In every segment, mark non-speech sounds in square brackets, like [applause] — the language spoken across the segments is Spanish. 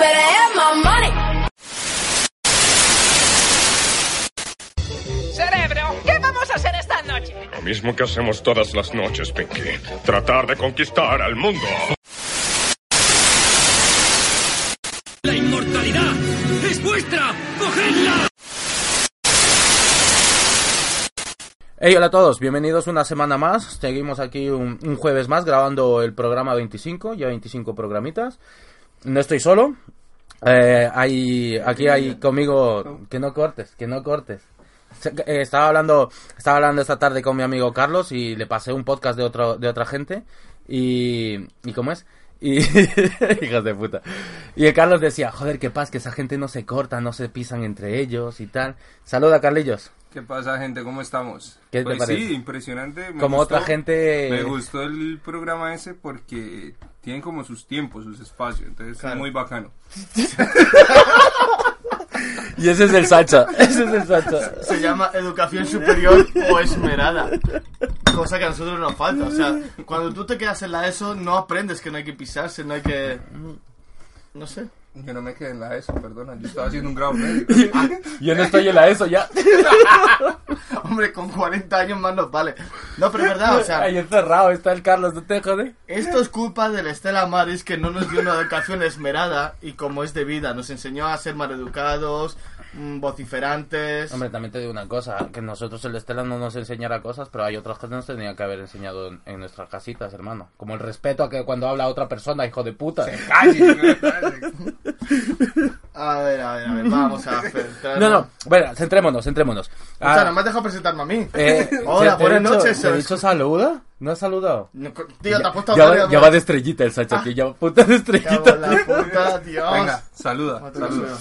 better have my money. Cerebro, ¿qué vamos a hacer esta noche? Lo mismo que hacemos todas las noches, Pinky. Tratar de conquistar al mundo. ¡La inmortalidad es vuestra! ¡Cogedla! Hey, hola a todos, bienvenidos una semana más. Seguimos aquí un, un jueves más grabando el programa 25, ya 25 programitas. No estoy solo. Eh, hay, aquí hay conmigo. Que no cortes, que no cortes. Eh, Estaba hablando, estaba hablando esta tarde con mi amigo Carlos y le pasé un podcast de otro, de otra gente y, y cómo es y [laughs] hijos de puta y el Carlos decía joder qué pasa que esa gente no se corta no se pisan entre ellos y tal saluda Carlillos ¿Qué pasa, gente? ¿Cómo estamos? ¿Qué te pues parece? sí, impresionante. me como gustó- otra gente Me gustó el programa ese porque tienen como sus tiempos, sus espacios. Entonces es muy bacano. [laughs] y ese es el Sacha ese es el Sacha se llama educación superior o esmerada. Cosa que a nosotros nos falta. O sea, cuando tú te quedas en la ESO, no aprendes que no hay que pisarse, no hay que. No sé. Yo no me quedé en la ESO, perdona. Yo estaba haciendo un grado medio. [laughs] yo no estoy en la ESO ya [laughs] Hombre, con 40 años más nos vale. No, pero es verdad, o sea, ahí encerrado está el Carlos no te jode esto es culpa del Estela Maris que no nos dio una educación esmerada y como es de vida. Nos enseñó a ser mal educados, mm, vociferantes. Hombre, también te digo una cosa, que nosotros el Estela no nos enseñara cosas, pero hay otras cosas que nos tenían que haber enseñado en, en nuestras casitas, hermano. Como el respeto a que cuando habla otra persona, hijo de puta. [laughs] A ver, a ver, a ver, vamos a centrarnos. No, no, bueno, centrémonos, centrémonos. O Ah, sea, no me has dejado presentarme a mí. eh, [laughs] Hola, te he buenas dicho- noches. ¿Te he dicho saluda? ¿No has saludado? No, co- Tío, te has puesto a ya, va, ya va de estrellita el Sacha aquí, ya va puta de Cago estrellita. en la puta, [laughs] Dios. Venga, saluda, Mátame, saluda.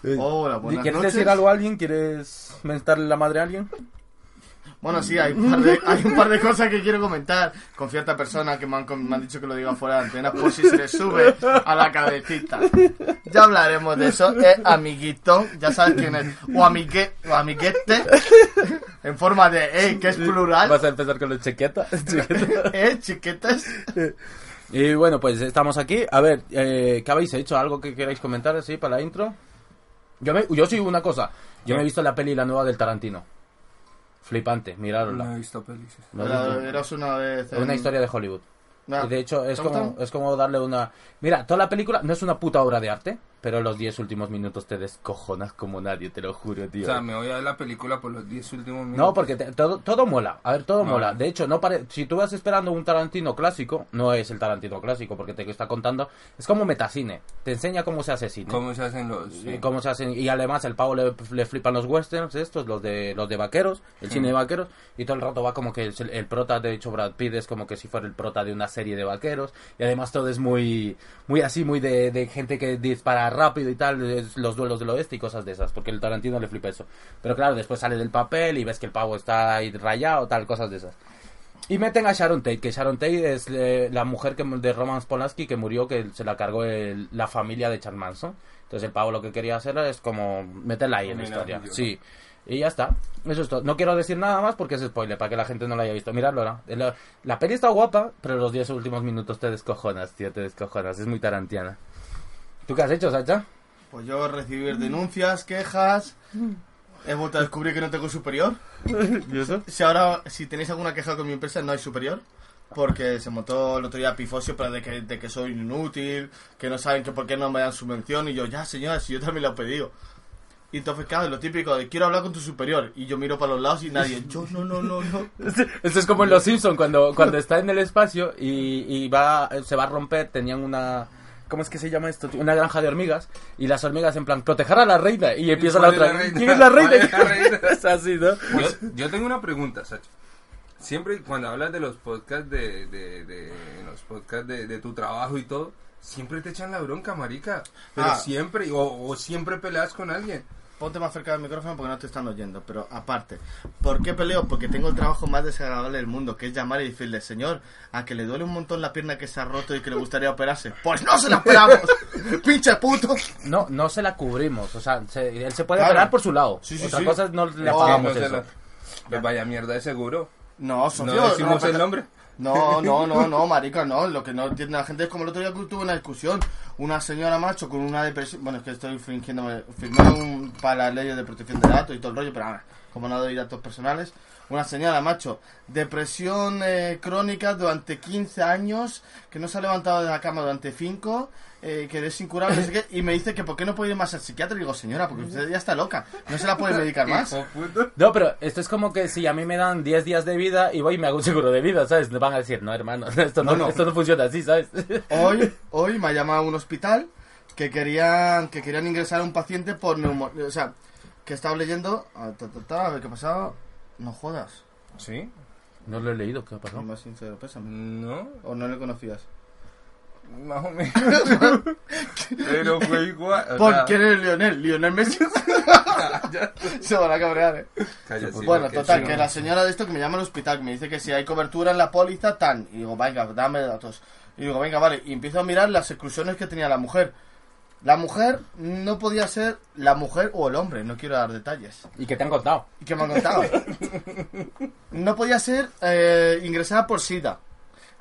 tío. Hola, buenas ¿Quieres noches. decir algo a alguien? ¿Quieres mentarle la madre a alguien? Bueno, sí, hay un, par de, [laughs] hay un par de cosas que quiero comentar con cierta persona que me han, me han dicho que lo diga fuera de antena por si se le sube a la cabecita. Ya hablaremos de eso. Eh, amiguito, ya sabes quién es. O, amigue, o amiguete, en forma de eh, que es plural. Vas a empezar con los chequetas. [laughs] Eh, chiquetes. Y bueno, pues estamos aquí. A ver, eh, ¿qué habéis hecho? ¿Algo que queráis comentar así para la intro? Yo, me, yo sí una cosa. Yo me he visto la peli la nueva del Tarantino. Flipante, No mirárosla. he visto pelis. ¿Lo Era-? Eras una vez. Una historia de Hollywood. Ah, Y de hecho, es ¿te como, es como darle una... Mira, toda la película no es una puta obra de arte, pero los 10 últimos minutos te descojonas como nadie, te lo juro, tío. O sea, me voy a ver la película por los 10 últimos minutos. No, porque te- todo, todo mola. A ver, todo Vale. mola. De hecho, no pare... si tú vas esperando un Tarantino clásico, no es el Tarantino clásico, porque te está contando. Es como metacine. Te enseña cómo se hace cine. ¿Cómo se hacen los...? Y cómo se hacen y además el pavo le, le flipan los westerns estos los de los de vaqueros el cine de vaqueros y todo el rato va como que el, el prota de hecho Brad Pitt es como que si fuera el prota de una serie de vaqueros y además todo es muy muy así muy de, de gente que dispara rápido y tal los duelos del oeste y cosas de esas porque el Tarantino le flipa eso pero claro después sale del papel y ves que el pavo está ahí rayado tal cosas de esas y meten a Sharon Tate, que Sharon Tate es eh, la mujer que, de Roman Polanski que murió, que se la cargó el- la familia de Charles Manson. Entonces el pavo lo que quería hacer es como meterla ahí en la historia. Sí. Y ya está. Eso es todo. No quiero decir nada más porque es spoiler, para que la gente no lo haya visto. Miradlo, ¿no? La, la peli está guapa, pero los 10 últimos minutos te descojonas, tío, te descojonas. Es muy tarantiana. ¿Tú qué has hecho, Sacha? Pues yo recibir denuncias, quejas. He vuelto a descubrir que no tengo superior. ¿Y eso? Si ahora, si tenéis alguna queja con mi empresa, no hay superior. Porque se montó el otro día Pifosio, pero de que, de que soy inútil, que no saben que por qué no me dan subvención. Y yo, ya señora, si yo también lo he pedido. Y entonces, claro, lo típico de quiero hablar con tu superior. Y yo miro para los lados y nadie, yo no, no, no, no. Esto es como en Los Simpson cuando, cuando está en el espacio y, y va, se va a romper, tenían una... ¿Cómo es que se llama esto? Una granja de hormigas y las hormigas en plan, proteger a la reina y empieza la ¿Cuál es otra. la reina? ¿Quién es la reina? ¿Cuál es la reina? [laughs] es así, ¿no? Yo, yo tengo una pregunta, Sacha. Siempre cuando hablas de los podcasts de, de, de los podcasts de, de tu trabajo y todo, siempre te echan la bronca, marica. Pero Ah. siempre, o, o siempre peleas con alguien. Ponte más cerca del micrófono porque no te están oyendo. Pero aparte, ¿por qué peleo? Porque tengo el trabajo más desagradable del mundo, que es llamar y decirle, señor, a que le duele un montón la pierna que se ha roto y que le gustaría operarse. Pues no se la operamos, [laughs] pinche puto. No, no se la cubrimos. O sea, se- él se puede Claro. operar por su lado. Sí, sí, Otra sí. cosa es no le No, pagamos No se eso. la- Pues vaya mierda de seguro. No, socio. No decimos no, el nombre. No, no, no, no, marica, no. Lo que no entiende la gente es como el otro día que tuve una discusión. Una señora macho con una depresión. Bueno, es que estoy fingiéndome. Firmé un, para las leyes de protección de datos y todo el rollo, pero ah, como no doy datos personales. Una señora macho, depresión eh, crónica durante 15 años, que no se ha levantado de la cama durante 5, eh, que es incurable, no sé qué, y me dice que por qué no puede ir más al psiquiatra. Y digo, señora, porque usted ya está loca, no se la puede medicar más. No, pero esto es como que si a mí me dan 10 días de vida y voy y me hago un seguro de vida, ¿sabes? Me van a decir, no, hermano, [laughs] esto no, No, no. Esto no funciona así, ¿sabes? Hoy, hoy me ha llamado a un hospital que querían, que querían ingresar a un paciente por neumonía. O sea, que estaba leyendo. A, ta, ta, ta, a ver qué pasaba. No jodas. ¿Sí? No lo he leído, ¿qué ha pasado? Más sincero, pésame. No, ¿O no le conocías? más o menos. [laughs] Pero fue igual. o ¿Por sea, quién eres Lionel? Lionel Messi. [laughs] Se van a cabrear, eh. bueno, total, que no. la señora de esto que me llama al hospital, que me dice que si hay cobertura en la póliza, tan. Y digo, venga, dame datos. Y digo, venga, vale. Y empiezo a mirar las exclusiones que tenía la mujer. La mujer no podía ser la mujer o el hombre, no quiero dar detalles. ¿Y qué te han contado? ¿Y qué me han contado? [laughs] No podía ser eh, ingresada por SIDA.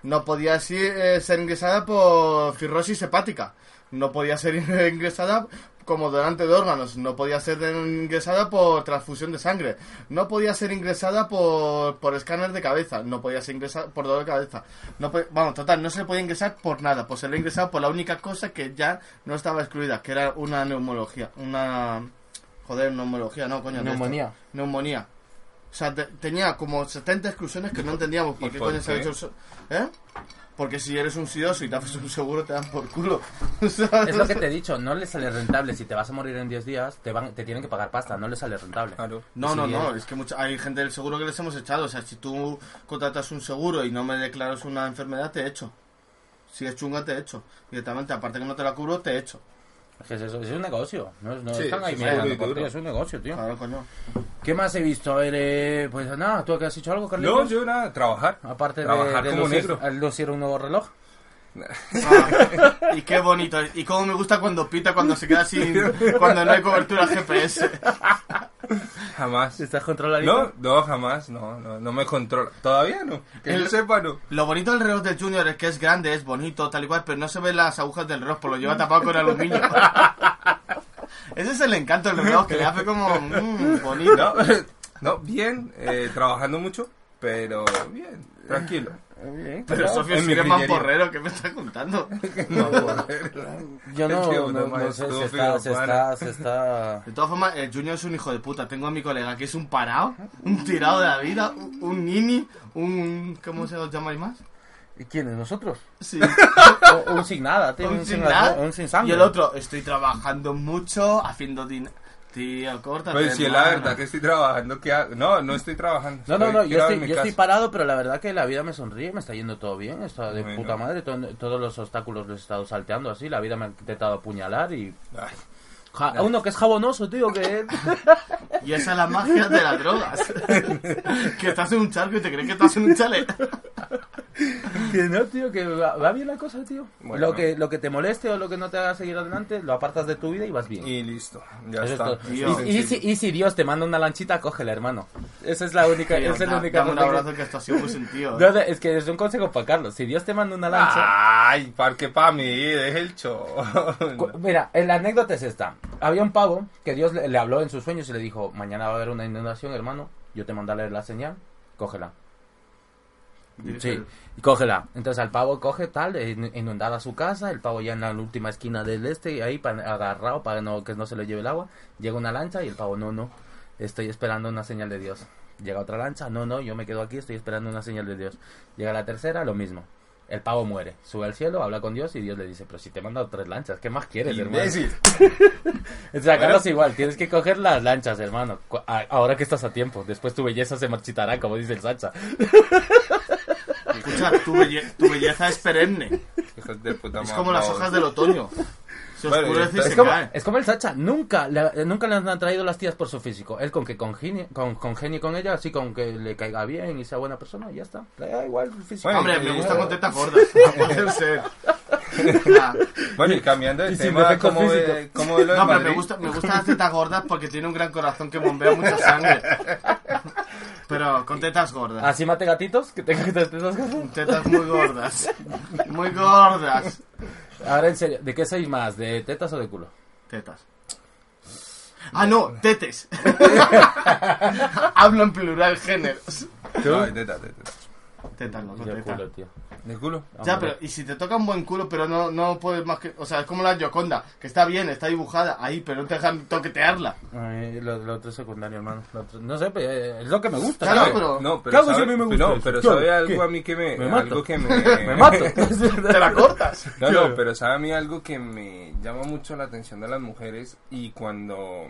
No podía ser, eh, ser ingresada por cirrosis hepática. No podía ser [laughs] ingresada como donante de órganos. No podía ser ingresada por transfusión de sangre. No podía ser ingresada por, por escáner de cabeza. No podía ser ingresada por dolor de cabeza. No vamos, total, no se podía ingresar por nada. Pues se le ingresado por la única cosa que ya no estaba excluida, que era una neumología. Una... Joder, neumología, no, coño. Neumonía. Neumonía. O sea, te- tenía como 70 exclusiones que no entendíamos por ¿Y qué por coño se ha qué? hecho ¿Eh? Porque si eres un sidoso y te haces un seguro, te dan por culo. [laughs] Es lo que te he dicho, no le sale rentable. Si te vas a morir en 10 días, te van te tienen que pagar pasta, no le sale rentable. Claro. No, no, no, es que mucha, hay gente del seguro que les hemos echado. O sea, si tú contratas un seguro y no me declaras una enfermedad, te echo. Si es chunga, te echo. Directamente, aparte que no te la cubro, te echo. Es que es, eso, es un negocio. No, no Sí, están ahí es mirando por ti, es un negocio, tío. Claro, coño. ¿Qué más he visto? A ver, eh, pues nada, ¿tú que has hecho algo, No, Carlitos? yo nada, trabajar. Aparte de, Trabajar de como lucir, negro. lucir un nuevo reloj. Ah, y qué bonito. Y cómo me gusta cuando pita, cuando se queda sin. cuando no hay cobertura GPS. Jamás. ¿Estás controladito? No, no, jamás, no, no, no me controla. Todavía no. Que El- yo sepa, no. Lo bonito del reloj del Junior es que es grande, es bonito, tal y cual, pero no se ven las agujas del reloj, pues lo lleva tapado con aluminio. [laughs] Ese es el encanto del reloj, que le hace como mm, bonito. No, [laughs] no, bien, eh, trabajando mucho, pero bien, tranquilo. Pero Sofía, en si eres mamporrero, ¿qué me estás contando? No, [laughs] Yo no, no, no, no sé, se está, se está, se está... [laughs] De todas formas, el Junior es un hijo de puta. Tengo a mi colega que es un parado, un tirado de la vida, un, nini, un... ¿Cómo se os llamáis más? ¿Y quiénes? ¿Nosotros? Sí. [laughs] O- un sin nada, tío, un un, sin sin, nada. un sin sangre. Y el otro, estoy trabajando mucho, haciendo dinero. Tío, corta. Pues si es la verdad que estoy trabajando, ¿qué hago? No, no estoy trabajando. No, no, estoy no, yo, estoy, yo estoy parado, pero la verdad que la vida me sonríe, me está yendo todo bien, está de Bueno. puta madre, to- todos los obstáculos los he estado salteando así, la vida me ha intentado apuñalar y... Ay, Ja- uno que es jabonoso, tío, que... [laughs] Y esa es la magia de las drogas. [laughs] que estás en un charco y te crees que estás en un chalet. [laughs] [laughs] que no, tío, que va, va bien la cosa, tío. Bueno. Lo, que, lo que te moleste o lo que no te haga seguir adelante, lo apartas de tu vida y vas bien. Y listo, ya Eso es está. Tío. Y, y si, y si Dios te manda una lanchita, cógela, hermano. Esa es la única... Tío, esa es la única dame un abrazo que esto ha sido muy sentido. No, no, es que es un consejo para Carlos. Si Dios te manda una lancha... Ay, parque pa' mí, deje el show. [laughs] Mira, eh, la anécdota es esta. Había un pavo que Dios le, le habló en sus sueños y le dijo, mañana va a haber una inundación, hermano. Yo te mandaré la señal, cógela. Sí, y cógela. Entonces al pavo coge tal, in- inundada su casa, el pavo ya en la última esquina del este, y ahí pa- agarrado para no, que no se le lleve el agua. Llega una lancha y el pavo, no, no, estoy esperando una señal de Dios. Llega otra lancha, no, no, yo me quedo aquí, estoy esperando una señal de Dios. Llega la tercera, lo mismo. El pavo muere, sube al cielo, habla con Dios y Dios le dice, pero si te he mandado tres lanchas, ¿qué más quieres, hermano? [laughs] O sea, Carlos igual, tienes que coger las lanchas, hermano. Ahora que estás a tiempo, después tu belleza se marchitará, como dice el Sacha. [laughs] Escucha, tu, belle- tu belleza es perenne. Hijos de puta Es como las hojas del otoño. Se Bueno, oscurece y ya se Es como, cae. es como el Sacha, nunca le, nunca le han traído las tías por su físico. Él con que congenie con, congenie con ella, así con que le caiga bien y sea buena persona, y ya está. Le da igual el físico. Bueno, Hombre, me gustan con tetas gordas. [laughs] No puede ser. Ah, [laughs] Bueno, y cambiando de Y tema, defectos ¿cómo ve, físicos. cómo ve lo de No, pero me, gusta, me gustan las tetas gordas porque tiene un gran corazón que bombea mucha sangre. Pero con tetas gordas. ¿Así mate gatitos? ¿Que tenga [laughs] tetas gordas? Tetas muy gordas. Muy gordas. Ahora en serio, ¿de qué sois más? ¿De tetas o de culo? Tetas. Ah, no, tetes. [laughs] Hablo en plural géneros. No, de teta, de teta. Tetas, no, con Yo tetas. culo, tío. ¿De culo? Ya, Hombre. pero y si te toca un buen culo, pero no, no puedes más que. O sea, es como la Gioconda, que está bien, está dibujada ahí, pero no te dejan toquetearla. Ay, lo, lo otro es secundario, hermano. Lo otro- no sé, eh, es lo que me gusta. Claro, ¿sabes? pero- No, pero ¿Qué hago si sabe, a mí me gusta no, eso? pero ¿Qué sabe algo ¿Qué? a mí que me... Me mato. Algo que me... [laughs] Me mato. [laughs] Te la cortas. No, no, pero sabe a mí algo que me llama mucho la atención de las mujeres y cuando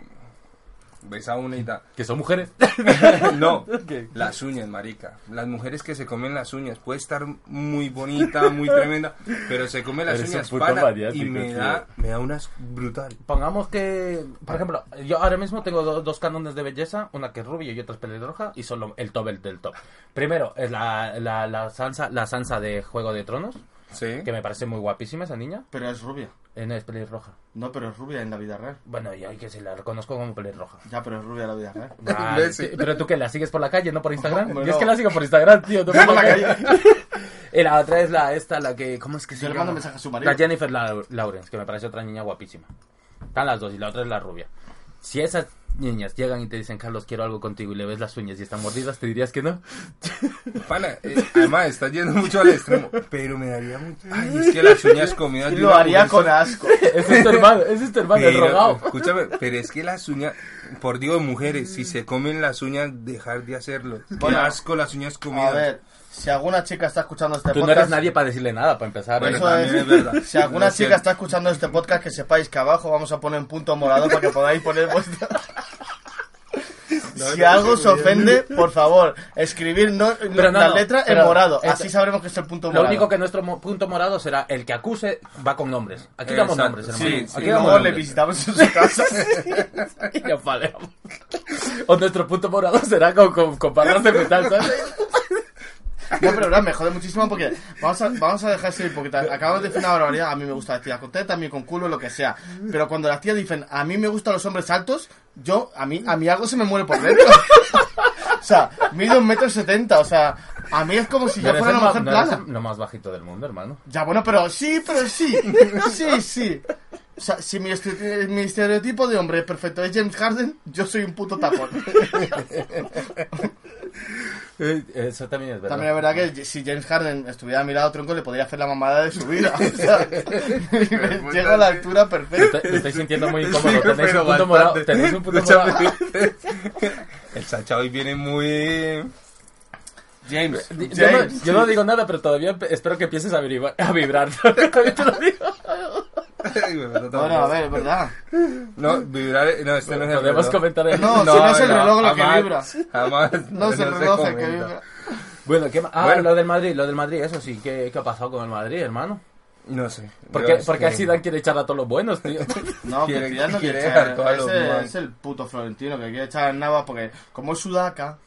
ves a una y tal. que son mujeres. [laughs] No, [laughs] ¿Qué? las uñas, marica. Las mujeres que se comen las uñas. Puede estar muy bonita, muy tremenda, pero se come las Eres uñas maniático, y me da, me da unas brutal. Pongamos que, por ejemplo, yo ahora mismo tengo do- dos cánones de belleza, una que es rubia y otra es pelirroja, y son lo- el top el del top. Primero es la, la, la, Sansa, la Sansa de Juego de Tronos, Sí. que me parece muy guapísima esa niña, Pero es rubia. eh, no es pelirroja. No, pero es rubia en la vida real. Bueno, ya que se la reconozco como pelirroja. Ya, pero es rubia en la vida real. Ah, [laughs] sí, pero tú que la sigues por la calle, no por Instagram. Yo es no. que la sigo por Instagram, tío, no [laughs] por la calle. [laughs] y la otra es la esta, la que, ¿cómo es que se Yo le llama? mando mensaje a su marido. La Jennifer Lawrence, que me parece otra niña guapísima. Están las dos y la otra es la rubia. Si esas niñas llegan y te dicen, Carlos, quiero algo contigo y le ves las uñas y están mordidas, ¿te dirías que no? [laughs] Pana, eh, además está yendo mucho al extremo, pero me daría mucho... Ay, es que las uñas comidas Lo haría con asco. [laughs] Ese es tu hermano, ese es tu hermano, el Pero, rogado. escúchame, pero es que las uñas, por Dios, mujeres, si se comen las uñas, dejar de hacerlo. Qué Bueno, asco las uñas A comidas. ver, si alguna chica está escuchando este Tú no podcast... eres nadie para decirle nada, para empezar. Bueno, ¿eh? Eso es. es verdad. Si alguna No chica cierto. está escuchando este podcast, que sepáis que abajo vamos a poner un punto morado para que podáis poner vuestra... si no, algo no, se ofende, por favor, escribir no, Pero no, la no, letra en morado. esta- Así sabremos que es el punto Lo morado. único que nuestro mo- punto morado será el que acuse va con nombres. Aquí damos nombres, hermano. sí, sí. Aquí damos luego le nombres. visitamos en su casa. [laughs] Y paleamos. O nuestro punto morado será con, con, con barras de metal, ¿sabes? No, pero verdad, me jode muchísimo porque vamos a, vamos a dejar de hipócritas. Acabamos de decir una barbaridad. A mí me gusta la tía con teta, a mí con culo, lo que sea. Pero cuando las tías dicen, a mí me gustan los hombres altos, yo, a mí, a mí algo se me muere por dentro. [laughs] o sea, mido un metro setenta. O sea, a mí es como si yo No fuera una mujer no plana. lo más bajito del mundo, hermano. Ya, bueno, pero sí, pero sí. Sí, sí. O sea, si mi, mi estereotipo de hombre perfecto es James Harden, yo soy un puto tapón. [laughs] Eh, Eso también es verdad. También es verdad que si James Harden estuviera a mi lado tronco le podría hacer la mamada de su vida. [laughs] O sea, [laughs] [laughs] llego a la altura perfecta. Me estoy sintiendo muy incómodo. Tenéis un punto morado. Tenéis un punto morado. El Sacha hoy viene muy... James, Di- Yo no, James. yo no digo nada, pero todavía pe- espero que empieces a, vibrar- a vibrar. También te lo digo. Bueno, a ver, es verdad. No, vibrar... No, este no es el Podemos reloj. comentar el... No, si no es el reloj lo que vibra. Jamás. No es el se reloj el que vibra. Bueno, ¿qué Ah, Bueno. lo del Madrid, lo del Madrid, eso sí. ¿Qué, qué ha pasado con el Madrid, hermano? No sé. ¿Por qué, porque que- así Dan quiere echar a todos los buenos, tío? [laughs] No, Quiere- que no quiere echar. a los Ese malos. es el puto Florentino que quiere echar a Navas porque como es sudaca,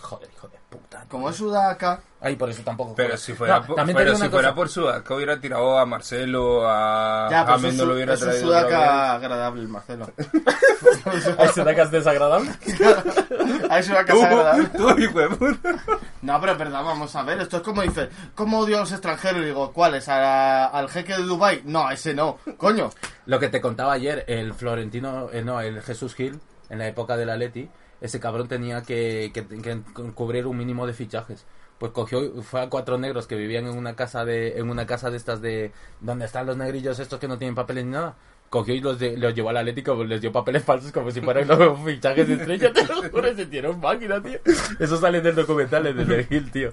Joder, hijo de puta. como es sudaca, Ay, por eso tampoco. Pero juega. si fuera, No, por, pero si fuera por Sudaca hubiera tirado a Marcelo, a ya, pues es, no lo hubiera es traído. sudaca agradable, el Marcelo. Hay sudacas [laughs] desagradables. [laughs] Hay sudaca vez. agradable. [laughs] Tú, tú, hijo de puta. No, pero es verdad, vamos a ver. Esto es como dice, ¿cómo odio a los extranjeros? Y digo, ¿cuáles? ¿A ¿Al jeque de Dubai? No, a ese no. Coño. Lo que te contaba ayer, el Florentino, eh, no, el Jesús Gil, en la época del Atleti, ese cabrón tenía que, que- que cubrir un mínimo de fichajes. Pues cogió, fue a cuatro negros que vivían en una casa de, en una casa de estas de, donde están los negrillos estos que no tienen papeles ni nada. Cogió y los, de- los llevó al Atlético, les dio papeles falsos como si fueran los [laughs] fichajes de estrella, te lo juro, se tiró máquina, tío. Eso sale del documental, el de Gil, tío.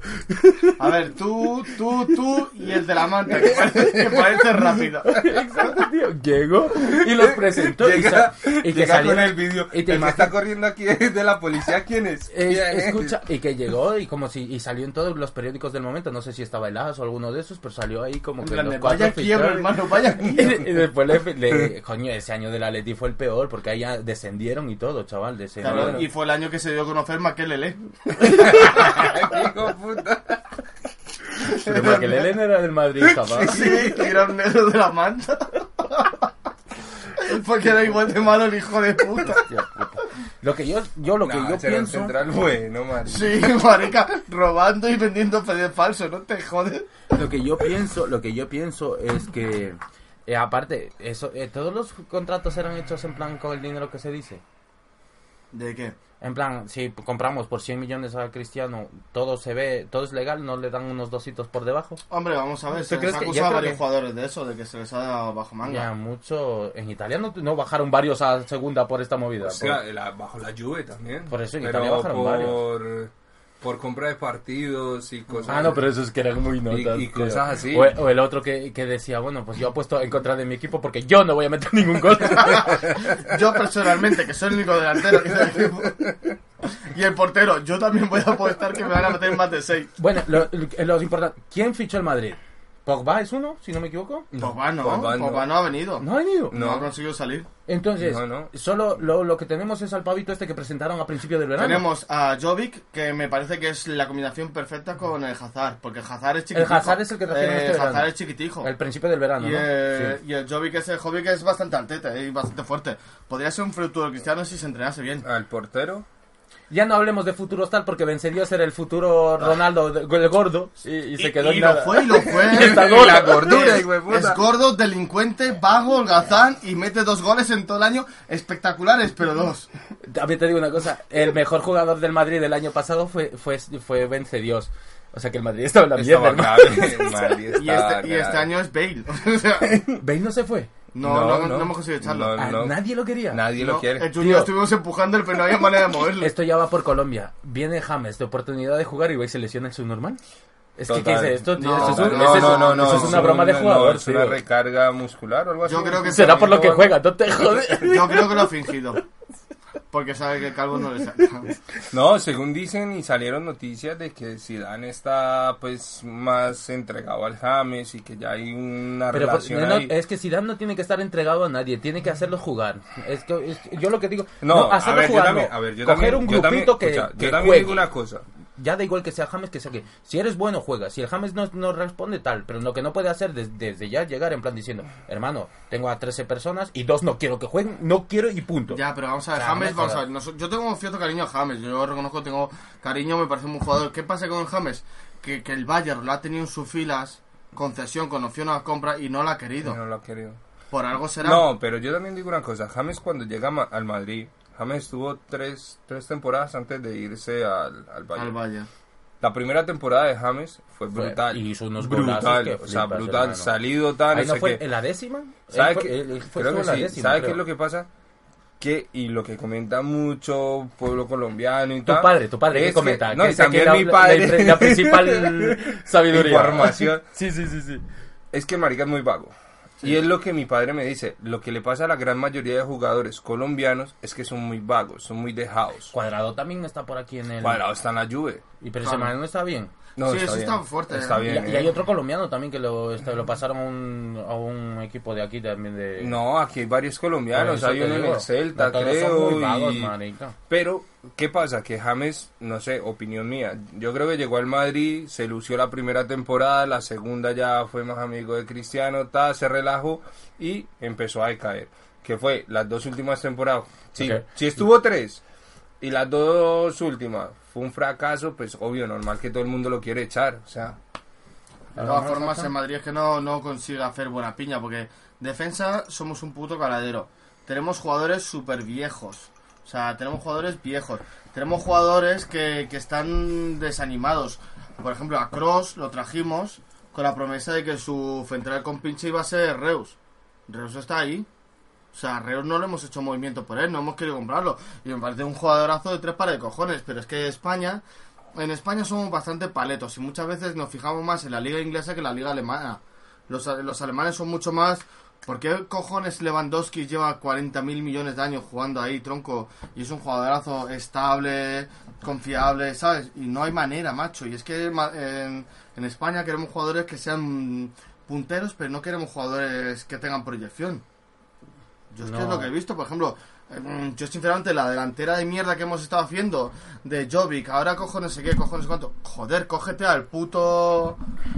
A ver, tú, tú, tú y el de la manta, que parece, que parece rápido. Exacto, tío. Llegó y los presentó. y Llega, sa- y que llega salió- con el vídeo. y El te que imagi- está corriendo aquí de la policía, ¿quién es? ¿Quién es? escucha, y que llegó y como si y salió en todos los periódicos del momento, no sé si estaba el AS o alguno de esos, pero salió ahí como que los vaya quiebra, hermano, vaya [laughs] Y, quiebra. y después le, le- coño, ese año del Atleti fue el peor porque ahí ya descendieron y todo, chaval, descendieron. Claro, y fue el año que se dio a conocer Makelele. Hijo puta. Pero porque el Elen era del Madrid, chaval. Sí, que era un negro de la manta. Porque era igual de malo el hijo de puta. Hostia puta. Lo que yo, yo lo que yo pienso, central bueno, marica. Sí, marica, robando y vendiendo PD falso, no te jodes. lo que yo pienso, lo que yo pienso es que eh, aparte, eso, eh, todos los contratos eran hechos en plan con el dinero que se dice. ¿De qué? En plan, si compramos por 100 millones a Cristiano, todo se ve, todo es legal, no le dan unos dositos por debajo. Hombre, vamos a ver, ¿Tú se les a varios que- jugadores de eso, de que se les ha dado bajo manga. Ya mucho en Italia no, no bajaron varios a segunda por esta movida. O sea, por- la- bajo la Juve también. Por eso en Pero Italia bajaron por, por compra de partidos y cosas. Ah, no, pero eso es que eran muy notas. y cosas así. O, o el otro que, que decía, bueno, pues yo apuesto en contra de mi equipo porque yo no voy a meter ningún gol. [laughs] Yo personalmente, que soy el único delantero que del equipo. Y el portero, yo también voy a apostar que me van a meter más de 6. bueno, lo, lo importante, ¿quién fichó el Madrid? ¿Pogba es uno, si no me equivoco? Pogba no, Pogba no. Pogba no ha venido. ¿No ha venido? No, No. ha conseguido salir. Entonces, No, no. solo lo, lo que tenemos es al pavito este que presentaron a principio del verano. Tenemos a Jovic, que me parece que es la combinación perfecta con el Hazard, porque el Hazard es El chiquitico. Hazard es el que trajeron Eh, este verano. Hazard es chiquitico. El principio del verano, Y, ¿no? eh, Sí. y el Jovic es el Jovic es bastante altete y bastante fuerte. Podría ser un futuro cristiano si se entrenase bien. Al portero. Ya no hablemos de futuros tal porque vencería a ser el futuro Ronaldo, de- el gordo, y, y se quedó y en lo nada. fue, y lo fue. [laughs] Y está gordo. La gordura, es, es gordo, delincuente, vago, holgazán y mete dos goles en todo el año espectaculares, pero dos. También te digo una cosa, el mejor jugador del Madrid del año pasado fue fue, fue Vence Dios. O sea que el Madrid estaba en la mierda. [laughs] Madrid Y este, y este año es Bale. [laughs] O sea, Bale no se fue. No, No, no, no. no hemos conseguido echarlo. No, A no. nadie lo quería. Nadie No, lo quiere. El Junior estuvimos empujando, pero no había manera de moverlo. Esto ya va por Colombia. Viene James de oportunidad de jugar y va y se lesiona el subnormal. Es que, ¿qué Total. es esto? No, eso es, un- no, eso no, no, no, eso es una broma de no, jugador, es una tío. recarga muscular o algo así. Yo creo que Será por lo que juega, no te jodes. Yo creo que lo ha fingido. Porque sabe que el calvo no le saca. [laughs] No, según dicen y salieron noticias de que Zidane está pues más entregado al James y que ya hay una Pero por- relación no, ahí. es que Zidane no tiene que estar entregado a nadie, tiene que hacerlo jugar. Es que, es que yo lo que digo, No, no, a hacerlo ver, yo jugar, también, no. a ver, yo coger también, un yo también- grupito que, escucha, que yo también juegue. digo una cosa. Ya da igual que sea James que sea que. Si eres bueno, juega. Si el James no, no responde, tal. Pero lo que no puede hacer des- desde ya llegar en plan diciendo, hermano, tengo a 13 personas y dos no quiero que jueguen, no quiero y punto. Ya, pero vamos a ver, James, me vamos a ver. yo tengo un cierto cariño a James, yo reconozco que tengo cariño, me parece un buen jugador. ¿Qué pasa con el James? Que, que el Bayern lo ha tenido en sus filas, concesión, con opción a compra y no lo ha querido. No lo ha querido. Por algo será. No, pero yo también digo una cosa. James cuando llega al Madrid, James estuvo tres, tres temporadas antes de irse al, al Bayern. Al Bayern. La primera temporada de James fue brutal. y hizo unos brutal, que o sea, flipas, brutal, hermano. salido tan, Ahí no fue qué. en la décima. ¿Sabe fue- fue Creo que en la sí. décima, ¿Sabe qué es lo que pasa? Que, y lo que comenta mucho pueblo colombiano y Tu tal. padre, tu padre, es ¿qué comenta? no, Que y también mi la- padre. La, la principal [laughs] sabiduría. Información. [laughs] Sí, sí, sí, sí. es que marica es muy vago. Y es lo que mi padre me dice. Lo que le pasa a la gran mayoría de jugadores colombianos es que son muy vagos, son muy dejados. Cuadrado también está por aquí en el. Cuadrado está en la Juve. Y pero ese man no está bien. No, Sí, está bien. está fuerte, Está ¿eh? bien. y, y ¿eh? hay otro colombiano también que lo, este, lo pasaron a un, a un equipo de aquí también de... No, aquí hay varios colombianos. eso Hay uno en el Celta, no creo. muy vagos, y- marica. Pero, ¿qué pasa? Que James, no sé, opinión mía. Yo creo que llegó al Madrid, se lució la primera temporada, la segunda ya fue más amigo de Cristiano, ta, se relajó y empezó a decaer. Que fue las dos últimas temporadas. Sí, si estuvo tres y las dos últimas fue un fracaso, pues obvio, normal que todo el mundo lo quiere echar. O sea, De todas formas, en Madrid es que no, no consigue hacer buena piña, porque defensa somos un puto caladero. Tenemos jugadores súper viejos. O sea, tenemos jugadores viejos. Tenemos jugadores que, que están desanimados. Por ejemplo, a Cross lo trajimos con la promesa de que su central con pinche iba a ser Reus. Reus está ahí. O sea, Reus no le hemos hecho movimiento por él, no hemos querido comprarlo. Y me parece un jugadorazo de tres pares de cojones. Pero es que España, en España somos bastante paletos y muchas veces nos fijamos más en la liga inglesa que en la liga alemana. Los, los alemanes son mucho más... ¿Por qué cojones Lewandowski lleva 40 mil millones de años jugando ahí, tronco? Y es un jugadorazo estable, confiable, ¿sabes? Y no hay manera, macho. Y es que en, en España queremos jugadores que sean punteros, pero no queremos jugadores que tengan proyección. Yo es que es lo que he visto, por ejemplo, eh, yo sinceramente la delantera de mierda que hemos estado haciendo de Jovic, ahora cojo no sé qué, cojo no sé cuánto. Joder, cógete al puto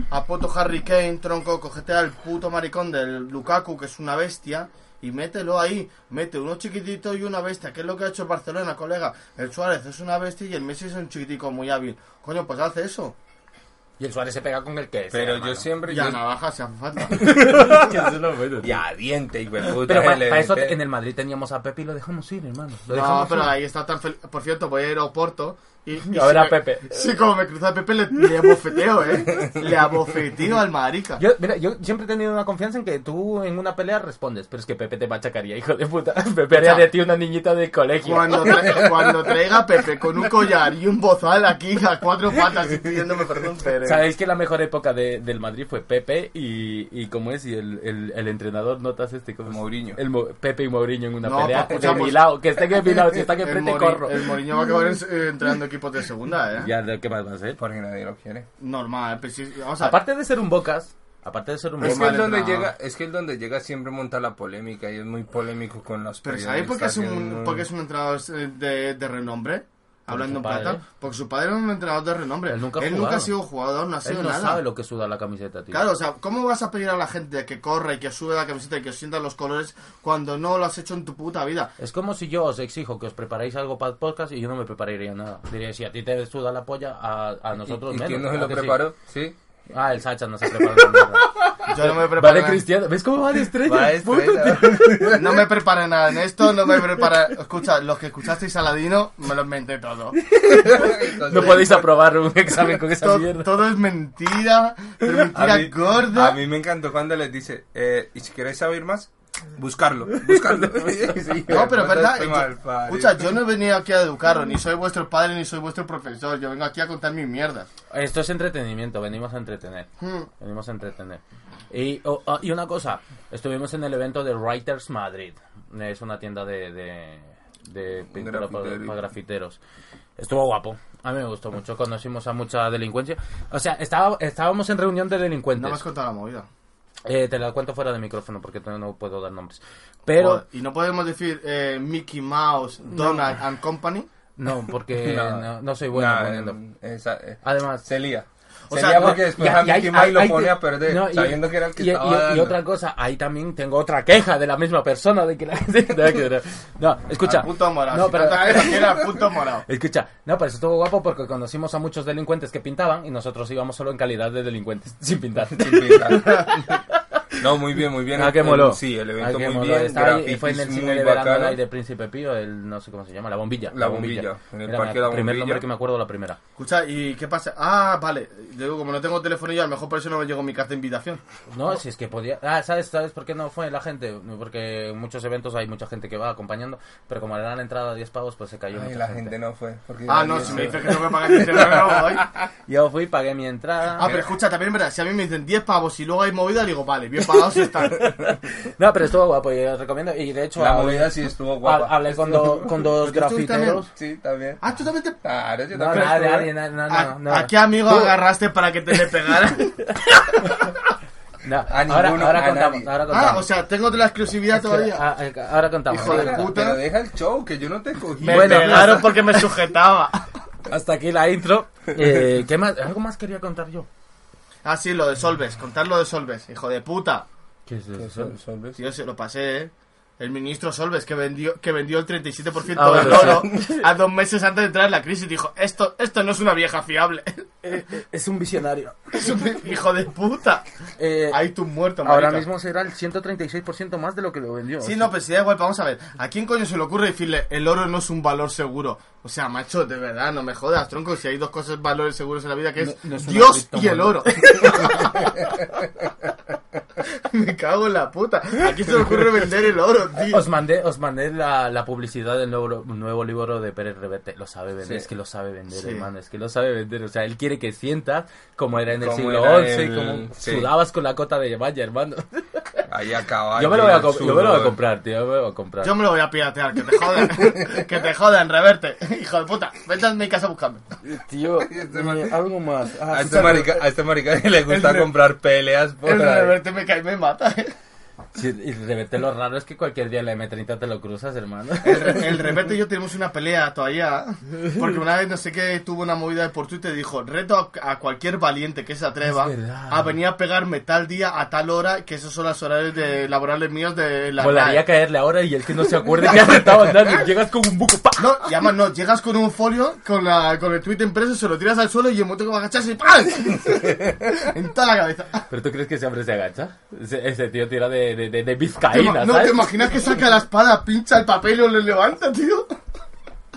a puto Harry Kane, tronco, cógete al puto maricón del Lukaku, que es una bestia, y mételo ahí. Mete uno chiquitito y una bestia, que es lo que ha hecho el Barcelona, colega. El Suárez es una bestia y el Messi es un chiquitico muy hábil. Coño, pues hace eso. Y el Suárez se pega con el que Pero yo siempre... Y a yo- navaja se hace falta. [laughs] Y a diente, y puta, Pero para eso en el Madrid teníamos a Pepe y lo dejamos ir, hermano. Lo No, dejamos pero ir. ahí está tan feliz. Por cierto, voy a ir a Oporto. Y, y A ver si a me- Pepe. Sí, como me cruza a Pepe, le, le abofeteo, ¿eh? Le abofeteo al marica. Yo, mira, yo siempre he tenido una confianza en que tú en una pelea respondes, pero es que Pepe te machacaría, hijo de puta. [laughs] Pepe haría de ti una niñita de colegio. Cuando, tra- cuando traiga a Pepe con un collar y un bozal aquí a cuatro patas y pidiéndome perdón, Pérez. Sabéis que la mejor época de- del Madrid fue Pepe y, y ¿cómo es? Y el, el, el entrenador, ¿notas este? ¿cómo es? Mourinho. El Mo- Pepe y Mourinho en una No, pelea pues, de mi lado. Que estén en mi lado, si están enfrente, corro. el Mourinho va a acabar eh, entrenando [laughs] equipos de segunda, ¿eh? Ya, ¿de ¿qué más va a ser? Porque nadie lo quiere. Normal, pues sí, vamos a Aparte de ser un Bocas, aparte de ser un Es Bocas... que, donde llega, es que el donde llega siempre monta la polémica y es muy polémico con los Pero ¿sabéis por qué es un, muy- por qué es un entrenador eh, de, de renombre? Hablando en plata. Porque su padre era un entrenador de renombre. Él nunca ha ha jugado. sido jugador, no ha sido Él no nada. sabe lo que suda la camiseta, tío. Claro, o sea, ¿cómo vas a pedir a la gente que corra y que sube la camiseta y que sienta los colores cuando no lo has hecho en tu puta vida? Es como si yo os exijo que os preparéis algo para el podcast y yo no me prepararía nada. Diría, si a ti te suda la polla, a, a nosotros ¿Y, y menos. quién no se ¿verdad lo preparó? Sí. Ah, el Sacha no se prepara de mierda. Yo no me Va preparé de cristiano. ¿Ves cómo va de estrella? Va. [laughs] No me preparé nada en esto, no me preparé... Escucha, los que escuchasteis a Ladino, me lo inventé todo. [laughs] No podéis aprobar un examen con esa mierda. todo es mentira, pero mentira A mí, gorda. a mí me encantó cuando les dice, eh, ¿y si queréis saber más? Buscarlo, buscarlo. [laughs] Sí, [laughs] No, pero es verdad. yo- yo no he venido aquí a educaros, ni soy vuestro padre, ni soy vuestro profesor. Yo vengo aquí a contar mis mierdas. Esto es entretenimiento, venimos a entretener. Hmm. Venimos a entretener. Y, oh, y una cosa, estuvimos en el evento de Writers Madrid. Es una tienda de, de, de pintura para, Grafitero. para grafiteros. Estuvo guapo. A mí me gustó mucho. Conocimos a mucha delincuencia. O sea, estaba, estábamos en reunión de No delincuentes. me has contado la movida. Eh, te la cuento fuera de micrófono porque todavía no puedo dar nombres. Pero, y no podemos decir eh, Mickey Mouse, Donald and Company. no, porque [laughs] No. no, no soy bueno poniendo. esa- eh, Además, se lía. O Se sea, lía no, porque después a y hay- Mickey Mouse lo hay pone a perder, no, y- sabiendo que era el que y, estaba y- otra cosa, ahí también tengo otra queja de la misma persona de que la [laughs] ver. No, escucha. Al punto morado. No, Si pero al punto morado. [laughs] Escucha, no, pero eso estuvo guapo porque conocimos a muchos delincuentes que pintaban y nosotros íbamos solo en calidad de delincuentes, [laughs] sin pintar. Sin pintar. No, muy bien, muy bien. Ah, que moló. Sí, el Ah, evento que muy moló. bien. Estaba ahí, fue en el cine muy de verano de Príncipe Pío, el no sé cómo se llama, la bombilla. La Bombilla, en el Era parque La primer Bombilla. nombre que me acuerdo la primera. Escucha, ¿y qué pasa? Ah, vale. Digo, como no tengo teléfono yo, a lo mejor por eso no me llegó mi carta de invitación. No, si es que podía. Ah, ¿sabes, ¿sabes por qué no fue la gente? Porque en muchos eventos hay mucha gente que va acompañando, pero como le dan la entrada a 10 pavos, pues se cayó Ay, mucha la gente. gente no fue. porque Ah, no, si me dices que tengo que pagar. [laughs] Yo fui, pagué mi entrada. Ah, pero escucha, también verdad, si a mí me dicen 10 pavos y luego hay movida, digo, vale, bien [laughs] están. [laughs] No, pero estuvo guapo, y os recomiendo. Y de hecho, La hablé- movida sí estuvo guapa. ha- hablé con, do- con dos ¿Pero [laughs] tú grafiteros. Sí, también. Ah, tú también te... Claro, yo No, también nadie, nadie, nadie, no, ¿A, no, no. a qué amigo agarraste para que te le pegara? [laughs] No, A ahora, ninguno, ahora a contamos, nadie. ahora contamos. ah, o sea, tengo de la exclusividad todavía. Ah, ah, ahora contamos. Hijo de Ahora- puta. Pero deja el show, que yo no te cogí. Me Bueno, pegaron porque me sujetaba. Hasta aquí la intro. Eh, ¿Qué más? ¿Algo más quería contar yo? Ah, sí, lo de Solves, contar lo de Solves, hijo de puta. ¿Qué es eso? Solves. Tío, se lo pasé, ¿eh? El ministro Solves, que vendió, que vendió el 37% Ah, del oro [laughs] a dos meses antes de entrar en la crisis, dijo, esto, esto no es una vieja fiable. Es un visionario. Es un hijo de puta. Eh, Ahí tú muerto, ahora mismo será el 136% más de lo que lo vendió. Sí, no, pero si da igual, vamos a ver. ¿A quién coño se le ocurre decirle el oro no es un valor seguro? O sea, macho, de verdad, no me jodas, tronco. Si hay dos cosas, valores seguros en la vida, que es, No- no es una Dios y el oro. [laughs] me cago en la puta. ¿A quién se le ocurre vender el oro, tío? Os mandé, os mandé la, la publicidad del nuevo, nuevo libro de Pérez Reverte. Lo sabe vender, Sí. es que lo sabe vender, Sí. hermano. Es que lo sabe vender. O sea, él quiere que sientas como era en el siglo XI, el- como sí. sudabas con la cota de valla, hermano. Ahí a caballo. yo, me lo voy a el yo me lo voy a comprar, tío. Yo me lo voy a comprar. Yo me lo voy a piratear, que te jodan. [laughs] que te jodan, reverte. Hijo de puta, vete a mi casa a buscarme. Tío, [laughs] Este eh, algo más. Ah, A este marica, a este marica [laughs] le gusta re- comprar peleas por El reverte me cae y me mata. Sí, y Reverte lo raro es que cualquier día la M30 te lo cruzas, hermano. El, el Reverte y yo tenemos una pelea todavía. Porque una vez no sé qué tuvo una movida por Twitter y dijo: Reto a, a cualquier valiente que se atreva a venir a pegarme tal día a tal hora, que esos son las horarios de, laborales míos de la Molaría RAE". caerle ahora y el que no se acuerde que has estado andando. Llegas con un buco. ¡pa! No, y además no, llegas con un folio, con, la, con el tweet impreso, se lo tiras al suelo y el momento que va a agacharse, ¡pam! [laughs] en toda la cabeza. ¿Pero tú crees que ese hombre se agacha? Ese, ese tío tira de, de, de, de ¿Te vizcaína, ima- no, ¿sabes? ¿te imaginas que saca la espada, pincha el papel y lo levanta, tío?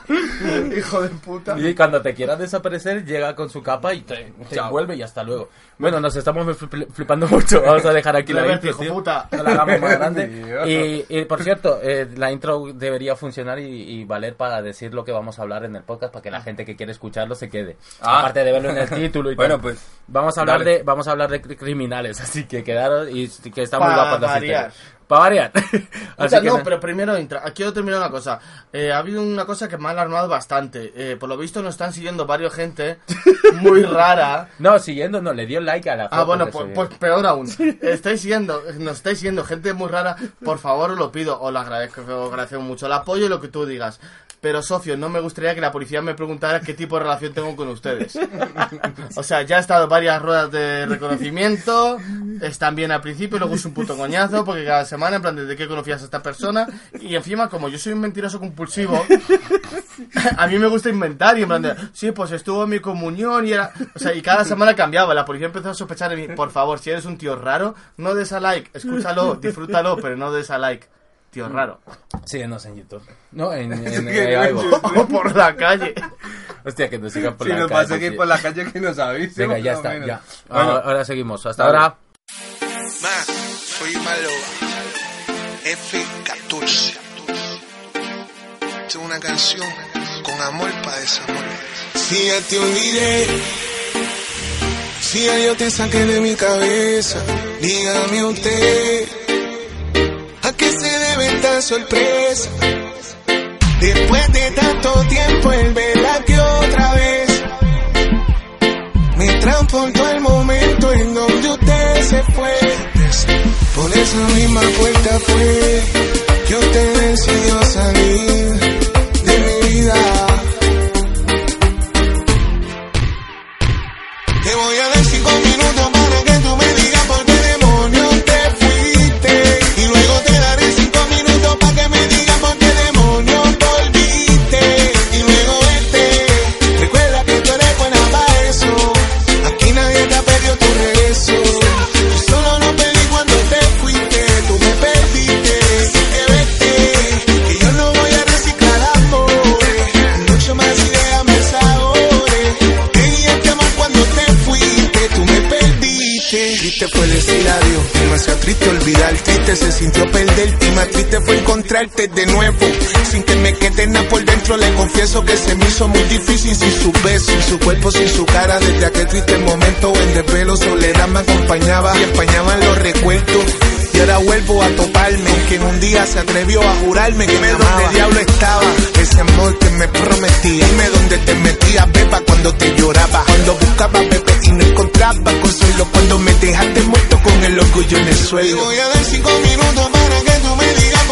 [laughs] Hijo de puta. Y cuando te quiera desaparecer, llega con su capa y te, te envuelve y hasta luego. Bueno, nos estamos flip- flipando mucho. [laughs] Vamos a dejar aquí la intro, hijo puta. No la hagamos más grande. Y, y, por cierto, eh, la intro debería funcionar y, y valer para decir lo que vamos a hablar en el podcast para que la gente que quiere escucharlo se quede. Ah. Aparte de verlo en el título y [laughs] Bueno, tal. pues, Vamos a hablar dale. de vamos a hablar de cri- criminales, así que quedaros y que está muy Pa' guapas variar. [laughs] Para variar. O Así sea, que no, na- pero primero entra- quiero terminar una cosa. Eh, ha habido una cosa que me ha alarmado bastante. Eh, por lo visto nos están siguiendo varios gente [laughs] muy rara. No, siguiendo, no, le dio like a la foto Ah, bueno, pues, pues peor aún. Estáis siguiendo, nos estáis siguiendo gente muy rara. Por favor, os lo pido. Os lo agradezco, os agradezco mucho el apoyo y lo que tú digas. Pero, socio, no me gustaría que la policía me preguntara qué tipo de relación tengo con ustedes. O sea, ya he estado varias ruedas de reconocimiento. Están bien al principio, luego es un puto coñazo, porque cada semana, en plan, ¿de qué conocías a esta persona? Y encima, como yo soy un mentiroso compulsivo, a mí me gusta inventar y en plan de, sí, pues estuvo en mi comunión y era... O sea, y cada semana cambiaba. La policía empezó a sospechar de mí. Por favor, si eres un tío raro, no des a like. Escúchalo, disfrútalo, pero no des a like. Tío raro. Síguenos en YouTube. No, en, [laughs] en, en, en. O por la calle. Hostia, que nos sigan por si la nos calle. pasa que sí. por la calle que nos avise. Venga, ya está, menos. ya. Bueno, ahora, ahora seguimos. Hasta ahora. Ma, soy malo. F14. Tengo una canción con amor para desamor. Si ya te olvidé, si ya yo te saqué de mi cabeza, dígame usted, ¿a qué se debe esta sorpresa? Después de tanto tiempo, el verla que otra vez me transportó al momento en donde usted se fue. Por esa misma puerta fue que usted decidió salir de mi vida. Se sintió perderte. Y más triste fue encontrarte de nuevo. Sin que me quede nada por dentro. Le confieso que se me hizo muy difícil sin su beso, sin su cuerpo, sin su cara. Desde aquel triste momento en desvelo, soledad me acompañaba y empañaban los recuerdos. Y ahora vuelvo a toparme, que en un día se atrevió a jurarme que me donde el diablo estaba, ese amor que me prometía. Dime dónde te metías, beba, cuando te lloraba, cuando buscaba bebé y no encontraba consuelo, cuando me dejaste muerto con el orgullo en el suelo. Te voy a dar cinco minutos para que tú me digas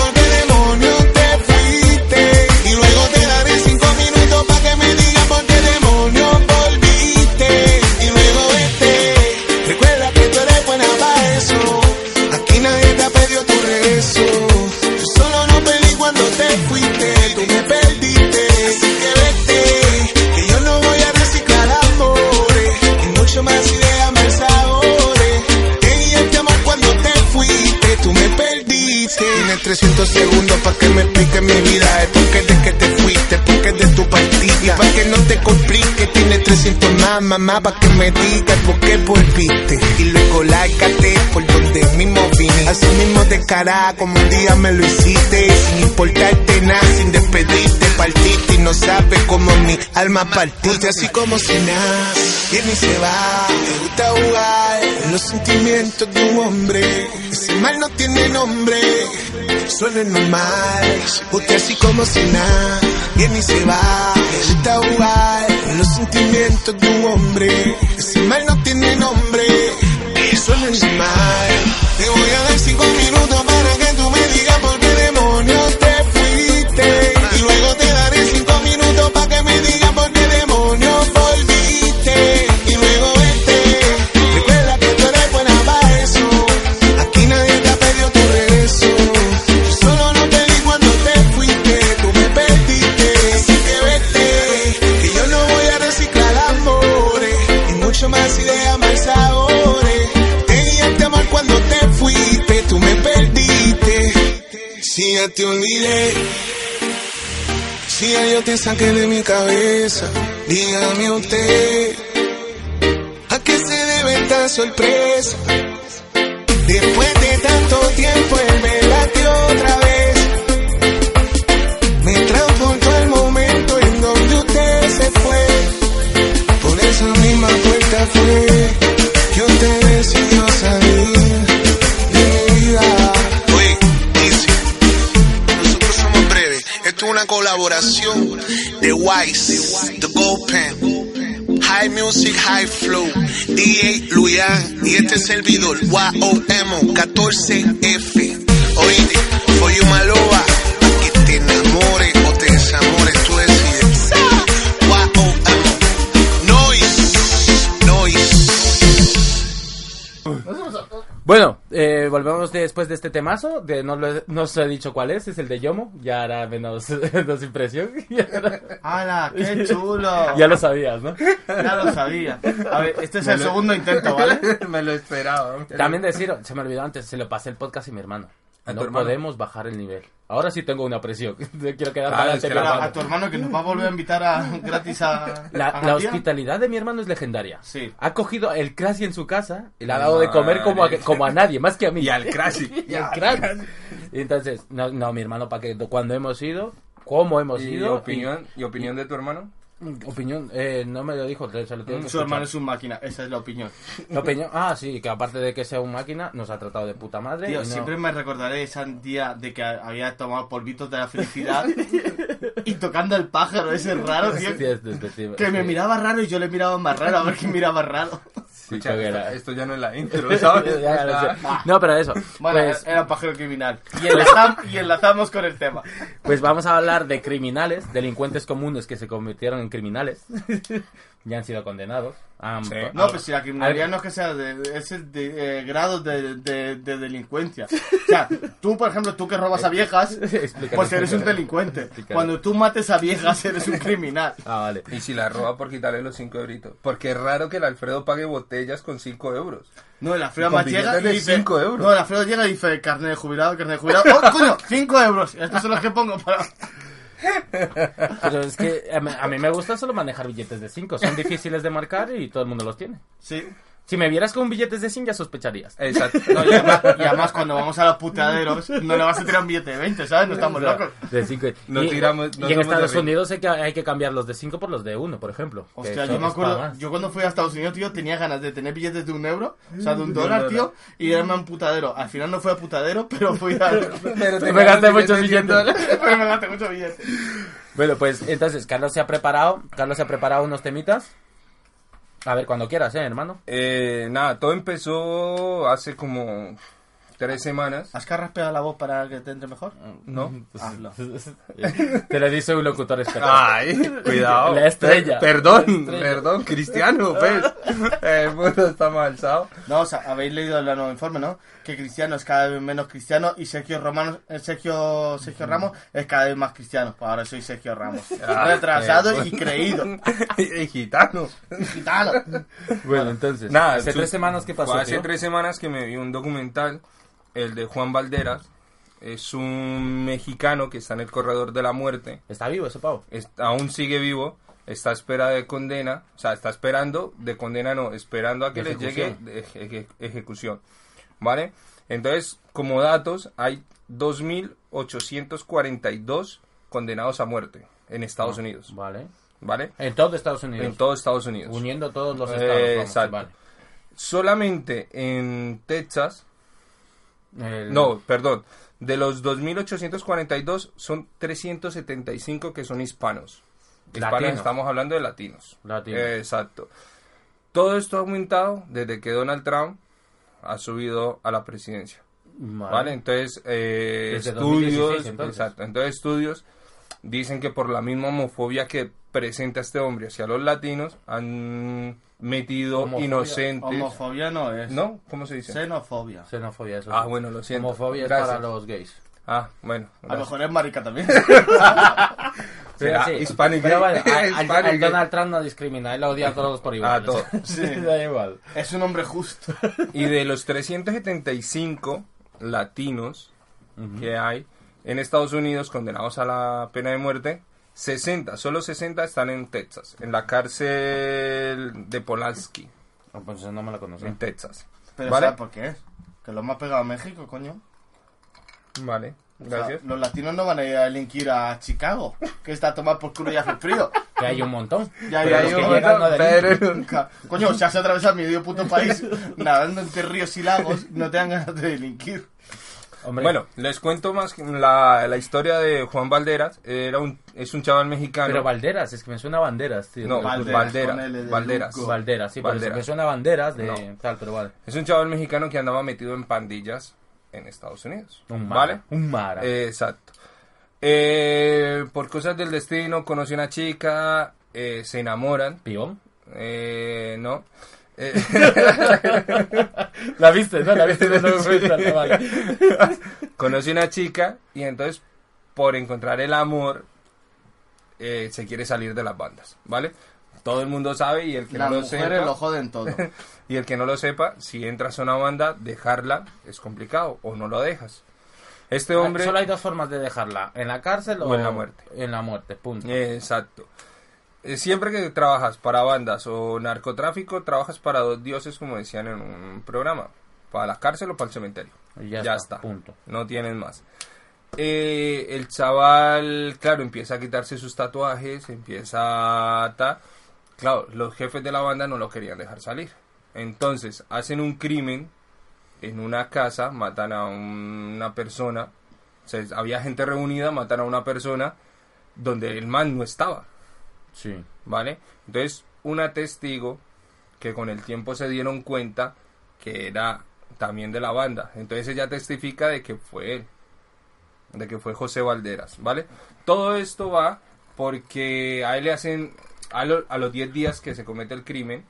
300 segundos para que me expliques mi vida. El porqué de que te fuiste, el porqué de tu partida. Y para que no te complique, tienes 300 más, mamá, para que me digas por qué volviste. Y luego láicate por donde mismo vine. Así mismo de cara, como un día me lo hiciste. Sin importarte nada, sin despedirte, partiste. Y no sabes cómo mi alma partiste. Así como si nada, viene y se va. Me gusta jugar los sentimientos de un hombre. Ese mal no tiene nombre. Suena normal, usted así como si nada, viene y se va. Jugar en los sentimientos de un hombre. Ese mal no tiene nombre, suena normal. Te olvidé. Si ya yo te saqué de mi cabeza, dígame usted, ¿a qué se debe esta sorpresa? Después de tanto tiempo, latió otra vez. Me transportó el momento en donde usted se fue. Por esa misma puerta fue de Wise, The Gold Pen, High Music, High Flow, DJ Luyan y este servidor, YOM 14F. Oíste, for you Bueno, eh, volvemos después de este temazo. De, no, lo he- no os he dicho cuál es, es el de Yomo. Ya hará menos, [laughs] menos impresión. [laughs] ¡Hala! ¡Qué [laughs] chulo! ya lo sabías, ¿no? Ya lo sabía. A ver, este es el segundo intento, ¿vale? Me lo esperaba. También decir, se me olvidó antes, se lo pasé el podcast a mi hermano. ¿A tu No hermano? podemos bajar el nivel. Ahora sí tengo una presión. [laughs] Quiero quedar Ah, para es que a tu hermano que nos va a volver a invitar a, [laughs] gratis a. La, a la hospitalidad de mi hermano es legendaria. Sí. Ha cogido el Crasy en su casa y le ha dado de comer como a, como a nadie, más que a mí. Y al Crasy. [laughs] Y al Crasy. Y entonces, no, no, mi hermano, para que cuando hemos ido, cómo hemos ¿Y ido. opinión, ¿Y opinión de tu hermano? Opinión, eh, no me lo dijo, se lo tengo que Su hermano es un máquina, esa es la opinión. La opinión, ah, sí, que aparte de que sea un máquina, nos ha tratado de puta madre. Tío, y no- siempre me recordaré ese día de que había tomado polvitos de la felicidad y tocando el pájaro ese raro, tío. Sí, es despectivo, Que me miraba raro y yo le miraba más raro, a ver quién miraba raro. Sí, Escucha, esto, ya no es la intro, ¿sabes? [laughs] Ya, ya. No, pero eso. Bueno, pues, era un pájaro criminal. [laughs] Y, enlazam- y enlazamos con el tema. Pues vamos a hablar de criminales, delincuentes comunes que se convirtieron en criminales. [laughs] ya han sido condenados. Han- Sí. No, pues si la criminalidad no es que sea de, es el de eh, grados de, de- de delincuencia. O sea, tú, por ejemplo, tú que robas a viejas, [laughs] pues eres un delincuente. Cuando tú mates a viejas, eres un criminal. [laughs] Ah, vale. Y si la roba por quitarle los 5 euritos. Porque es raro que el Alfredo pague botellas con 5 euros. No, el Alfredo más llega y dice... cinco euros. No, el Alfredo llega y dice, carnet de jubilado, carnet de jubilado. [laughs] ¡Oh, coño! ¡5 euros! Estos son los que pongo para... [laughs] Pero es que a mí, a me gusta solo manejar billetes de 5. Son difíciles de marcar y todo el mundo los tiene. Sí. Si me vieras con billetes de 100 ya sospecharías. Exacto. No, y, además, y además cuando vamos a los puteaderos, no le vas a tirar un billete de 20, ¿sabes? No estamos locos. De 5. No y, tiramos- no y en Estados. Unidos hay que, hay que cambiar los de 5 por los de 1, por ejemplo. Hostia, yo me acuerdo, yo cuando fui a Estados Unidos, tío, tenía ganas de tener billetes de un euro, o sea, de un dólar, tío, y irme a un putadero. Al final no fue a putadero, [laughs] pero fui a... Pero [laughs] Me gasté muchos billetes. [laughs] pero me gasté muchos billetes. Bueno, pues entonces Carlos se ha preparado, Carlos se ha preparado unos temitas. A ver, cuando quieras, eh, hermano. Eh, nada, todo empezó hace como 3 semanas. ¿Has carraspeado la voz para que te entre mejor? ¿No? Hazlo. [laughs] Te lo dice un locutor experto. Ay, cuidado. La estrella. Per- Perdón, La estrella. perdón, Cristiano, pues. [laughs] El mundo está mal, ¿sabes? No, o sea, habéis leído el nuevo informe, ¿no? Que Cristiano es cada vez menos cristiano y Sergio Romano, eh, Sergio, Sergio Ramos es cada vez más cristiano. Pues ahora soy Sergio Ramos. [laughs] Ah, Retrasado eh, y creído. y gitano. Gitano. Bueno, entonces, Nada, hace tres semanas que pasó, Hace tío? tres semanas que me vi un documental, el de Juan Valderas. Es un mexicano que está en el corredor de la muerte. Está vivo ese pavo. es- aún sigue vivo. Está a espera de condena. O sea, está esperando de condena, no, esperando a que le llegue ejecución. de eje- eje- ejecución. ¿Vale? Entonces, como datos, hay 2.842 condenados a muerte en Estados Unidos. Vale. ¿Vale? En todo Estados Unidos. En todo Estados Unidos. Uniendo todos los Eh, estados. vamos, exacto. vale. Solamente en Texas, El- no, perdón, de los 2.842 son 375 que son hispanos. Hispanos, estamos hablando de latinos. Eh, exacto. Todo esto ha aumentado desde que Donald Trump ha subido a la presidencia. Vale. ¿Vale? Entonces, eh, estudios, 2016, entonces. exacto. Entonces, estudios dicen que por la misma homofobia que presenta este hombre hacia los latinos, han metido Homofobia. inocentes. Homofobia no es. ¿No? ¿Cómo se dice? Xenofobia. Xenofobia, eso. Ah, sí. bueno, lo siento. Homofobia es Gracias. para los gays. Ah, bueno. A lo mejor es marica también. [laughs] Será Sí, hispanic Pero bueno, al- al gay. Donald Trump no discrimina, él odia a todos por igual. A todos. [laughs] Sí, da igual. es un hombre justo. Y de los 375 latinos que hay, en Estados Unidos condenados a la pena de muerte, 60, solo 60 están en Texas, en la cárcel de Polanski, No, pues eso no me la conocía. en Texas. Pero ¿Vale? ¿sabes por qué es? Que lo más pegado a México, coño. Vale, O sea, gracias. los latinos no van a ir a delinquir a Chicago, que está a tomar por culo y hace frío. Que hay un montón. Ya Pero hay los un que montón, no pero- Nunca. Coño, si has atravesado medio puto país [laughs] nadando entre ríos y lagos, no te dan ganas de delinquir. Hombre, Bueno, les cuento más la, la historia de Juan Valderas. Era un, es un chaval mexicano. pero Valderas, es que me suena a banderas, tío. No, Valderas, Valderas, Valderas. Sí, pero Valderas. me suena a banderas de No. tal, pero vale. Es un chaval mexicano que andaba metido en pandillas en Estados Unidos. Un mara. ¿Vale? Un mara. Eh, exacto. Eh, por cosas del destino, conoce a una chica, eh, se enamoran. ¿Pibón? Eh, no. Eh, [laughs] ¿La viste? No, la viste. No, no, no, vale. conoce una chica y entonces, por encontrar el amor, eh, se quiere salir de las bandas, ¿vale? Todo el mundo sabe y el que no lo sepa, lo joden todo. [laughs] y el que no lo sepa, si entras a una banda, dejarla es complicado o no lo dejas. Este hombre, Solo hay dos formas de dejarla: en la cárcel o, O en la muerte. En la muerte, punto. Exacto. Eh, Siempre que trabajas para bandas o narcotráfico, trabajas para dos dioses, como decían en un programa. Para la cárcel o para el cementerio. Ya, ya está, está. Punto. No tienen más. Eh, el chaval, claro, empieza a quitarse sus tatuajes, empieza a... ta- Claro, los jefes de la banda no lo querían dejar salir. Entonces, hacen un crimen en una casa, matan a un- una persona. O sea, había gente reunida, matan a una persona donde el man no estaba. Sí. ¿vale? Entonces, una testigo que con el tiempo se dieron cuenta que era también de la banda. Entonces ella testifica de que fue él, de que fue José Valderas, ¿vale? Todo esto va porque a él le hacen, a, lo- a los 10 días que se comete el crimen,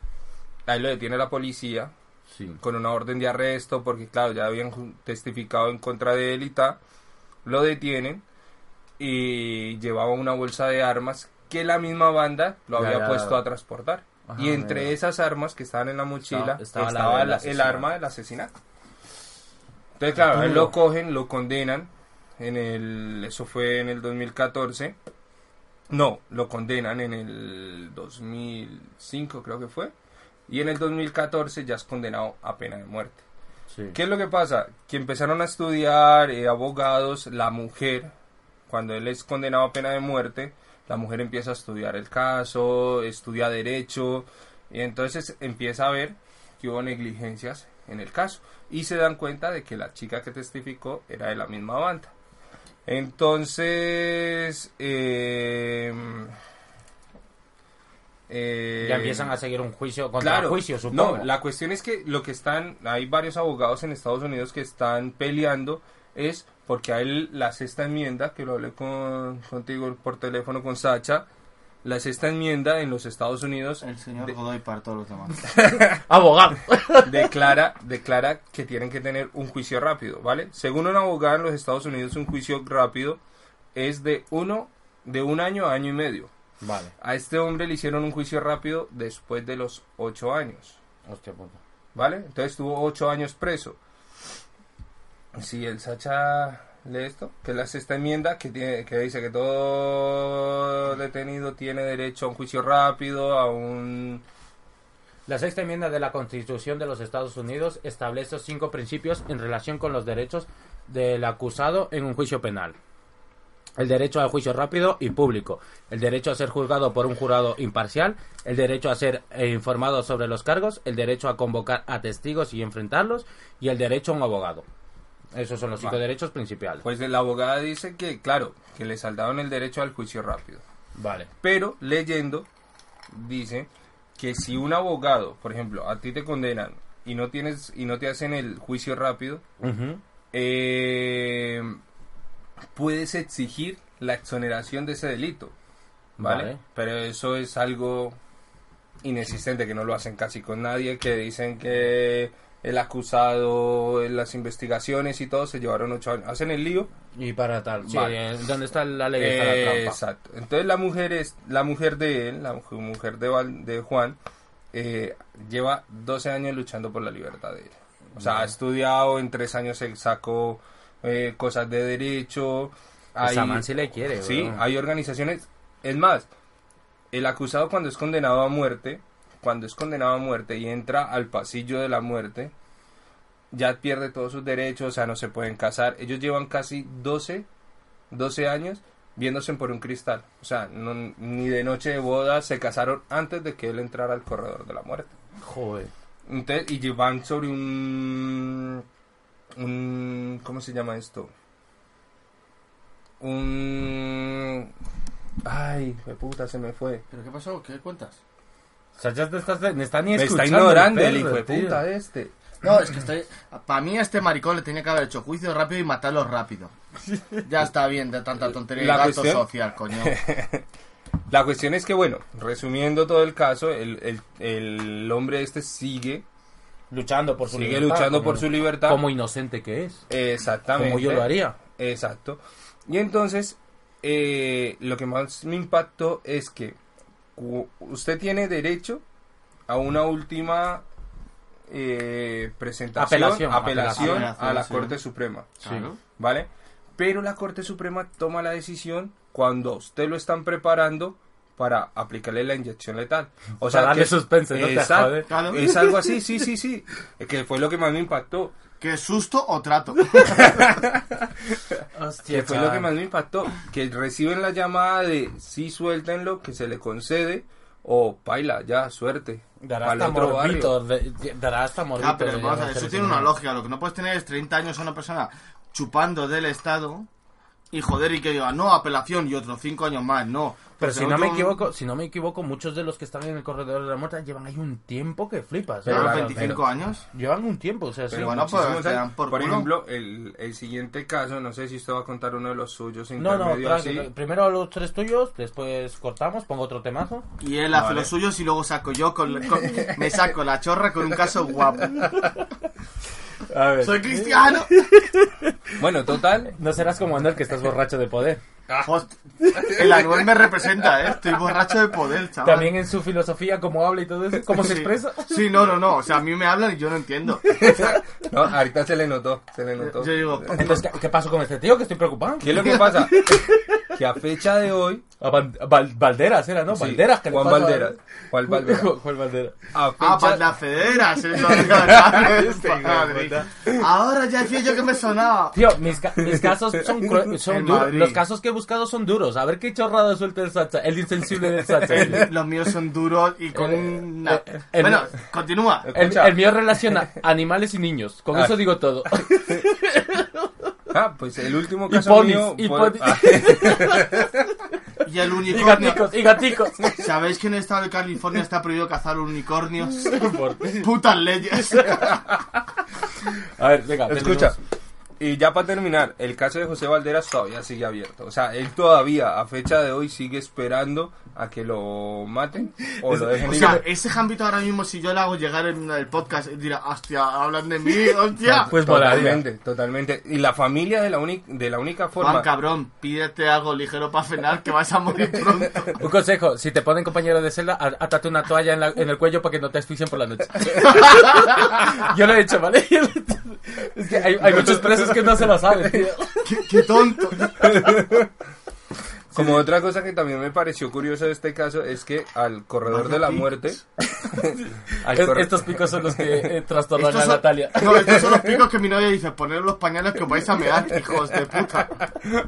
a él lo detiene la policía Sí. con una orden de arresto porque claro, ya habían testificado en contra de él y tal, lo detienen y llevaba una bolsa de armas que la misma banda lo Ya, había ya. puesto a transportar. Ajá, y entre esas armas que estaban en la mochila Estaba- estaba estaba, la del la- el arma del asesinato. Entonces, claro, él lo cogen, lo condenan en el eso fue en el 2014. No, lo condenan en el 2005 creo que fue. Y en el 2014 ya es condenado a pena de muerte. sí. ¿Qué es lo que pasa? Que empezaron a estudiar eh, abogados, la mujer, cuando él es condenado a pena de muerte, la mujer empieza a estudiar el caso, estudia derecho, y entonces empieza a ver que hubo negligencias en el caso. Y se dan cuenta de que la chica que testificó era de la misma banda. Entonces... eh, eh, Ya empiezan a seguir un juicio contra juicio, supongo. no, la cuestión es que lo que están, hay varios abogados en Estados Unidos que están peleando es porque a él la sexta enmienda, que lo hablé con, contigo por teléfono con Sacha, la sexta enmienda en los Estados Unidos El señor de- Godoy para todos los demás. [laughs] Abogado. [laughs] declara, declara que tienen que tener un juicio rápido, ¿vale? Según un abogado en los Estados Unidos, un juicio rápido es de uno, de un año a año y medio. vale. A este hombre le hicieron un juicio rápido después de los ocho años. Hostia puta. ¿Vale? Entonces estuvo ocho años preso. Si el Sacha lee esto, que la sexta enmienda, que, tiene, que dice que todo detenido tiene derecho a un juicio rápido, a un... La sexta enmienda de la Constitución de los Estados Unidos establece cinco principios en relación con los derechos del acusado en un juicio penal. El derecho al juicio rápido y público, el derecho a ser juzgado por un jurado imparcial, el derecho a ser eh, informado sobre los cargos, el derecho a convocar a testigos y enfrentarlos y el derecho a un abogado. Esos son los cinco Vale. derechos principales. Pues la abogada dice que, claro, que le saldaron el derecho al juicio rápido. Vale. Pero leyendo, dice que si un abogado, por ejemplo, a ti te condenan y no tienes y no te hacen el juicio rápido, eh, puedes exigir la exoneración de ese delito, ¿vale? Vale. Pero eso es algo inexistente, que no lo hacen casi con nadie, que dicen que el acusado en las investigaciones y todo se llevaron ocho años. Hacen el lío. Y para tal. Sí, Vale. eh, ¿dónde está la ley? Está la Eh, trampa. exacto. Entonces la mujer es la mujer de él, la mujer, de, Val- de Juan, eh, lleva 12 años luchando por la libertad de él. O sea, ha estudiado, en tres años se sacó eh, cosas de derecho. Pues Hay, a Man sí le quiere, Sí, hay organizaciones. Es más, el acusado cuando es condenado a muerte, cuando es condenado a muerte y entra al pasillo de la muerte, ya pierde todos sus derechos, o sea, no se pueden casar. Ellos llevan casi 12, 12 años viéndose por un cristal. O sea, no- ni de noche de boda se casaron antes de que él entrara al corredor de la muerte. Joder. Entonces, y van sobre un, un... ¿Cómo se llama esto? Un... Ay, de puta, se me fue. ¿Pero qué pasó? ¿Qué cuentas? O sea, ya te estás, ni está ni Me está ignorando el perro, hijo de tío. puta este. No, es que estoy... Para mí a este maricón le tenía que haber hecho juicio rápido y matarlo rápido. [laughs] Ya está bien de tanta tontería y La gasto cuestión- social, coño. [laughs] La cuestión es que, bueno, resumiendo todo el caso, el, el, el hombre este sigue, Luchando por su sigue libertad. luchando como- por su libertad. Como inocente que es. Exactamente. Como yo lo haría. Exacto. Y entonces, eh, lo que más me impactó es que usted tiene derecho a una última eh, presentación, Apelación, apelación, apelación. a la Corte Suprema. ¿Vale? Pero la Corte Suprema toma la decisión cuando usted lo están preparando para aplicarle la inyección letal. O Para darle suspense, no te Exacto. jode. Claro. Es algo así, sí, sí, sí. Que fue lo que más me impactó. ¿Qué susto o trato? [laughs] Hostia, que fue lo que más me impactó, que reciben la llamada de sí suéltenlo, que se le concede, o paila, ya, suerte. Dará hasta morbito. dará hasta morbito. Ah, pero de vamos a ver, eso tiene una lógica. Lo que no puedes tener es 30 años a una persona chupando del Estado y joder y que diga, no, apelación y otros 5 años más, no. Pero Pues si no me equivoco, si no me equivoco, muchos de los que están en el corredor de la muerte llevan ahí un tiempo que flipas. Llevan ¿eh? Claro, 25 pero- años. Llevan un tiempo, o sea, sí. Bueno, pues, dan por por ejemplo, el, el siguiente caso, no sé si usted va a contar uno de los suyos No, no, así. primero los tres tuyos, después cortamos, pongo otro temazo. Y él hace Vale. los suyos y luego saco yo con, con- me saco la chorra con un caso guapo. [laughs] A ver. Soy cristiano. Bueno, total, No serás como Anuel que estás borracho de poder. Host- El Anuel me representa, ¿eh? Estoy borracho de poder, chaval. También en su filosofía, cómo habla y todo eso, cómo se Sí. expresa. Sí, no, no, no. O sea, a mí me hablan y yo no entiendo. [laughs] no, ahorita se le notó, se le notó. Yo digo, Entonces, ¿qué, qué pasó con este tío? Que estoy preocupado. ¿Qué es lo que pasa? que a fecha de hoy, A Val- Val- Valderas era, ¿no? sí, Valderas, que Juan? Valderas, Juan Valderas, [laughs] Juan Valderas. a Ah, fecha, para las federas. [laughs] eso es verdad. Este. Ahora ya decía yo que me sonaba. Tío, mis, ca- mis casos son, son duros. Los casos que buscado son duros. A ver qué chorrada suelta el Sacha. El insensible del Sacha. El, [laughs] Los míos son duros y con una... eh, el- Bueno, continúa. Escucha. el mío relaciona animales y niños. Con Ah. eso digo todo. [laughs] ah, pues el último Y caso ponis, mío, y ah, [laughs] Y el Y unicornio. gaticos, y gaticos. ¿Sabéis que en el estado de California está prohibido cazar unicornios? Putas leyes. A ver, venga. Escucha, tenemos- y ya para terminar, el caso de José Valderas todavía sigue abierto. O sea, él todavía, a fecha de hoy, sigue esperando a que lo maten o lo dejen O sea, ese Jambito ahora mismo, si yo le hago llegar en el podcast, dirá, hostia, hablan de mí, [laughs] hostia. Pues molaría. Totalmente, totalmente. Y la familia de la, uni- de la única Juan, forma... cabrón, pídete algo ligero para cenar, que vas a morir [laughs] pronto. Un consejo, si te ponen compañero de celda, átate una toalla en, la- en el cuello para que no te asfixien por la noche. [laughs] Yo lo he hecho, ¿vale? Yo lo he hecho. Es que hay, hay muchos presos que no se lo saben, tío. qué, qué tonto. Como otra cosa que también me pareció curiosa de este caso es que al corredor de la picos. muerte... [laughs] al Es- estos picos son los que eh, trastornan Estos a son- Natalia. No, estos son los picos que mi novia dice, poner los pañales que os vais a mear, hijos de puta.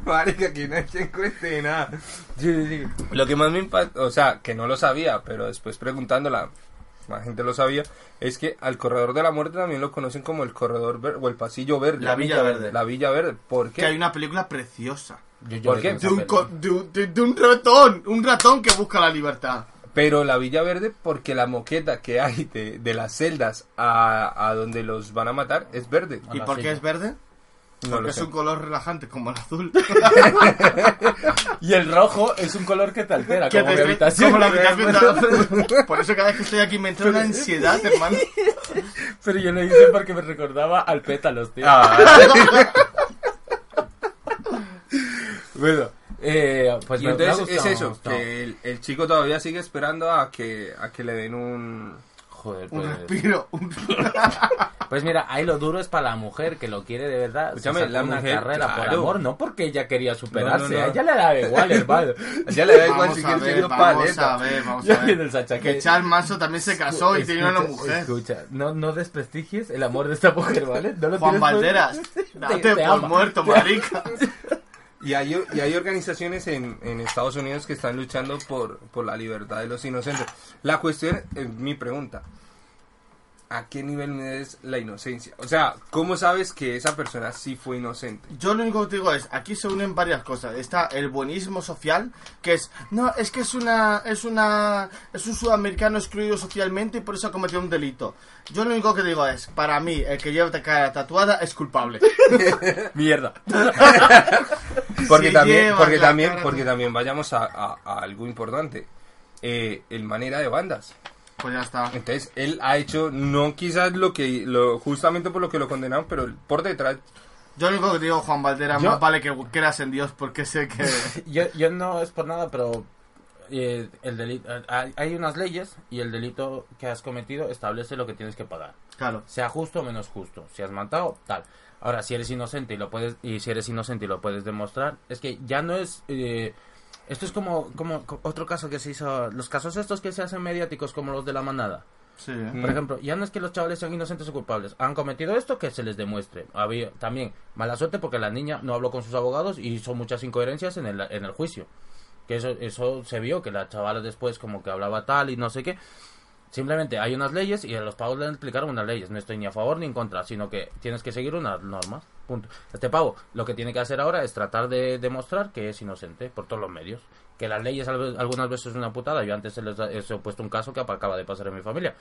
Vale, que aquí no hay quien cueste nada. Sí, sí, sí. Lo que más me impactó, o sea, que no lo sabía, pero después preguntándola, más gente lo sabía, es que al corredor de la muerte también lo conocen como el corredor verde o el pasillo verde. La Villa Verde. La Villa Verde. ¿Por Que hay qué? una película preciosa. Yo ¿Por qué? De un, peli. co- de, un- de- de un ratón, un ratón que busca la libertad. Pero la Villa Verde porque la moqueta que hay de, de las celdas a, a donde los van a matar es verde. ¿Y por qué es verde? No Porque es un color relajante como el azul. [laughs] Y el rojo es un color que te altera, como te- mi habitación. como la [laughs] habitación de- Por eso cada vez que estoy aquí me entra una ansiedad, hermano. Pero yo lo hice porque me recordaba al pétalos, tío. Ah. [laughs] Bueno, eh, pues Y me- entonces es me eso, que el, el chico todavía sigue esperando a que, a que le den un, Joder, Un pues, respiro. un- pues mira, ahí lo duro es para la mujer que lo quiere de verdad. Escúchame, la una mujer, carrera por claro. amor, no porque ella quería superarse. No, no, no. A ella le da igual, hermano. Ya le da igual Vamos si a quiere ser vamos paleta. a ver, vamos a ver. el Sacha Que Charles Manson también se casó y tenía una Escucha, mujer. Escucha, no, no desprestigies el amor de esta mujer, ¿vale? No lo Juan por- Valderas, [laughs] Te- date te por ama. muerto, marica. [laughs] Y hay, y hay organizaciones en, en Estados Unidos que están luchando por, por la libertad de los inocentes. La cuestión, es mi pregunta, ¿a qué nivel mides la inocencia? O sea, ¿cómo sabes que esa persona sí fue inocente? Yo lo único que te digo es, aquí se unen varias cosas. Está el buenismo social, que es, no, es que es una, es una, es un sudamericano excluido socialmente y por eso ha cometido un delito. Yo lo único que digo es, para mí, el que lleva la cara tatuada es culpable. [laughs] Mierda. [laughs] Porque Si también, porque también, porque también vayamos a, a- a algo importante. Eh, el manera de bandas. Pues ya está. Entonces, él ha hecho, no quizás lo que, lo, justamente por lo que lo condenaron, pero por detrás, Yo lo único que digo, Juan Valderas, Yo- más vale que creas en Dios porque sé que... [laughs] Yo, yo no es por nada, pero eh, el delito, hay, hay unas leyes y el delito que has cometido establece lo que tienes que pagar. Claro. Sea justo o menos justo. Si has matado, tal. Ahora, si eres inocente y lo puedes y si eres inocente y lo puedes demostrar, es que ya no es eh, esto es como como co- otro caso que se hizo, los casos estos que se hacen mediáticos como los de la manada. Sí. Por ejemplo, ya no es que los chavales sean inocentes o culpables. Han cometido esto, que se les demuestre. Había también mala suerte porque la niña no habló con sus abogados y hizo muchas incoherencias en el, en el juicio. Que eso, eso se vio, que la chavala después como que hablaba tal y no sé qué. Simplemente hay unas leyes y a los pavos le explicaron unas leyes. No estoy ni a favor ni en contra, sino que tienes que seguir unas normas. Punto. Este pavo lo que tiene que hacer ahora es tratar de demostrar que es inocente por todos los medios. Que las leyes al- algunas veces es una putada. Yo antes se les he he puesto un caso que acaba de pasar en mi familia.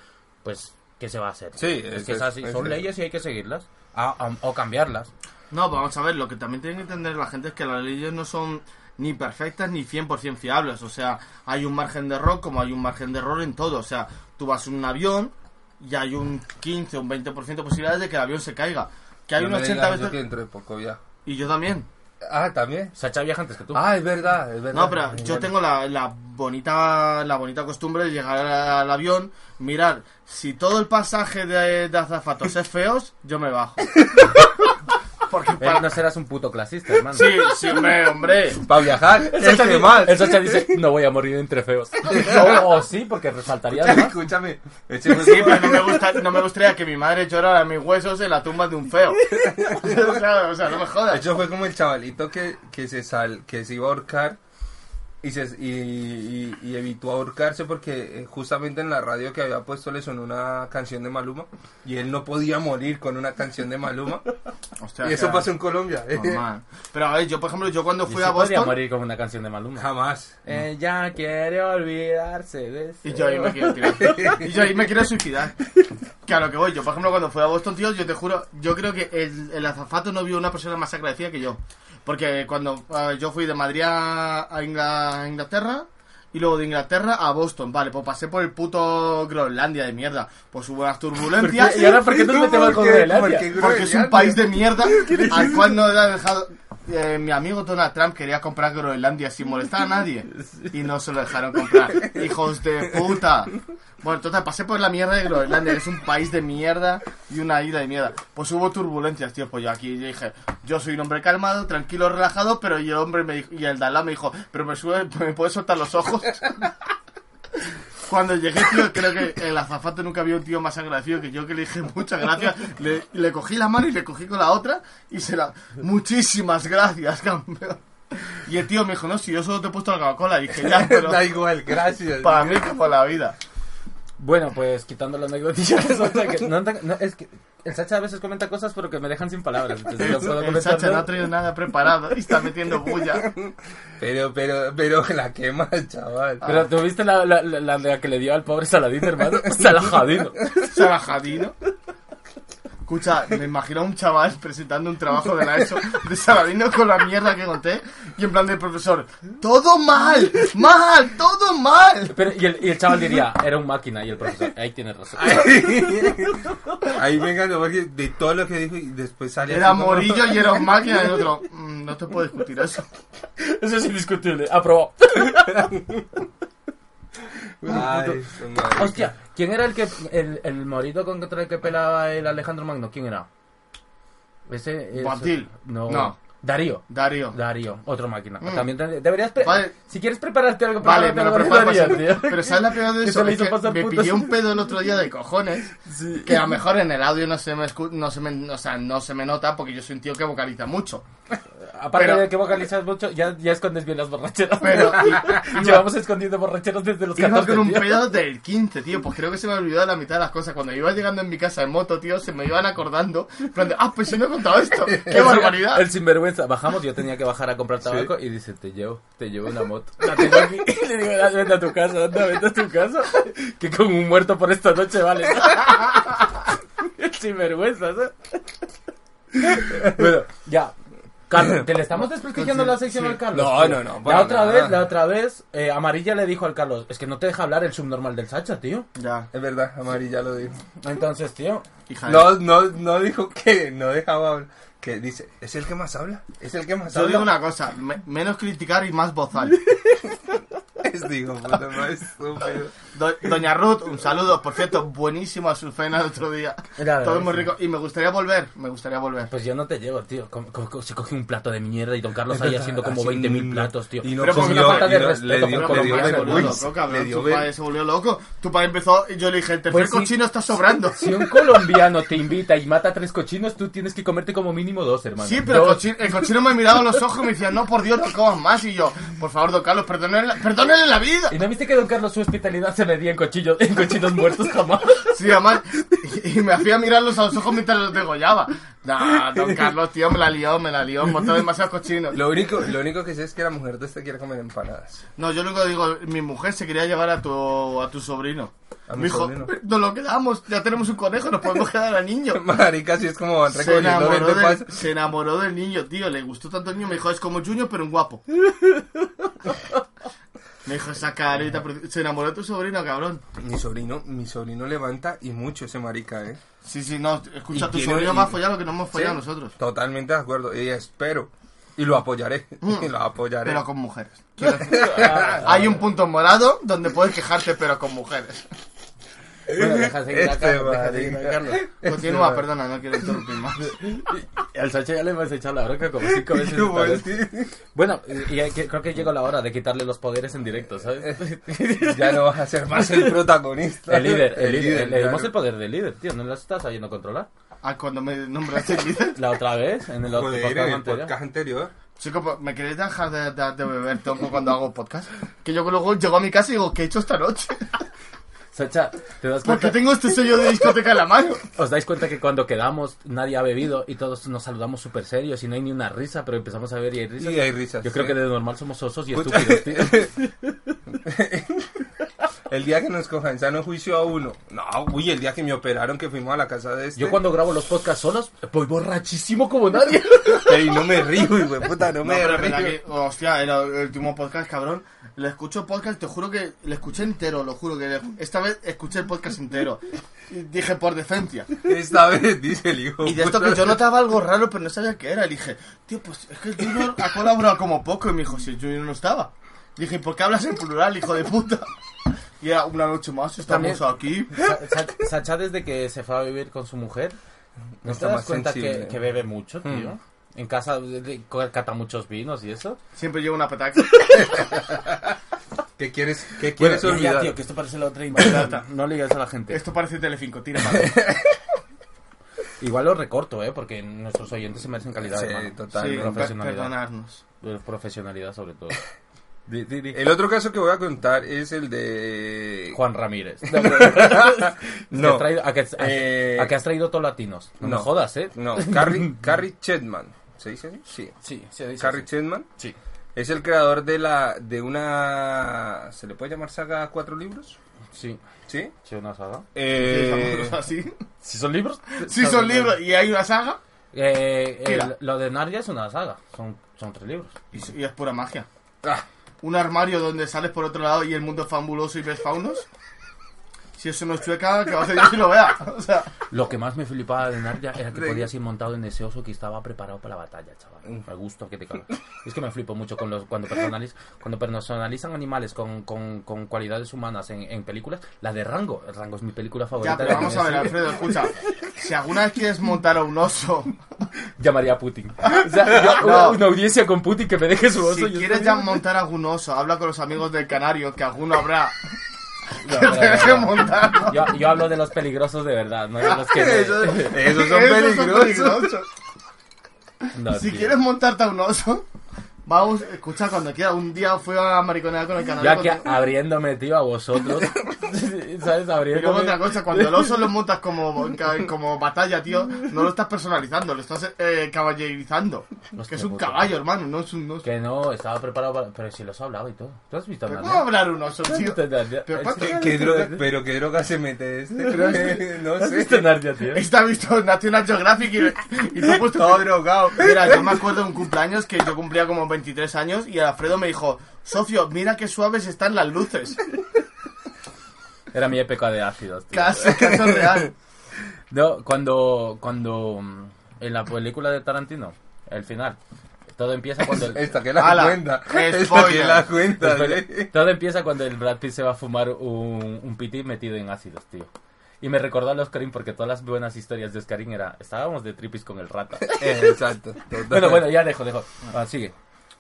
Pues, ¿qué se va a hacer? Sí, es es- que es es- así. es- Son leyes y hay que seguirlas. Ah, o cambiarlas. No, vamos a ver, lo que también tiene que entender la gente es que las leyes no son ni perfectas ni 100% fiables. O sea, hay un margen de error como hay un margen de error en todo. O sea, tú vas en un avión y hay un 15 o un 20% de posibilidades de que el avión se caiga. Que hay no un me 80 digas, veces... yo que dentro de poco ya. Y yo también. Ah, también. Sacha viaja antes que tú. Ah, es verdad, es verdad. No, pero yo tengo la, la bonita la bonita costumbre de llegar al avión, mirar si todo el pasaje de, de azafatos es feos, yo me bajo. [laughs] Porque Eh, para... no serás un puto clasista, hermano. Sí, sí, hombre, hombre. Para viajar, El es Sacha, más. el Sacha dice, no voy a morir entre feos. o, o sí, porque resaltaría. Escúchame. fue Sí, pero no me, gusta, no me gustaría que mi madre llorara mis huesos en la tumba de un feo. [laughs] Claro, o sea, no me jodas. hecho fue como el chavalito que, que se sal, que se iba a ahorcar y, se, y, y- y evitó ahorcarse porque eh, justamente en la radio que había puesto le sonó una canción de Maluma y él no podía morir con una canción de Maluma [laughs] Hostia, y eso pasó en Colombia normal. Pero a ver, yo por ejemplo, yo cuando fui a podría Boston... morir con una canción de Maluma. jamás Ella quiere olvidarse de Y yo ahí me quiero tirar. [laughs] Y yo ahí me quiero suicidar. Lo que voy, yo por ejemplo cuando fui a Boston, tío, yo te juro, yo creo que el, el azafato no vio una persona más agradecida que yo. Porque cuando eh, yo fui de Madrid a, a Ingla- a Inglaterra y luego de Inglaterra a Boston, vale, pues pasé por el puto Groenlandia de mierda. Pues hubo unas turbulencias. ¿Y ahora por qué nos metemos con ¿Por qué? Groenlandia? ¿Por qué Porque es un país de mierda al cual no le ha dejado. Eh, mi amigo Donald Trump quería comprar Groenlandia sin molestar a nadie y no se lo dejaron comprar. Hijos de puta. Bueno, entonces pasé por la mierda de Groenlandia, que es un país de mierda y una isla de mierda. Pues hubo turbulencias, tío. Pues yo aquí dije, yo soy un hombre calmado, tranquilo, relajado, pero y el hombre me dijo, y el lado me dijo, pero me, sube, me puedes soltar los ojos. Cuando llegué, tío, creo que el azafato nunca había un tío más agradecido que yo, que le dije muchas gracias. Le, le cogí la mano y le cogí con la otra y se la... Muchísimas gracias, campeón. Y el tío me dijo, no, si yo solo te he puesto la Coca-Cola. Y dije, ya, [laughs] pero da igual gracias para mí como la vida. Bueno, pues quitando la anécdotilla [laughs] que no, no, es que el Sacha a veces comenta cosas pero que me dejan sin palabras. entonces no [laughs] puedo El Sacha no nada. ha traído nada preparado y está metiendo bulla. [laughs] pero pero pero la quema chaval Pero tuviste la, la, la que le dio al pobre Saladín, hermano. Salajadino. Salajadino. Escucha, me imagino a un chaval presentando un trabajo de la ESO de Saladino con la mierda que conté y en plan de profesor, todo mal, mal, todo mal. Pero, y, el, y el chaval diría, era un máquina y el profesor, ahí tienes razón. ahí porque de todo lo que dijo y después sale Era Morillo y era un máquina y el otro, "Mm, no te puedo discutir eso. Eso es indiscutible. Aprobó. [laughs] Ay, su madre. Hostia, ¿Quién era el que el, el morito contra el que pelaba el Alejandro Magno? ¿Quién era? Ese, Boabdil. No. No. Darío. Darío. Darío, otro máquina. Mm. También te- deberías Vale. si quieres prepararte algo Vale, prepárate me lo preparo para Darío, tío. Pero ¿sabes la peor de eso? Es que pasar me pillé un pedo el otro día de cojones. Que a lo mejor en el audio no se me escu- no se me, o sea, no se me nota porque yo soy un tío que vocaliza mucho. [laughs] Aparte Pero- de que vocalizas mucho, ya, ya escondes bien las borracheras. Pero [laughs] y- Llevamos escondiendo borracheras desde los Iba 14, con un tío. pedo del 15, tío. Pues creo que se me olvidó la mitad de las cosas. Cuando iba llegando en mi casa en moto, tío, se me iban acordando. Plan de, ah, pues si no he contado esto. [laughs] ¡Qué barbaridad! El sinvergüenza. Bajamos, yo tenía que bajar a comprar tabaco y dice, te llevo, te llevo una moto. La tengo aquí. [laughs] Y le digo, "Anda, vete a tu casa, anda, vete a tu casa. Que con un muerto por esta noche vale. El sinvergüenza, ¿sabes? Bueno, ya. Carlos, [coughs] te le estamos desprestigiando la sección Sí. al Carlos. No, tío. no, no, La otra nada. vez, la otra vez, eh, Amarilla le dijo al Carlos, es que no te deja hablar el subnormal del Sacha, tío. Ya, Es verdad, amarilla lo dijo. Entonces, tío, hija No, no, no dijo que no dejaba hablar. Que dice, es el que más habla. Es el que más Yo habla. digo una cosa, me- menos criticar y más bozal. [laughs] Es digo, puta madre, estúpido. Do- Doña Ruth, un saludo. Por cierto, buenísimo a su cena el otro día. Todo muy rico. Y me gustaría volver, me gustaría volver. Pues yo no te llevo, tío. Co- co- co- se coge un plato de mierda y Don Carlos ahí haciendo como Así, 20.000 no. platos, tío. Y no Pero una falta de respeto le dio, tu dio padre se volvió loco, Tu ver- padre se volvió loco. Tu padre empezó y yo le dije, el tercer Pues cochino está sobrando. Si un colombiano te invita y mata a tres cochinos, tú tienes que comerte como mínimo dos, hermano. Sí, pero el cochino, el cochino me miraba a los ojos y me decía, no, por Dios, no comas más. Y yo, por favor, don Carlos, perdónenle la vida. ¿Y no viste que Don Carlos su hospitalidad se medía en cochillos, en cochinos muertos jamás? [laughs] Sí, además, y, y me hacía mirarlos a los ojos mientras los degollaba. Nah, don Carlos, tío, me la lió, me la lió, montó demasiados cochinos. Lo único, lo único que sé es que la mujer de este quiere comer empanadas. No, yo luego digo, mi mujer se quería llevar a tu, a tu sobrino. A mi me dijo, sobrino. nos lo quedamos, ya tenemos un conejo, nos podemos quedar al niño. [laughs] Marica, si es como Se enamoró, del, se enamoró del niño, tío. Le gustó tanto el niño. Me dijo, es como Junior, pero un guapo. [laughs] Me dijo, esa carita. Se enamoró de tu sobrino, cabrón. Mi sobrino, mi sobrino levanta y mucho ese marica, eh. Sí, sí, no. Escucha, Y tu sobrino ha follado lo que no hemos follado Sí, nosotros. Totalmente de acuerdo. Y espero. Y lo apoyaré. [laughs] Y lo apoyaré. Pero con mujeres. [laughs] Hay un punto morado donde puedes quejarte, pero con mujeres. Bueno, deja seguir a Carlos, deja seguir a. Carlos. Continúa, perdona, no quiero interrumpir más. [laughs] Y al Sacha ya le hemos echado la bronca como cinco [laughs] veces. Bueno, y que- creo que llegó la hora de quitarle los poderes en directo, ¿sabes? [laughs] Ya no vas a ser más el protagonista. El líder, el líder. Le dimos claro. el poder de líder, tío. ¿No lo estás sabiendo controlar? Ah, cuando me nombraste líder. La otra vez, en el otro Joder, podcast en el anterior. podcast anterior. Chico, ¿me queréis dejar de, de- de beber tongo cuando hago podcast? Que yo luego llego a mi casa y digo, ¿qué he hecho esta noche? Sacha, ¿te das Porque tengo este sello de discoteca en la mano. ¿Os dais cuenta que cuando quedamos nadie ha bebido y todos nos saludamos súper serios y no hay ni una risa, pero empezamos a ver y hay risas? Y hay risas. Yo creo que de normal somos osos y estúpidos, tío. [laughs] El día que nos cojan en sano juicio a uno. No, uy, el día que me operaron, que fuimos a la casa de este. Yo cuando grabo los podcasts solos, voy borrachísimo como nadie. [laughs] Y no me río, hijo de puta, no, No, me pero río. que, hostia, el, el último podcast, cabrón. Le escucho podcast, te juro que le escuché entero, lo juro que le- esta vez escuché el podcast entero. Y dije por decencia. Esta vez, dice el hijo. Y de esto que yo notaba algo raro, pero no sabía qué era. Y dije, tío, pues es que el Junior ha colaborado como poco. Y me dijo, si el Junior no estaba. Dije, ¿y por qué hablas en plural, hijo de puta? Y era una noche más, estamos También- aquí. Sa- Sa- Sacha desde que se fue a vivir con su mujer, ¿no te Está das más cuenta que, que bebe mucho, tío? En casa de- de- cata muchos vinos y eso. Siempre llevo una petaca. [laughs] ¿Qué quieres, qué quieres Bueno, ya, olvidar? tío, que esto parece la otra internet. No le digas a la gente. Esto parece Telecinco, tira para [laughs] [laughs] Igual lo recorto, ¿eh? Porque nuestros oyentes se merecen calidad, Sí, hermano. Sí, totalmente. per- profesionalidad. perdonarnos. Profesionalidad, sobre todo. Di- di- di. El otro caso que voy a contar es el de... Juan Ramírez. [laughs] No. ¿A, traído- a que, a- Eh, a que has traído todos latinos? No, me jodas, ¿eh? No, Carrie, [laughs] Carrie Chedman. ¿Se dice así? Sí. Sí, se dice Carrie así. Chedman Sí. es el creador de la de una... ¿Se le puede llamar saga a cuatro libros? Sí. ¿Sí? Sí, una saga. Eh, [laughs] así. ¿Sí son libros? Sí, son libros. ¿Y hay una saga? Eh, el- lo de Narnia es una saga. Son, son tres libros. Y, y es pura magia. ah, Un armario donde sales por otro lado y el mundo es fabuloso y ves faunos. Si eso no es chueca, que va a ser yo si lo vea. [laughs] O sea, Lo que más me flipaba de Narnia era que podías ir montado en ese oso que estaba preparado para la batalla, chaval. Me gusto que te cagas. Es que me flipo mucho con los, cuando, personaliz, cuando personalizan animales con, con, con cualidades humanas en, en películas. La de Rango. Rango es mi película favorita. ya, pero vamos a ver. Alfredo, escucha. Si alguna vez quieres montar a un oso, [laughs] Llamaría a Putin. O sea, yo- No. una, una audiencia con Putin que me deje su oso. si yo quieres estoy- ya montar a algún oso, habla con los amigos del Canario, que alguno habrá. No, no, no. Yo, yo hablo de los peligrosos de verdad, no de los que... Esos, esos son [laughs] Esos peligrosos. Si tío. quieres montarte a un oso, vamos, escucha, cuando quieras. Un día fui a mariconear con el Canario. Yo aquí con- abriéndome, tío, a vosotros. [laughs] [laughs] ¿Sabes? Abriéndome. otra cosa, cuando el oso lo montas como, como batalla, tío, no lo estás personalizando, lo estás eh, caballerizando. Hostia que es un puta. caballo, hermano, no es un oso. Que no, estaba preparado para... Pero si los ha hablado y todo. ¿Tú has visto ¿Pero Narnia? ¿Cómo hablar un oso, tío? ¿Tú has visto Narnia? Pero ¿En ¿cuántos serio? ¿Qué, qué droga, ¿Tú pero qué droga se mete este? [laughs] no has sé. visto Narnia, tío? Está visto National Geographic y, y te he puesto todo drogado. Mira, yo me acuerdo de un cumpleaños que yo cumplía como 23 años y Alfredo me dijo, Socio, mira qué suaves están las luces. [laughs] Era mi época de ácidos, tío. Caso real. [laughs] No, cuando, cuando mm, en la película de Tarantino, el final, todo empieza cuando el, [laughs] Esta que la Ala, cuenta. Esta que la cuenta. Espera, ¿eh? todo empieza cuando el Brad Pitt se va a fumar un, un piti metido en ácidos, tío. Y me recordó a los Oscarín porque todas las buenas historias de Oscarín era, estábamos de tripis con el rata. Exacto. total. bueno, bueno, ya dejo, dejo. Ah, sigue.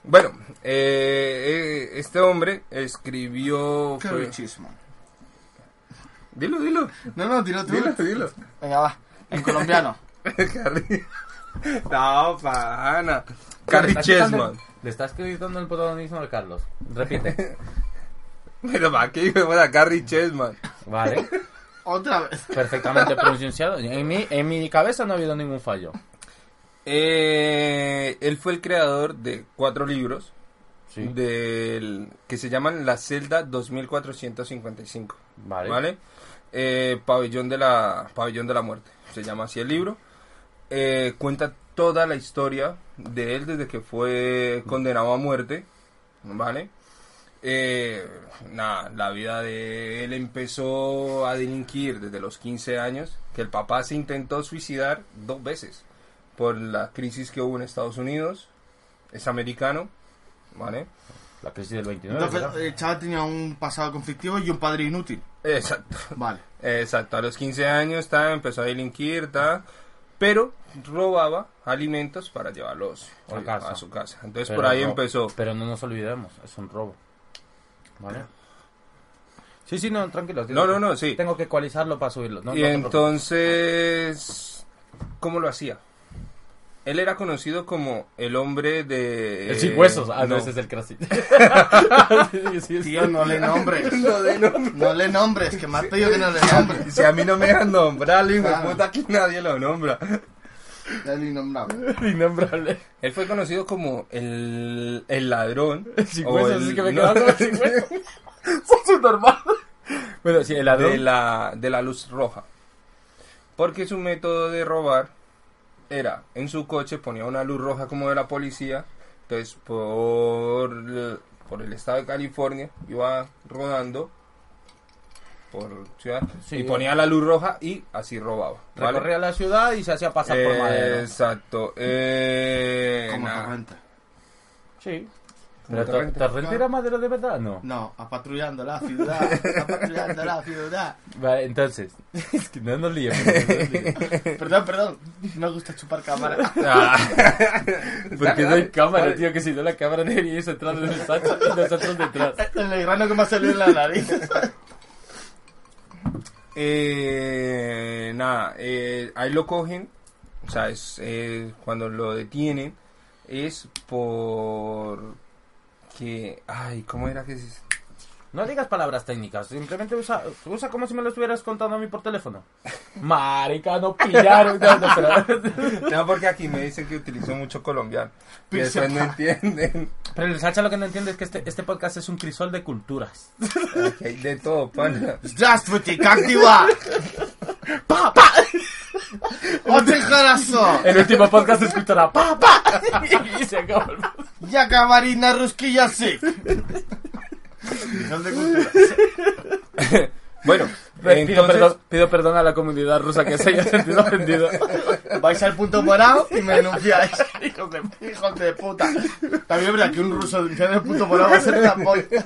Bueno, eh, eh, este hombre escribió... Fue-. Dilo, dilo. No, no, dilo tú. Dilo, dilo. Venga, va. En colombiano. [laughs] Carrie- [laughs] no, pana. Carrie Le estás quitando- Chessman. Le estás quitando el protagonismo al Carlos. Repite. [laughs] Pero para qué hijo de puta, Carrie Chessman. Vale. Otra vez. Perfectamente pronunciado. En mi, en mi cabeza no ha habido ningún fallo. Eh, él fue el creador de cuatro libros Sí. del, que se llaman La Celda 2455. Vale. ¿Vale? Eh, Pabellón, de la, Pabellón de la Muerte. Se llama así el libro. Eh, cuenta toda la historia de él desde que fue condenado a muerte. ¿Vale? Eh, nada, la vida de él empezó a delinquir desde los 15 años. Que el papá se intentó suicidar dos veces por la crisis que hubo en Estados Unidos. Es americano. ¿Vale? La crisis del 29. Entonces, el chaval tenía un pasado conflictivo y un padre inútil. Exacto. Vale. Exacto, a los 15 años ta, empezó a delinquir, ta, pero robaba alimentos para llevarlos A eh, casa. a su casa. Entonces Pero por ahí no- empezó. Pero no nos olvidemos, es un robo. ¿Vale? Sí, sí, no, tranquilo. No, no, no, sí. Tengo que ecualizarlo para subirlo. No, y no entonces, ¿cómo lo hacía? Él era conocido como el hombre de... El sin huesos. Ah, no, no. ese es el crazy. [laughs] Sí, sí, sí. Tío, no le nombres. [laughs] No. No le nombres, que me has pedido que no le nombres. Si a mí no me dejan nombrarlo, hijo de Claro. puta, aquí nadie lo nombra. El innombrable. [laughs] Innombrable. Él fue conocido como el, el ladrón. Sin o huesos, el- es que me no, quedaba con sin huesos. Soy normal. Bueno, sí, el ladrón. de la, de la luz roja. Porque su método de robar era en su coche ponía una luz roja como de la policía. Entonces por, el- por el estado de California iba rodando por ciudad Sí. y ponía la luz roja y así robaba. ¿vale? Recorría la ciudad y se hacía pasar por madera. Exacto. Eh, Como nah. torrente. Sí. Pero Torrente. ¿Te Torrente era de verdad? No. No, a patrullando la ciudad. A patrullando la ciudad. Vale, entonces. [laughs] Es que no nos liemos. no. Perdón, perdón. Me gusta chupar cámara. Ah. [laughs] Porque no hay cámara, tío, que si no la cámara debería irse atrás de nosotros y nosotros detrás. El grano que me ha salido en la nariz. Eh, nada, eh, ahí lo cogen, o sea, es eh, cuando lo detienen es por que, ay, ¿cómo era que se... No digas palabras técnicas, simplemente usa, usa como si me lo estuvieras contando a mí por teléfono. [laughs] Marica, no pillaron. No, [laughs] no, pero, No, porque aquí me dicen que utilizo mucho colombiano, que Pisa. después no entienden, pero el Sacha lo que no entiende es que este, este podcast es un crisol de culturas. que hay de todo, pana. Здравствуйте, как дела? Папа! ¡Otro hijarazo! El último podcast se escuchará ¡Pa, pa! y se acabó el podcast. Ya camarina rusquilla sí. Bueno, eh, pido, perdón, pido perdón a la comunidad rusa que se haya sentido ofendido. Vais al punto morado y me denunciáis. Hijos de, hijos de puta. También es que un ruso denunciando el punto morado va a ser una polla.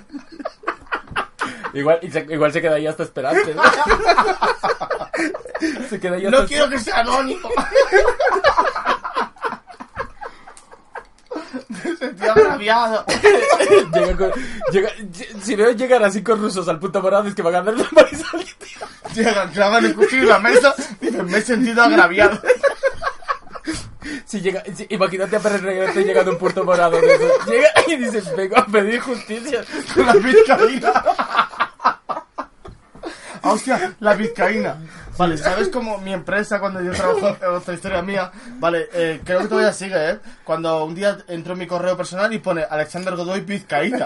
Igual, y se, igual se queda ahí hasta esperante. ¿no? [laughs] se queda ahí hasta No quiero que sea anónimo. Me sentí agraviado. Llega con- llega- si veo llegar así con rusos al punto morado es que van a ganar la Marisol. Llegan, clavan el cuchillo en la mesa y dicen, me he sentido agraviado. Si llega, imagínate a Pérez Reverte llegando a un punto morado. Llega y dice, vengo a pedir justicia. La vizcaína. Ah, hostia, la vizcaína. Vale, ¿sabes cómo mi empresa, cuando yo trabajo, [laughs] otra historia mía, vale, eh, creo que todavía sigue, ¿eh? Cuando un día entró en mi correo personal y pone Alexander Godoy Vizcaína.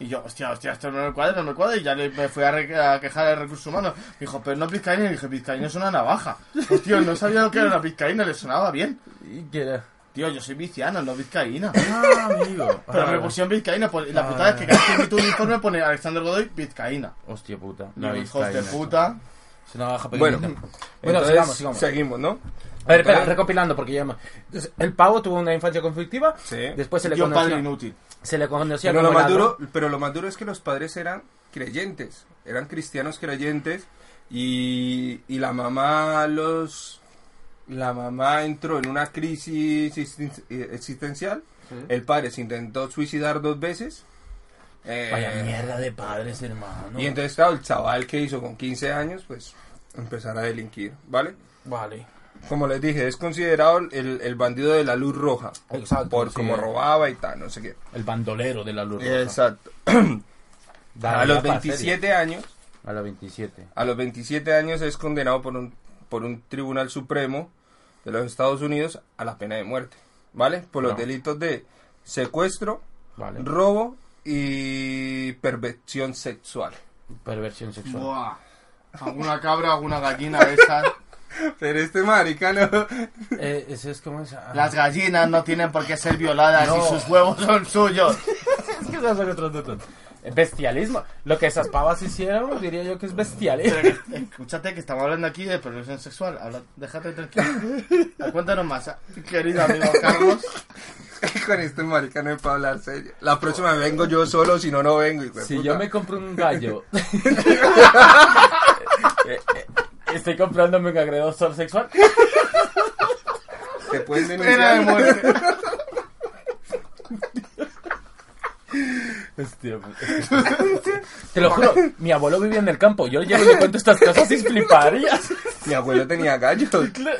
Y yo, hostia, hostia, esto no me cuadra, no me cuadra. Y ya le, me fui a, re- a quejar al recursos humanos. Me dijo, pero no vizcaína. Y dije, vizcaína es una navaja. Hostia, no sabía lo que era una vizcaína, le sonaba bien. ¿Y qué era? Tío, yo soy viciano, no vizcaína. Ah, amigo. Pero Ah, me pusieron vizcaína. pues, la putada es que cada vez que emito un informe pone Alexander Godoy Vizcaína. Hostia puta. No, hijos de puta. Es una baja Bueno, pequeñita. Bueno, entonces, sigamos, sigamos. seguimos, ¿no? A ver, espera, recopilando, porque ya... Entonces, el pavo tuvo una infancia conflictiva. Sí. Después se le Tío, padre inútil. Se le conocía Pero lo, como más el duro, pero lo más duro es que los padres eran creyentes, eran cristianos creyentes y, y la mamá los la mamá entró en una crisis eh, existencial. El padre se intentó suicidar dos veces. Eh, Vaya mierda de padres, hermano. y entonces, claro, el chaval que hizo con 15 años, pues empezar a delinquir, ¿vale? Vale. Como les dije, es considerado el, el bandido de la luz roja. Exacto, Por sí. cómo robaba y tal, no sé qué. El bandolero de la luz roja. Exacto. [clears throat] A los ya para 27 años. A los 27. a los 27 años es condenado por un, por un tribunal supremo de los Estados Unidos a la pena de muerte, ¿vale? Por los No. delitos de secuestro, Vale. robo y perversión sexual. Perversión sexual. Buah. Alguna cabra, alguna gallina de esas. [laughs] Pero este maricano... Eh, ese es como esa... Las gallinas no tienen por qué ser violadas No. y sus huevos son suyos. [laughs] Es que se hace otro tuto. Eh, Bestialismo. Lo que esas pavas hicieron, diría yo que es bestialismo. Escúchate que estamos hablando aquí de perversión sexual. Habla- déjate tranquilo. [laughs] Ah, Cuéntanos más, ah, querido amigo Carlos. [laughs] Con este maricano es para hablar serio. La próxima vengo yo solo, si no, no vengo. hijo de Si puta. yo me compro un gallo... [laughs] Eh, eh, Estoy comprándome un agredor sexual. Te pueden de denunciar. muerte. Hostia, [laughs] puta. Te lo juro, mi abuelo vivía en el campo. Yo llego y le cuento estas cosas y fliparías. Mi abuelo tenía gallos. fliparía,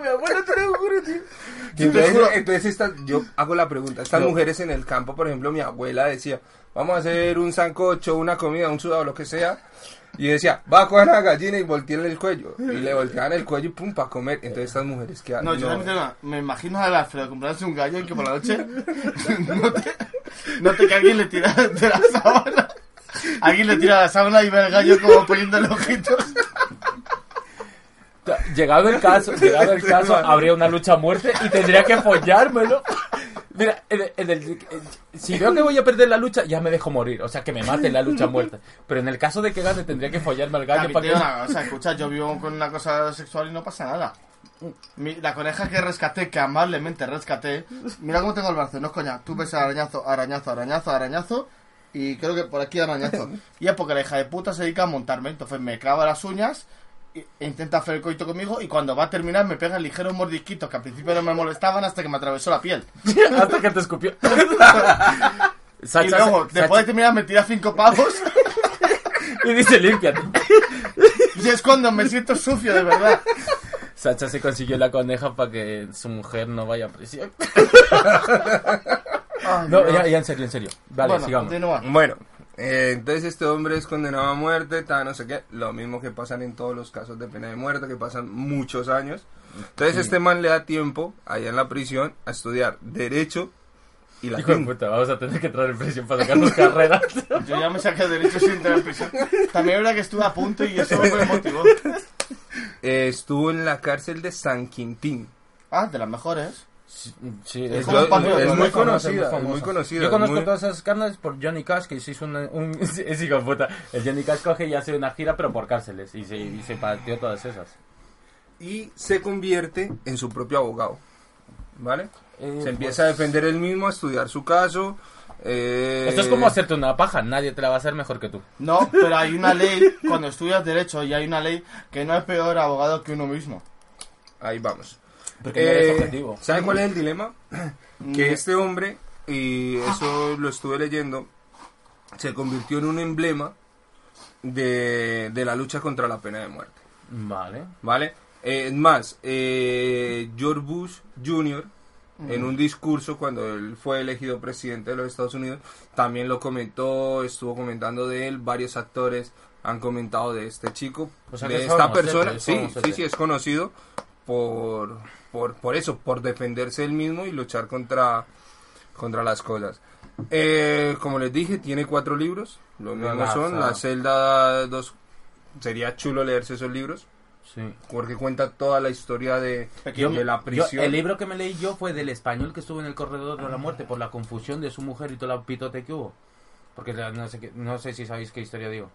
mi abuelo, te lo juro, tío. [laughs] Y entonces, entonces estas- yo hago la pregunta. Estas No. mujeres en el campo, por ejemplo, mi abuela decía, vamos a hacer un sancocho, una comida, un sudado, lo que sea. Y decía, va a coger a la gallina y voltearle el cuello. Y le volteaban el cuello y pum, para comer. Entonces estas mujeres que No, yo también tengo- me imagino a Alfredo comprarse un gallo y que por la noche [laughs] note, note que alguien le tira de la sábana. Alguien le tira la sábana y ve al gallo como poniéndole ojitos. Llegado el caso, [laughs] llegado el caso, habría una lucha a muerte y tendría que follármelo. Mira, en el- en el- en- si veo que voy a perder la lucha, ya me dejo morir. O sea, que me mate en la lucha a muerte. Pero en el caso de que gane, tendría que follarme al gallo para que... una cosa, escucha, yo vivo con una cosa sexual y no pasa nada. Mi- la coneja que rescaté, que amablemente rescaté, mira cómo tengo el brazo, no es coña. Tú ves arañazo, arañazo, arañazo, arañazo, y creo que por aquí arañazo. Y es porque la hija de puta se dedica a montarme, entonces me clava las uñas intenta hacer el coito conmigo y cuando va a terminar me pega ligeros mordisquitos que al principio no me molestaban hasta que me atravesó la piel. [laughs] Hasta que te escupió. [laughs] y Sacha, luego, Sacha- después de terminar, me tira cinco pavos [laughs] y dice, límpiate. y es cuando me siento sucio, de verdad. Sacha se consiguió la coneja para que su mujer no vaya a prisión. Ay, No, ya, ya en serio, en serio. Vale, bueno, sigamos. continúa. Bueno, eh, entonces este hombre es condenado a muerte, tal, no sé qué. Lo mismo que pasan en todos los casos de pena de muerte, que pasan muchos años. Entonces este man le da tiempo, allá en la prisión, a estudiar Derecho y Hijo de puta, vamos a tener que entrar en prisión para sacarnos carreras. [laughs] Yo ya me saqué derecho sin tener prisión. También es verdad que estuve a punto y eso me motivó. Eh, estuvo en la cárcel de San Quintín. Ah, de las mejores. Sí, Es muy Es conocida, muy es famosa. muy conocida. Yo conozco muy- todas esas carnes por Johnny Cash, que se hizo un... [laughs] un es hijo de puta. El Johnny Cash coge y hace una gira, pero por cárceles. Y se, y se partió todas esas. y se convierte en su propio abogado. ¿Vale? Eh, se empieza a pues, defender él mismo, a estudiar su caso. eh, Esto es como hacerte una paja. Nadie te la va a hacer mejor que tú. No, pero hay una ley, cuando estudias Derecho, y hay una ley que no es peor abogado que uno mismo. Ahí vamos. No Eh, objetivo. ¿Sabe cuál es el dilema? [clears throat] Que este hombre, y eso lo estuve leyendo, se convirtió en un emblema de, de la lucha contra la pena de muerte. Vale. ¿Vale? Eh, más, eh, George Bush Jr., en un discurso cuando él fue elegido presidente de los Estados Unidos, también lo comentó, estuvo comentando de él, varios actores han comentado de este chico, O sea, de esta persona. Sí, sí, sí, es conocido por, por, por eso, por defenderse él mismo y luchar contra, contra las cosas. Eh, como les dije, tiene cuatro libros, los La mismos son. La celda 2. Sería chulo leerse esos libros Sí. porque cuenta toda la historia de, Yo- de la Yo- prisión. el libro que me leí yo fue del español que estuvo en el corredor de la muerte por la confusión de su mujer y todo el pitote que hubo. Porque no sé, no sé si sabéis qué historia digo.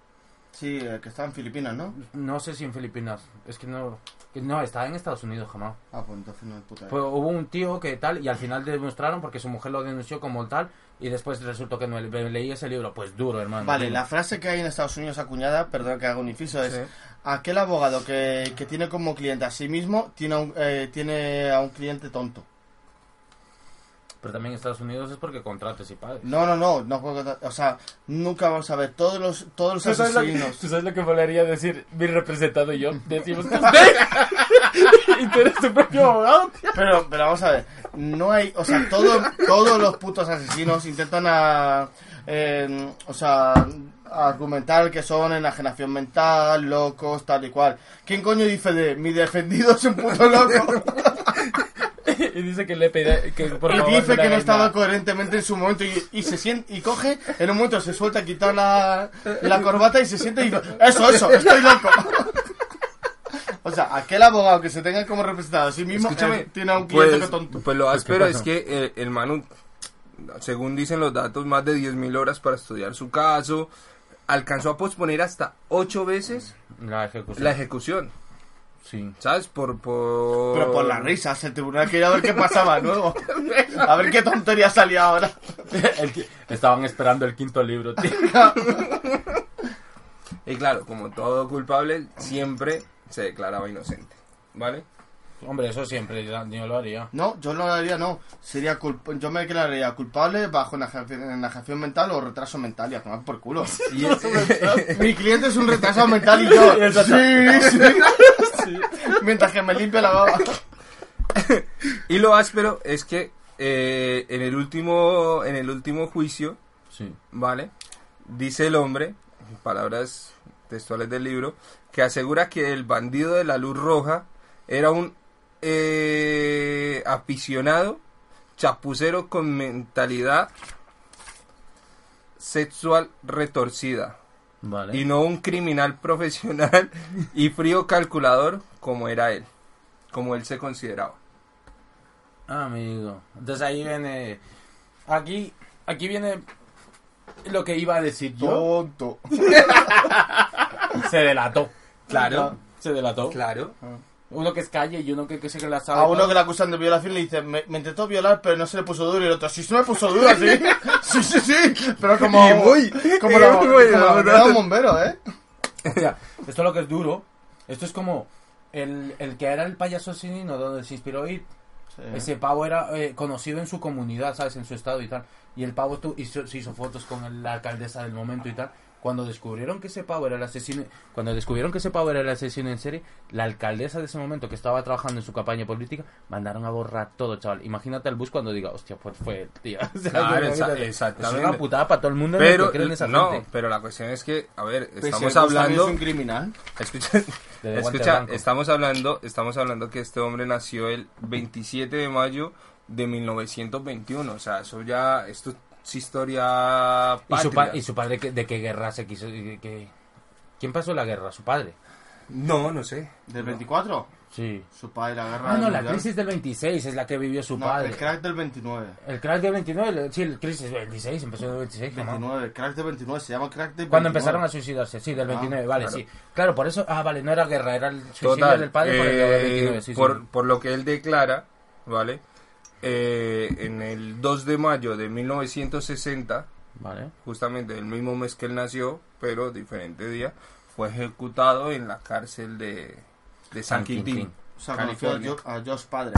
Sí, el que está en Filipinas, ¿no? No sé si en Filipinas. Es que no. que no, estaba en Estados Unidos jamás. Ah, pues entonces no es puta. Pues hubo un tío que tal, y al final demostraron porque su mujer lo denunció como tal, y después resultó que no. Le- Leí ese libro, pues duro, hermano. Vale, la frase que hay en Estados Unidos acuñada, perdón que haga un inciso, es Sí. aquel abogado que, que tiene como cliente a sí mismo tiene a un, eh, tiene a un cliente tonto. Pero también en Estados Unidos es porque contrates y pagues. No, no, no, no puedo o sea, nunca vamos a ver todos los todos los ¿Tú sabes, lo que, asesinos. tú sabes lo que decir mi representado y yo? [laughs] Decimos [laughs] y tú eres tu propio abogado, tío. Pero, pero vamos a ver, no hay, o sea, todo, todos los putos asesinos intentan a, eh, o sea, argumentar que son enajenación mental, locos, tal y cual. ¿Quién coño dice de mi defendido es un puto loco? [laughs] [laughs] Y dice que le pide que por y dice que no estaba nada. coherentemente en su momento y, y se siente y coge, en un momento se suelta, quita la, la corbata y se siente y dice, eso, eso, estoy loco. [laughs] O sea, aquel abogado que se tenga como representado a sí mismo eh, tiene a un cliente pues, que tonto. pues lo ¿qué áspero es pasa? que eh, el Manu, según dicen los datos, más de 10.000 horas para estudiar su caso, alcanzó a posponer hasta ocho veces La ejecución. la ejecución, Sí. ¿sabes? Por, por... Pero por las risas, el tribunal quería ver qué pasaba luego. A ver qué tontería salía ahora. [laughs] El Estaban esperando el quinto libro, tío. [laughs] Y claro, como todo culpable, siempre se declaraba inocente, ¿vale? Hombre, eso siempre yo yo lo haría. No, yo no lo haría, no. Sería culp- yo me declararía culpable bajo enajenación enajenación mental o retraso mental y a tomar por culo. [laughs] Mi cliente es un retrasado mental y yo. Sí, sí. Mientras que me limpia la baba. [laughs] y lo áspero es que eh, en el último en el último juicio Sí. ¿vale? Dice el hombre, en palabras textuales del libro, que asegura que el bandido de la luz roja era un eh, aficionado chapucero con mentalidad sexual retorcida Vale. y no un criminal profesional y frío calculador como era él, como él se consideraba. Amigo. Entonces ahí viene. Aquí, aquí viene lo que iba a decir yo. Tonto. [laughs] Se delató. Claro, Se delató. claro. Uno que es calle y uno que, que se que la sabe. A uno todo. que le acusan de violación le dice, me, me intentó violar pero no se le puso duro y el otro, sí se me puso duro, sí. [laughs] Sí, sí, sí. Pero como... Y muy- Como la, como la un bombero, ¿eh? [laughs] Esto es lo que es duro. Esto es como el, el que era el payaso asesino donde se inspiró It. Ese pavo era eh, conocido en su comunidad, ¿sabes? En su estado y tal. Y el pavo tu- hizo, se hizo fotos con el- la alcaldesa del momento y tal. Cuando descubrieron que ese pavo era el asesino, cuando descubrieron que ese pavo era el asesino en serie, la alcaldesa de ese momento que estaba trabajando en su campaña política, mandaron a borrar todo, chaval. Imagínate al bus cuando diga, hostia, pues fue el tío. [laughs] O sea, Claro, exa- exactamente. Es una putada para todo el mundo en el Pero que creen esa no, gente. pero la cuestión es que, a ver, Pese estamos hablando es un criminal. Escucha, [laughs] escucha, estamos hablando, estamos hablando que este hombre nació el 27 de mayo de 1921, o sea, eso ya, esto es historia ¿Y su, patria. pa- ¿Y su padre que- de qué guerra se quiso? qué- ¿Quién pasó la guerra? ¿Su padre? No, no sé. ¿Del 24? Sí. Su padre, la guerra Ah, no, la mundial. crisis del 26 es la que vivió su No, padre. el crack del 29. El crack del 29, sí, el crisis del 26, empezó en el 26. ¿no? 29, crack del 29, se llama crack del 29. Cuando empezaron a suicidarse, sí, del 29, vale, sí. Claro, por eso, ah, vale, no era guerra, era el suicidio Total, del padre por el eh, 29, sí, sí. por, por lo que él declara, ¿vale? Eh, en el 2 de mayo de 1960, Vale. justamente el mismo mes que él nació, pero diferente día, fue ejecutado en la cárcel de, de San San Quintín, Quintín. O sea, conoció a, California. Jo- a George padre.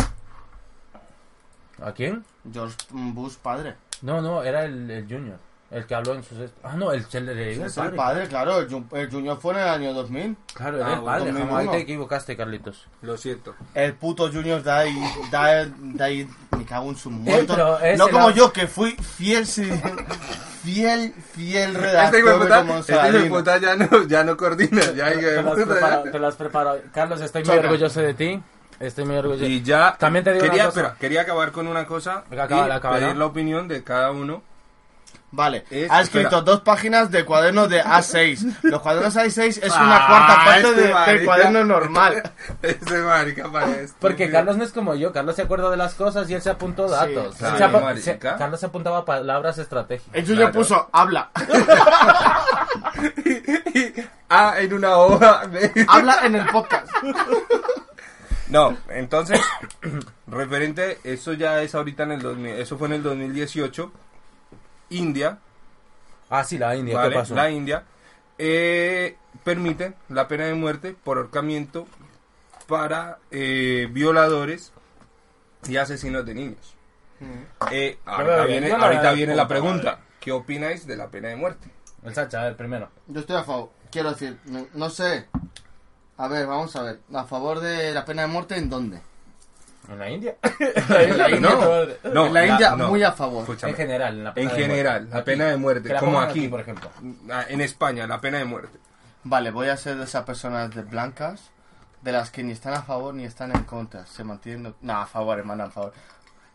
¿A quién? George Bush padre. No, no, era el, el Junior, el que habló en sus... Ah, no, el, el, el, el Es el padre. padre, claro. El, el Junior fue en el año 2000. Claro, era Ah, el padre, jamás ahí 2001. te equivocaste, Carlitos. Lo siento. El puto Junior de ahí, de, de ahí, me cago en su muerto. no como ab- yo, que fui fiel, sí, fiel, fiel Este redactor de puta, como este puta ya no, ya no coordina, ya de Te las preparo, te las preparo. Carlos, estoy muy orgulloso de ti. Estoy muy orgulloso. Y ya También te digo quería, una cosa. espera, quería acabar con una cosa Venga, acábala, y acábala. pedir la opinión de cada uno. Vale, Es- ha escrito espera. dos páginas de cuadernos de A6. Los cuadernos A6 es Ah, una cuarta parte este de- del marica. cuaderno normal. [laughs] Ese marica parece. Porque Carlos no es como yo, Carlos se acuerda de las cosas y él se apuntó datos. Sí, sí, se se- Carlos se apuntaba palabras estratégicas. El Junior Claro. puso, habla. [laughs] Ah, en una hoja. habla en el podcast. No, entonces, [clears throat] referente, eso ya es ahorita en el 2000, eso fue en el 2018. India, Ah, sí, la India, ¿vale? ¿qué pasó? La India eh, permite la pena de muerte por ahorcamiento para eh, violadores y asesinos de niños. Eh, ahorita viene, ahorita viene la pregunta. ¿Qué opináis de la pena de muerte? El Sacha, a ver, primero. Yo estoy a favor. Quiero decir, no, no sé. A ver, vamos a ver. ¿A favor de la pena de muerte en dónde? ¿En la India? [laughs] En la India, No, no, en la India, no. muy a favor. Escúchame. En general, en la pena En de general, muerte. la pena de muerte, como aquí. por ejemplo. Ah, En España, la pena de muerte. Vale, voy a ser de esas personas de blancas, de las que ni están a favor ni están en contra. Se mantienen... No, a favor, hermano, a favor.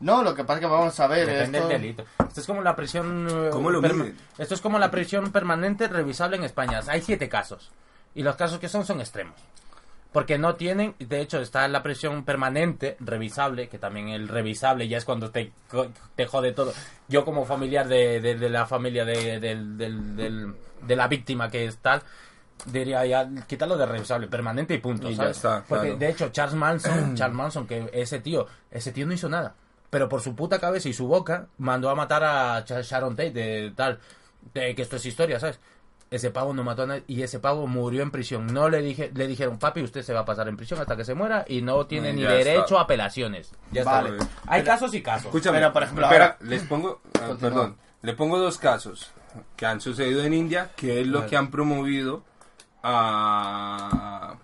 No, lo que pasa es que vamos a ver Depende esto... del delito. Esto es como la prisión... eh. Esto es como la prisión permanente revisable en España. Hay siete casos. Y los casos que son son extremos. Porque no tienen, de hecho está la prisión permanente, revisable, que también el revisable ya es cuando te, te jode todo. Yo como familiar de, de- de la familia de, de la víctima que es tal, diría ya, quítalo de revisable, permanente y punto. Y ya ¿sabes? está, Porque claro. de hecho Charles Manson, [clears throat] Charles Manson, que ese tío, ese tío no hizo nada. Pero por su puta cabeza y su boca mandó a matar a Sharon Tate de tal, que esto es historia, ¿sabes? Ese pavo no mató a nadie y ese pavo murió en prisión. No le dije, le dijeron, papi, usted se va a pasar en prisión hasta que se muera y no tiene Mm, ni derecho está. a apelaciones. Ya Vale. está. Hay casos y casos. Escúchame, Pero, por ejemplo, espera, ahora- les pongo, ah, [laughs] perdón, le pongo dos casos que han sucedido en India, que es lo que han promovido a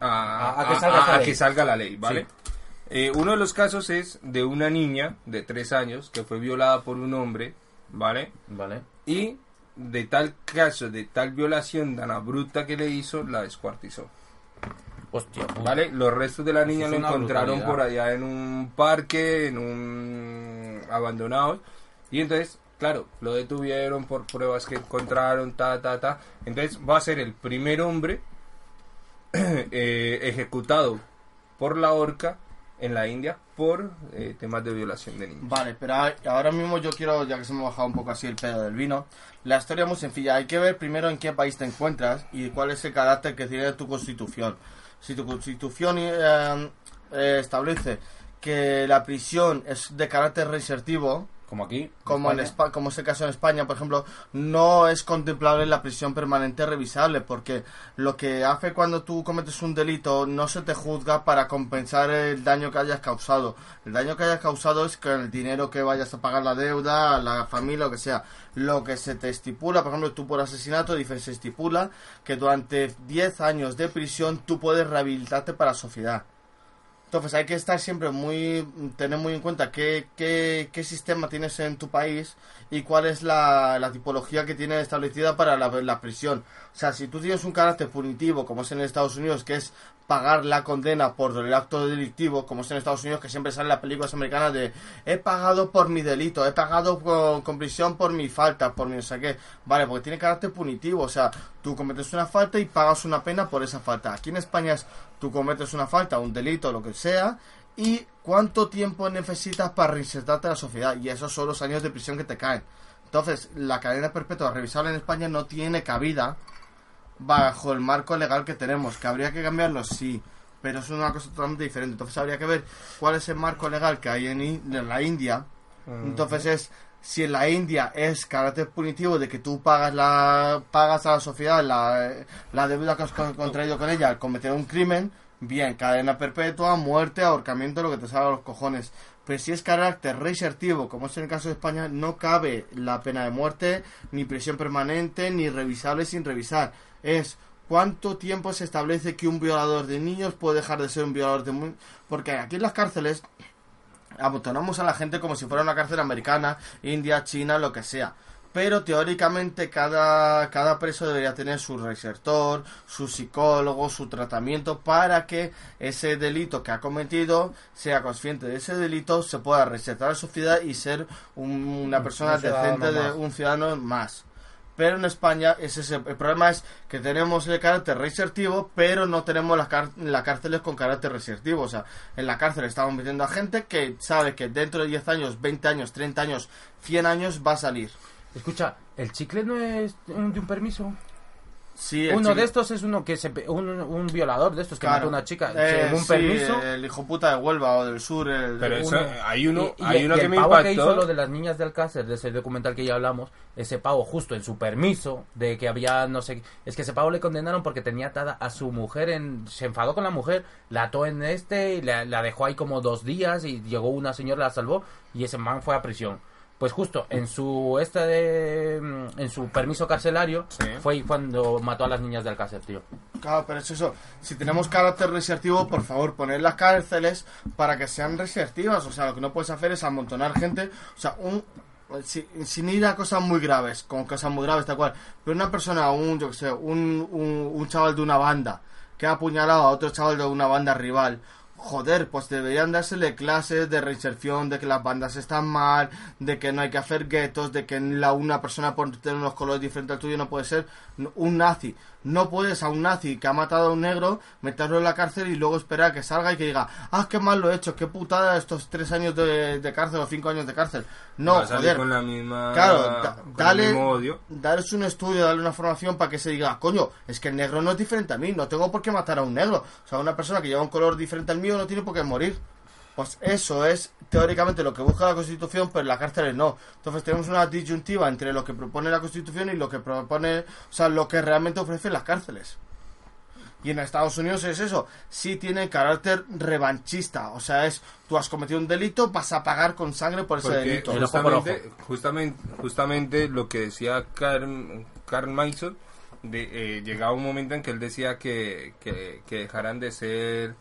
a, A- a que salga a- esa a ley. que salga la ley, ¿vale? Sí. Eh, uno de los casos es de una niña de tres años que fue violada por un hombre, ¿vale? Vale. Y de tal caso, de tal violación tan abrupta que le hizo, la descuartizó. Hostia, puta. ¿Vale? Los restos de la niña lo encontraron brutalidad. por allá en un parque, en un abandonado. Y entonces, claro, lo detuvieron por pruebas que encontraron, ta, ta, ta. Entonces va a ser el primer hombre [clears throat] eh, ejecutado por la horca en la India por eh, temas de violación de niños. Vale, pero ahora mismo yo quiero, ya que se me ha bajado un poco así el pedo del vino, la historia es muy sencilla. Hay que ver primero en qué país te encuentras y cuál es el carácter que tiene tu constitución. Si tu constitución eh, eh, establece que la prisión es de carácter reinsertivo, Como aquí. como en España. Espa- como es el caso en España, por ejemplo, no es contemplable la prisión permanente revisable, porque lo que hace cuando tú cometes un delito no se te juzga para compensar el daño que hayas causado. El daño que hayas causado es con el dinero que vayas a pagar la deuda, la familia, lo que sea. Lo que se te estipula, por ejemplo, tú por asesinato, dice, se estipula que durante 10 años de prisión tú puedes rehabilitarte para la sociedad. Entonces hay que estar siempre muy, tener muy en cuenta qué, qué, sistema tienes en tu país y cuál es la, la tipología que tiene establecida para la, la prisión. O sea, si tú tienes un carácter punitivo, como es en Estados Unidos, que es pagar la condena por el acto delictivo, como es en Estados Unidos, que siempre salen las películas americanas de he pagado por mi delito, he pagado con, con prisión por mi falta, por mi no sé qué. Vale, porque tiene carácter punitivo, o sea, tú cometes una falta y pagas una pena por esa falta. Aquí en España es tú cometes una falta, un delito, lo que sea, y cuánto tiempo necesitas para reinsertarte a la sociedad. Y esos son los años de prisión que te caen. Entonces, la cadena perpetua revisable en España no tiene cabida bajo el marco legal que tenemos. ¿Que habría que cambiarlo? Sí. Pero es una cosa totalmente diferente. Entonces habría que ver cuál es el marco legal que hay en, la India. Entonces es si en la India es carácter punitivo de que tú pagas la pagas a la sociedad la, la deuda que has con- contraído con ella al cometer un crimen, bien, cadena perpetua, muerte, ahorcamiento, lo que te salga a los cojones. Pero si es carácter reinsertivo, como es en el caso de España, no cabe la pena de muerte, ni prisión permanente, ni revisable sin revisar. Es cuánto tiempo se establece que un violador de niños puede dejar de ser un violador de mu- Porque aquí en las cárceles amontonamos a la gente como si fuera una cárcel americana, India, China, lo que sea. Pero teóricamente cada, cada preso debería tener su reinsertor, su psicólogo, su tratamiento para que ese delito que ha cometido sea consciente de ese delito, se pueda reinsertar a la sociedad y ser un- una persona un decente, de más. un ciudadano más. Pero en España ese es el, el problema es que tenemos el carácter reinsertivo, pero no tenemos las, las cárceles con carácter reinsertivo. O sea, en la cárcel estamos metiendo a gente que sabe que dentro de 10 años, 20 años, 30 años, 100 años va a salir. Escucha, ¿el chicle no es un, de un permiso? Sí, el Uno de estos es uno que se pe- un, un violador de estos que claro. mató a una chica Eh, un sí, permiso. El hijo puta de Huelva o del sur. El, Pero eso- uno. hay uno, Y- y- hay uno y que el me pavo impactó. que hizo lo de las niñas de Alcácer, de ese documental que ya hablamos, ese pavo justo en su permiso de que había no sé, qué- es que ese pavo le condenaron porque tenía atada a su mujer en, se enfadó con la mujer, la ató en este y la, la dejó ahí como dos días y llegó una señora la salvó y ese man fue a prisión. Pues justo en su este de, mm, en su permiso carcelario Sí. fue ahí cuando mató a las niñas de Alcácer, tío. Claro, pero es eso. Si tenemos carácter reinsertivo, por favor, poner las cárceles para que sean reinsertivas. O sea, lo que no puedes hacer es amontonar gente. O sea, un. si- sin ir a cosas muy graves, con cosas muy graves, tal cual. Pero una persona, un, yo que sé, un, un, un chaval de una banda que ha apuñalado a otro chaval de una banda rival. Joder, pues deberían dársele clases de reinserción, de que las bandas están mal, de que no hay que hacer guetos, de que la una persona por tener unos colores diferentes al tuyo no puede ser un nazi. No puedes a un nazi que ha matado a un negro meterlo en la cárcel y luego esperar a que salga y que diga, ah, qué mal lo he hecho, qué putada estos tres años de, de cárcel o cinco años de cárcel. No, Va a salir joder. con la misma Claro, da- con el dale, mismo odio. darles un estudio, darle una formación para que se diga, coño, es que el negro no es diferente a mí, no tengo por qué matar a un negro. O sea, una persona que lleva un color diferente al mío no tiene por qué morir. Pues eso es teóricamente lo que busca la Constitución, pero en la cárcel no. Entonces tenemos una disyuntiva entre lo que propone la Constitución y lo que propone, o sea, lo que realmente ofrecen las cárceles. Y en Estados Unidos es eso, sí tiene carácter revanchista, o sea, es tú has cometido un delito, vas a pagar con sangre por ese Porque delito. Justamente, justamente, justamente lo que decía Carl, Carl Mason, de, eh, llegaba un momento en que él decía que, que, que dejaran de ser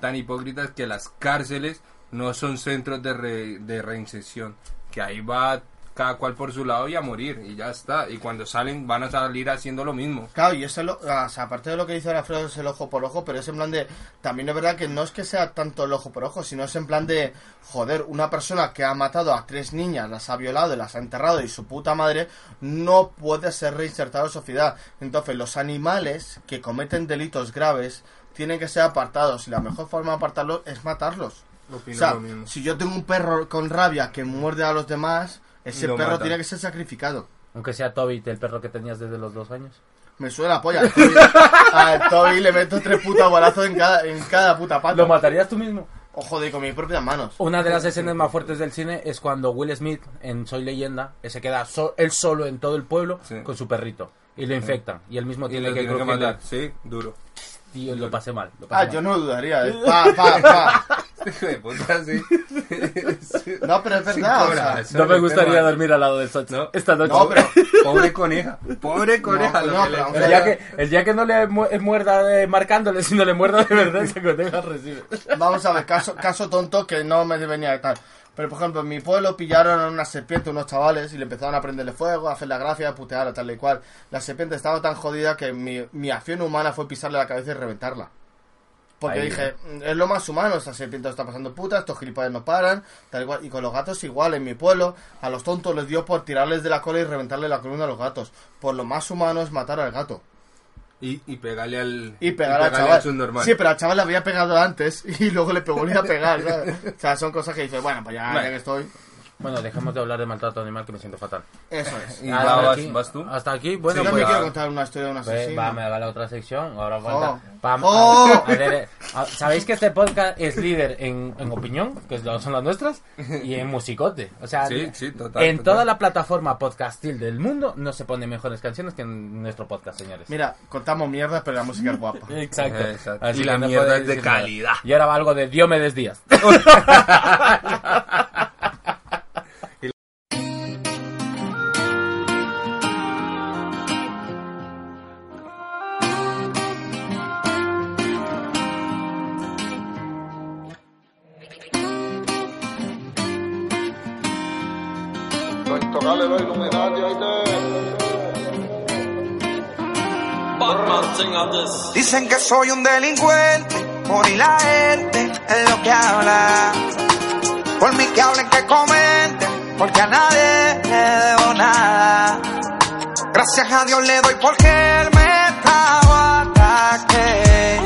tan hipócritas que las cárceles no son centros de, re- de reinserción, que ahí va cada cual por su lado y a morir, y ya está. Y cuando salen van a salir haciendo lo mismo. Claro, y eso, lo- aparte de lo que dice Alfredo, es el ojo por ojo, pero es en plan de. También es verdad que no es que sea tanto el ojo por ojo, sino es en plan de. Joder, una persona que ha matado a tres niñas, las ha violado y las ha enterrado y su puta madre no puede ser reinsertado en sociedad. Entonces, los animales que cometen delitos graves tienen que ser apartados y la mejor forma de apartarlos es matarlos. Opino o sea, lo mismo. si yo tengo un perro con rabia que muerde a los demás, ese Lo perro mata. tiene que ser sacrificado. Aunque sea Toby, el perro que tenías desde los dos años. Me suena la polla. A [laughs] Toby le meto tres putas balazos en cada, en cada puta pata. ¿Lo matarías tú mismo? O joder, con mis propias manos. Una de las escenas más fuertes del cine es cuando Will Smith en Soy Leyenda se queda so- él solo en todo el pueblo Sí. con su perrito y lo infectan y él mismo Y tiene lo que, tiene que matar, sí, duro. Tío, lo pasé mal. lo pasé Ah, mal. yo no dudaría. eh. Pa, pa, pa. [laughs] Hijo de puta, sí. No, pero es verdad. o sea, No me gustaría tema. dormir al lado del Sochi No. esta noche. no, pero. [laughs] Pobre coneja, pobre coneja. No, lo no, que le- pero- El día, que, el día que no le mu- muerda eh, marcándole, [laughs] sino le muerda de verdad, esa coneja recibe. Vamos a ver, caso, caso tonto que no me venía de tal. Pero, por ejemplo, en mi pueblo pillaron a una serpiente unos chavales y le empezaron a prenderle fuego, a hacer la gracia, a putear, tal y cual. La serpiente estaba tan jodida que mi, mi acción humana fue pisarle la cabeza y reventarla. Porque Ahí. dije, "Mm, es lo más humano, esta serpiente está pasando puta, estos gilipollas no paran, tal y cual. Y con los gatos igual, en mi pueblo, a los tontos les dio por tirarles de la cola y reventarle la columna a los gatos. Por lo más humano es matar al gato. Y, y pegarle al. Y pegar al chaval. subnormal. Sí, pero al chaval le había pegado antes [laughs] y luego le volví a pegar, ¿sabes? O sea, son cosas que dices, bueno, pues ya, ya Bueno. que estoy. Bueno, dejemos de hablar de maltrato animal que me siento fatal. Eso es. [laughs] Y va, vas, aquí- vas tú. Hasta aquí, bueno, pues... me quiero contar una historia de un Pues, asesino. va, me haga la otra sección. Ahora falta. Oh. Pam, a- a ver, a- ¿Sabéis que este podcast es líder en, en opinión, que son las nuestras, y en musicote? O sea, Sí, sí, total, en total. toda la plataforma podcastil del mundo no se ponen mejores canciones que en nuestro podcast, señores. Mira, contamos mierda, pero la música es guapa. [laughs] Exacto. Exacto. Así Y la mierda es de nada. calidad. Y ahora va algo de Diomedes Díaz. [laughs] Dicen que soy un delincuente, por y la gente es lo que habla. Por mí que hablen, que comenten, porque a nadie le debo nada. Gracias a Dios le doy porque él me estaba ataque.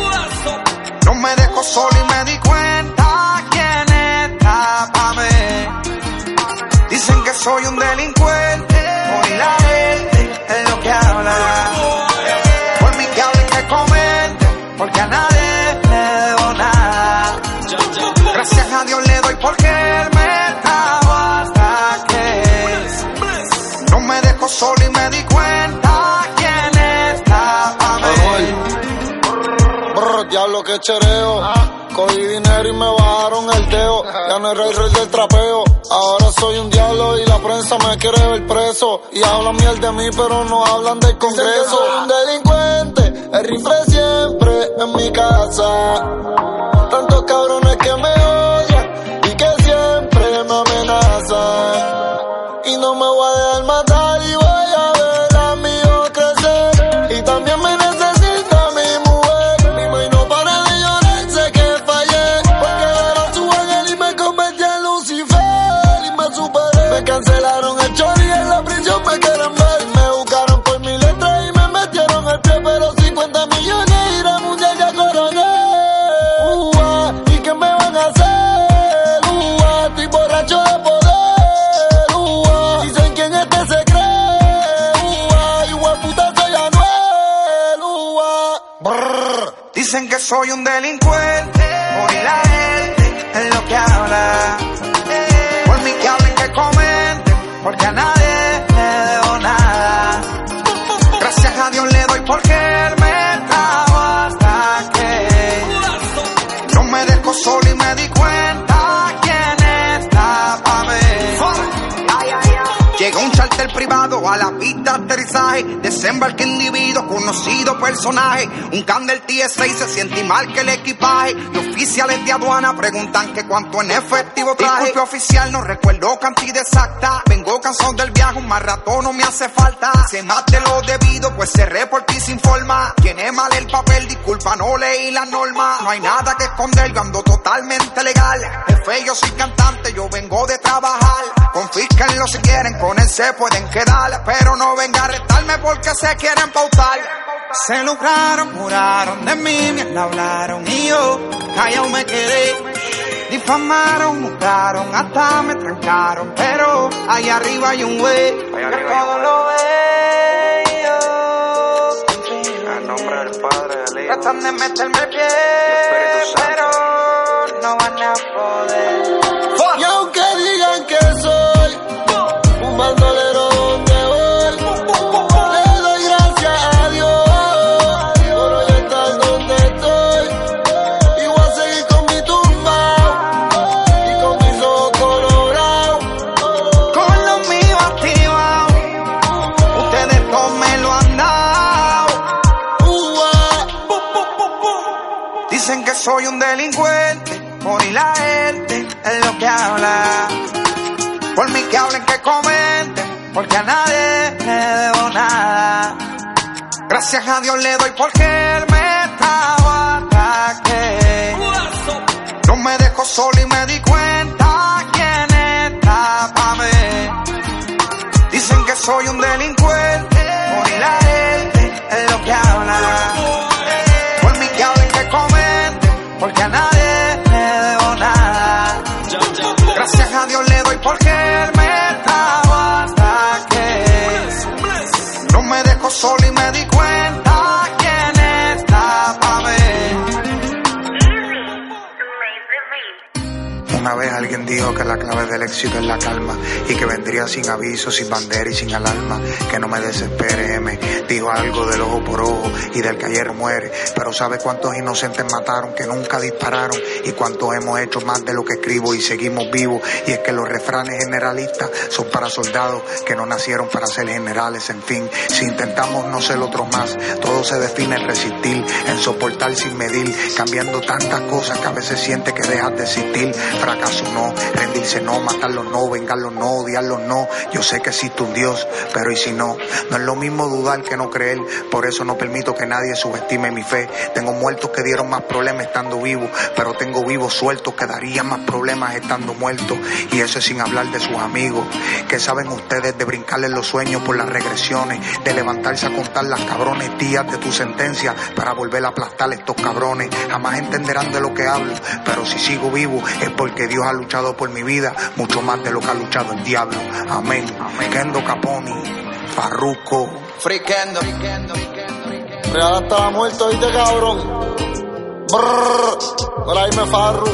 No me dejó solo y me di cuenta quién está pa' mí. Dicen que soy un delincuente, el rey del trapeo. Ahora soy un diablo y la prensa me quiere ver preso. Y hablan miel de mí, pero no hablan del congreso. soy un delincuente. El rifle siempre en mi casa. Soy un delincuente, por y la gente es lo que habla. Por mí que hablen, que comenten, porque a nadie de aterrizaje. Desembarque individuo, conocido personaje. Un candel TSA y se siente mal que el equipaje. Los oficiales de aduana preguntan que cuánto en efectivo traje. Disculpe oficial, no recuerdo cantidad exacta. Vengo cansado del viaje, un más rato no me hace falta. Se mate lo debido, pues cerré por ti sin forma. Tiene mal el papel, disculpa, no leí la norma. No hay nada que esconder, yo ando totalmente legal. Jefe, yo soy cantante, yo vengo de trabajar. Confísquenlo si quieren, con él se pueden quedar. Pero no venga a retarme porque se quieren pautar. Se lucraron, juraron de mí, me hablaron y yo callado me quedé. Difamaron, buscaron, hasta me trancaron. Pero ahí arriba hay un güey que todo lo ve. En nombre del Padre, del Hijo. Tratan de meterme el pie, pero no van a poder. Soy un delincuente, por y la gente es lo que habla. Por mí que hablen, que comenten, porque a nadie le debo nada. Gracias a Dios le doy porque él me estaba ataque. No me dejó solo y me di cuenta quién está pa' mí. Dicen que soy un delincuente, dijo que la clave del éxito es la calma y que vendría sin aviso, sin bandera y sin alarma. Que no me desespere, M. Dijo algo del ojo por ojo y del que ayer muere. Pero ¿sabe cuántos inocentes mataron que nunca dispararon? Y cuántos hemos hecho más de lo que escribo y seguimos vivos. Y es que los refranes generalistas son para soldados que no nacieron para ser generales. En fin, si intentamos no ser otros más, todo se define en resistir, en soportar sin medir, cambiando tantas cosas que a veces siente que dejas de existir. Fracaso no, rendirse no, matarlo no, vengarlo no, odiarlo no. Yo sé que existe un Dios, pero y si no, no es lo mismo dudar que no creer. Por eso no permito que nadie subestime mi fe. Tengo muertos que dieron más problemas estando vivos, pero tengo vivos sueltos que darían más problemas estando muertos. Y eso es sin hablar de sus amigos. que saben ustedes de brincarles los sueños por las regresiones? De levantarse a contar las cabrones días de tu sentencia para volver a aplastar estos cabrones. Jamás entenderán de lo que hablo, pero si sigo vivo es porque Dios ha luchado por mi vida mucho más de lo que ha luchado el diablo. Amén. Kendo Caponi, Farruko. Friquendo. Real hasta la muerte, oíste cabrón. Brrr, por ahí me farru.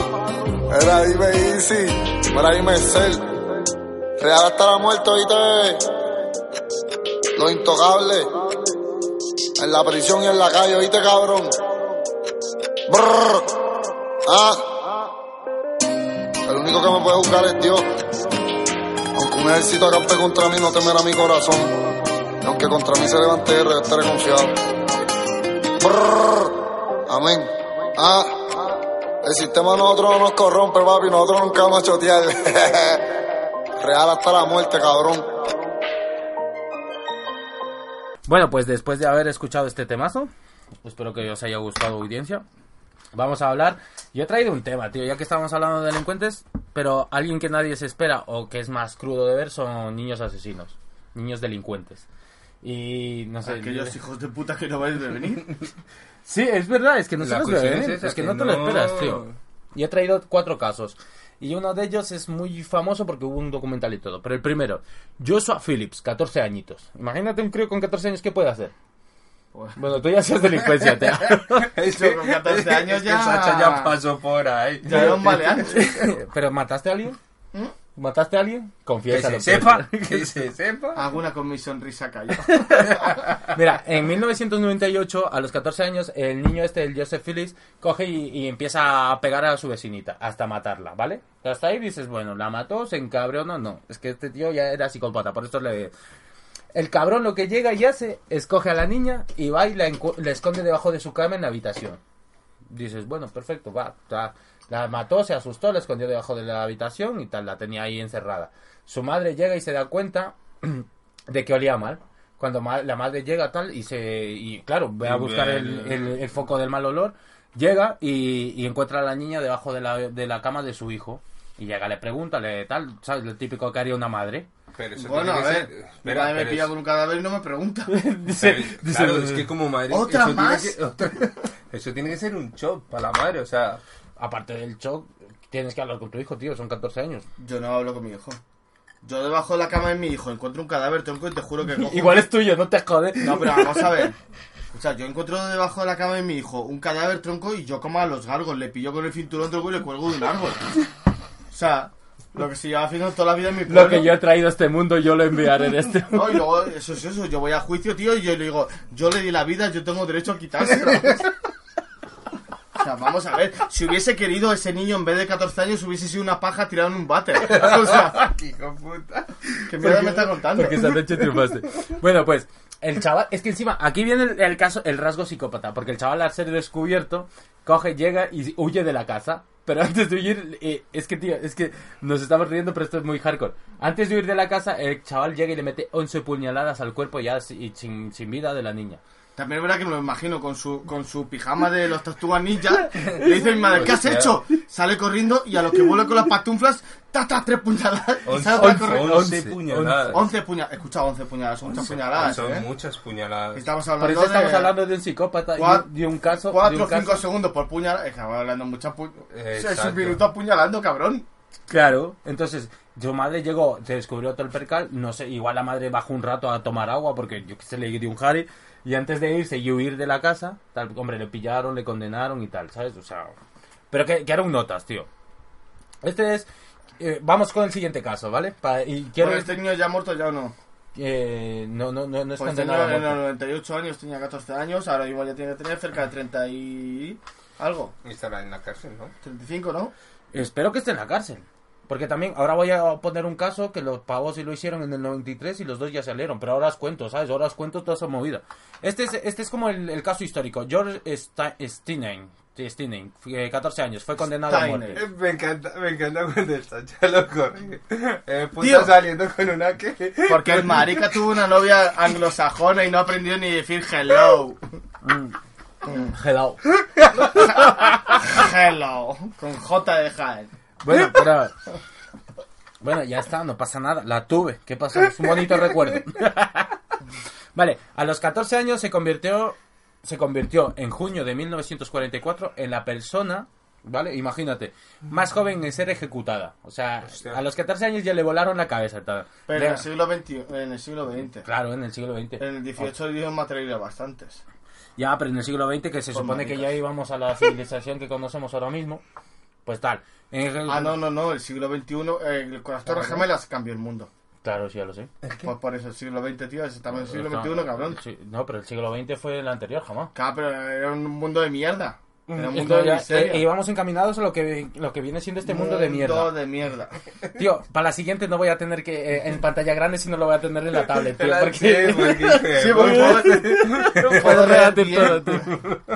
Era ahí me easy. Por ahí me cel. Real hasta la muerte, oíste. Lo intocable. En la prisión y en la calle, oíste cabrón. Brrr. Ah. El único que me puede juzgar es Dios. Aunque un ejército acampe contra mí, no temerá mi corazón. Y aunque contra mí se levante yo estaré confiado. Amén. Ah. El sistema a nosotros no nos corrompe, papi. Nosotros nunca vamos a chotear. [laughs] Real hasta la muerte, cabrón. Bueno, pues después de haber escuchado este temazo, espero que os haya gustado audiencia. Vamos a hablar. Yo he traído un tema, tío, ya que estamos hablando de delincuentes, pero alguien que nadie se espera o que es más crudo de ver son niños asesinos, niños delincuentes. Y no sé. Aquellos hijos de puta que no vais a venir. [laughs] Sí, es verdad, es que no se los es es que que no te lo esperas, tío. Y he traído cuatro casos. Y uno de ellos es muy famoso porque hubo un documental y todo. Pero el primero, Joshua Phillips, 14 añitos. Imagínate un crío con 14 años, ¿qué puede hacer? Bueno, tú ya seas delincuencia, te [laughs] Es Yo con 14 años es que ya- Sacha ya pasó por ahí. Ya era un maleante. [laughs] ¿Pero mataste a alguien? ¿Mataste a alguien? Que Confiesa. se sepa, que se sepa. Alguna con mi sonrisa cayó. [laughs] Mira, en 1998, a los 14 años, el niño este, el Joseph Phillips, coge y, y empieza a pegar a su vecinita, hasta matarla, ¿vale? Hasta ahí dices, bueno, la mató, se encabronó, no. Es que este tío ya era psicópata, por eso le... El cabrón lo que llega y hace, escoge a la niña y va y la, esconde debajo de su cama en la habitación. Dices, bueno, perfecto, va, ta- la mató, se asustó, la escondió debajo de la habitación y tal, la tenía ahí encerrada. Su madre llega y se da cuenta [clears throat] de que olía mal. Cuando la madre llega tal y se y claro, ve a buscar ve el, el- el- el foco del mal olor, llega y, y encuentra a la niña debajo de la, de la cama de su hijo. Y llega, le pregunta, le tal, ¿sabes? Lo típico que haría una madre. Pero eso Bueno, a tiene que ver. ser- Mi espera, madre me pero pilla es- con un cadáver y no me pregunta. [laughs] Dice, pero, claro, es que como madre... ¿Otra eso más? Tiene que, otra- eso tiene que ser un shock para la madre, o sea... aparte del shock, tienes que hablar con tu hijo, tío, son 14 años. Yo no hablo con mi hijo. Yo debajo de la cama de mi hijo encuentro un cadáver tronco y te juro que cojo... Igual es tuyo, no te jodes. No, pero vamos a ver. [laughs] O sea, yo encuentro debajo de la cama de mi hijo un cadáver tronco y yo como a los galgos, le pillo con el cinturón tronco y le cuelgo de un árbol. O sea, lo que se lleva haciendo toda la vida en mi pueblo. Lo que yo he traído a este mundo, yo lo enviaré en este mundo. No, y luego, eso es eso, yo voy a juicio, tío, y yo le digo, yo le di la vida, yo tengo derecho a quitárselo. [laughs] O sea, vamos a ver, si hubiese querido ese niño en vez de 14 años, hubiese sido una paja tirada en un váter. [laughs] O sea, Hijo puta. ¿qué mierda me está contando? Porque esa noche triunfaste. [laughs] Bueno, pues, el chaval, es que encima, aquí viene el, el caso, el rasgo psicópata, porque el chaval al ser descubierto, coge, llega y huye de la casa. Pero antes de huir, eh, es que, tío, es que nos estamos riendo, pero esto es muy hardcore. Antes de huir de la casa, el chaval llega y le mete 11 puñaladas al cuerpo ya y sin, sin vida de la niña. También es verdad que me lo imagino con su, con su pijama de los tortugas ninja. [laughs] Le dice mi madre, ¿qué has hecho? Sale corriendo y a lo que vuelve con las pantuflas, ta, ta, tres puñaladas. [laughs] Corriendo. Once puñaladas. 11 puñaladas. Escucha, 11 puñaladas, son muchas puñaladas. Son ¿eh? muchas puñaladas. Estamos Por hablando eso estamos de hablando de un psicópata y Cuat- un- de un caso. de 4 un o 5 caso- segundos por puñalada. Estamos hablando muchas puñaladas. Es un minuto apuñalando, cabrón. Claro, entonces su madre llegó, se descubrió todo el percal, no sé, igual la madre bajó un rato a tomar agua porque yo que sé, le dio un jari y antes de irse y huir de la casa, tal, hombre, le pillaron, le condenaron y tal, ¿sabes? O sea, pero que, que un notas, tío. Este es, eh, vamos con el siguiente caso, ¿vale? Pa- y quiero, Bueno, este niño ya muerto ya o no. eh, no, no, no, no es Pues condenado a tenía en los muerte. 98 años, tenía 14 años, ahora igual ya tiene que tener cerca de 30 y... algo. Y estará en la cárcel, ¿no? 35, ¿no? Espero que esté en la cárcel. Porque también, ahora voy a poner un caso que los pavos sí lo hicieron en el 93 y los dos ya salieron. Pero ahora os cuento, ¿sabes? Ahora os cuento toda esa movida. Este es, este es como el, el caso histórico. George Steinem, sí, Steinem, eh, 14 años, fue condenado a muerte. Me encanta, me encanta cuando está ya lo corre. Eh, puta saliendo con una que... Porque el marica tuvo una novia anglosajona y no aprendió ni decir hello. Hello. Hello. Con J de Jaén. Bueno, pero... Bueno, ya está, no pasa nada. La tuve. ¿Qué pasó? Es un bonito recuerdo. [laughs] vale, a los 14 años se convirtió se convirtió en junio de 1944 en la persona, ¿vale? Imagínate, más joven en ser ejecutada. O sea, Hostia. a los 14 años ya le volaron la cabeza. tal. Pero Le- en el siglo XX, en el siglo XX. Claro, en el siglo XX. En el 18 dieron materiales bastantes. Ya, pero en el siglo XX, que se Por supone que ya íbamos a la [laughs] civilización que conocemos ahora mismo, pues tal. En el- Ah, no, no, no, el siglo XXI, eh, con las Torres Gemelas cambió el mundo. Claro, sí, ya lo sé. Pues por eso el siglo XX, tío, es también el siglo XXI, cabrón. sí, no, pero el siglo XX fue el anterior, jamás. Claro, pero era un mundo de mierda. Era un mundo de miseria. eh, íbamos encaminados a lo que, lo que viene siendo este mundo, de mierda. Mundo de mierda. [laughs] Tío, para la siguiente no voy a tener que eh, en pantalla grande, sino lo voy a tener en la tablet, tío. [laughs] Sí, Porque... porque- Sí, por favor. no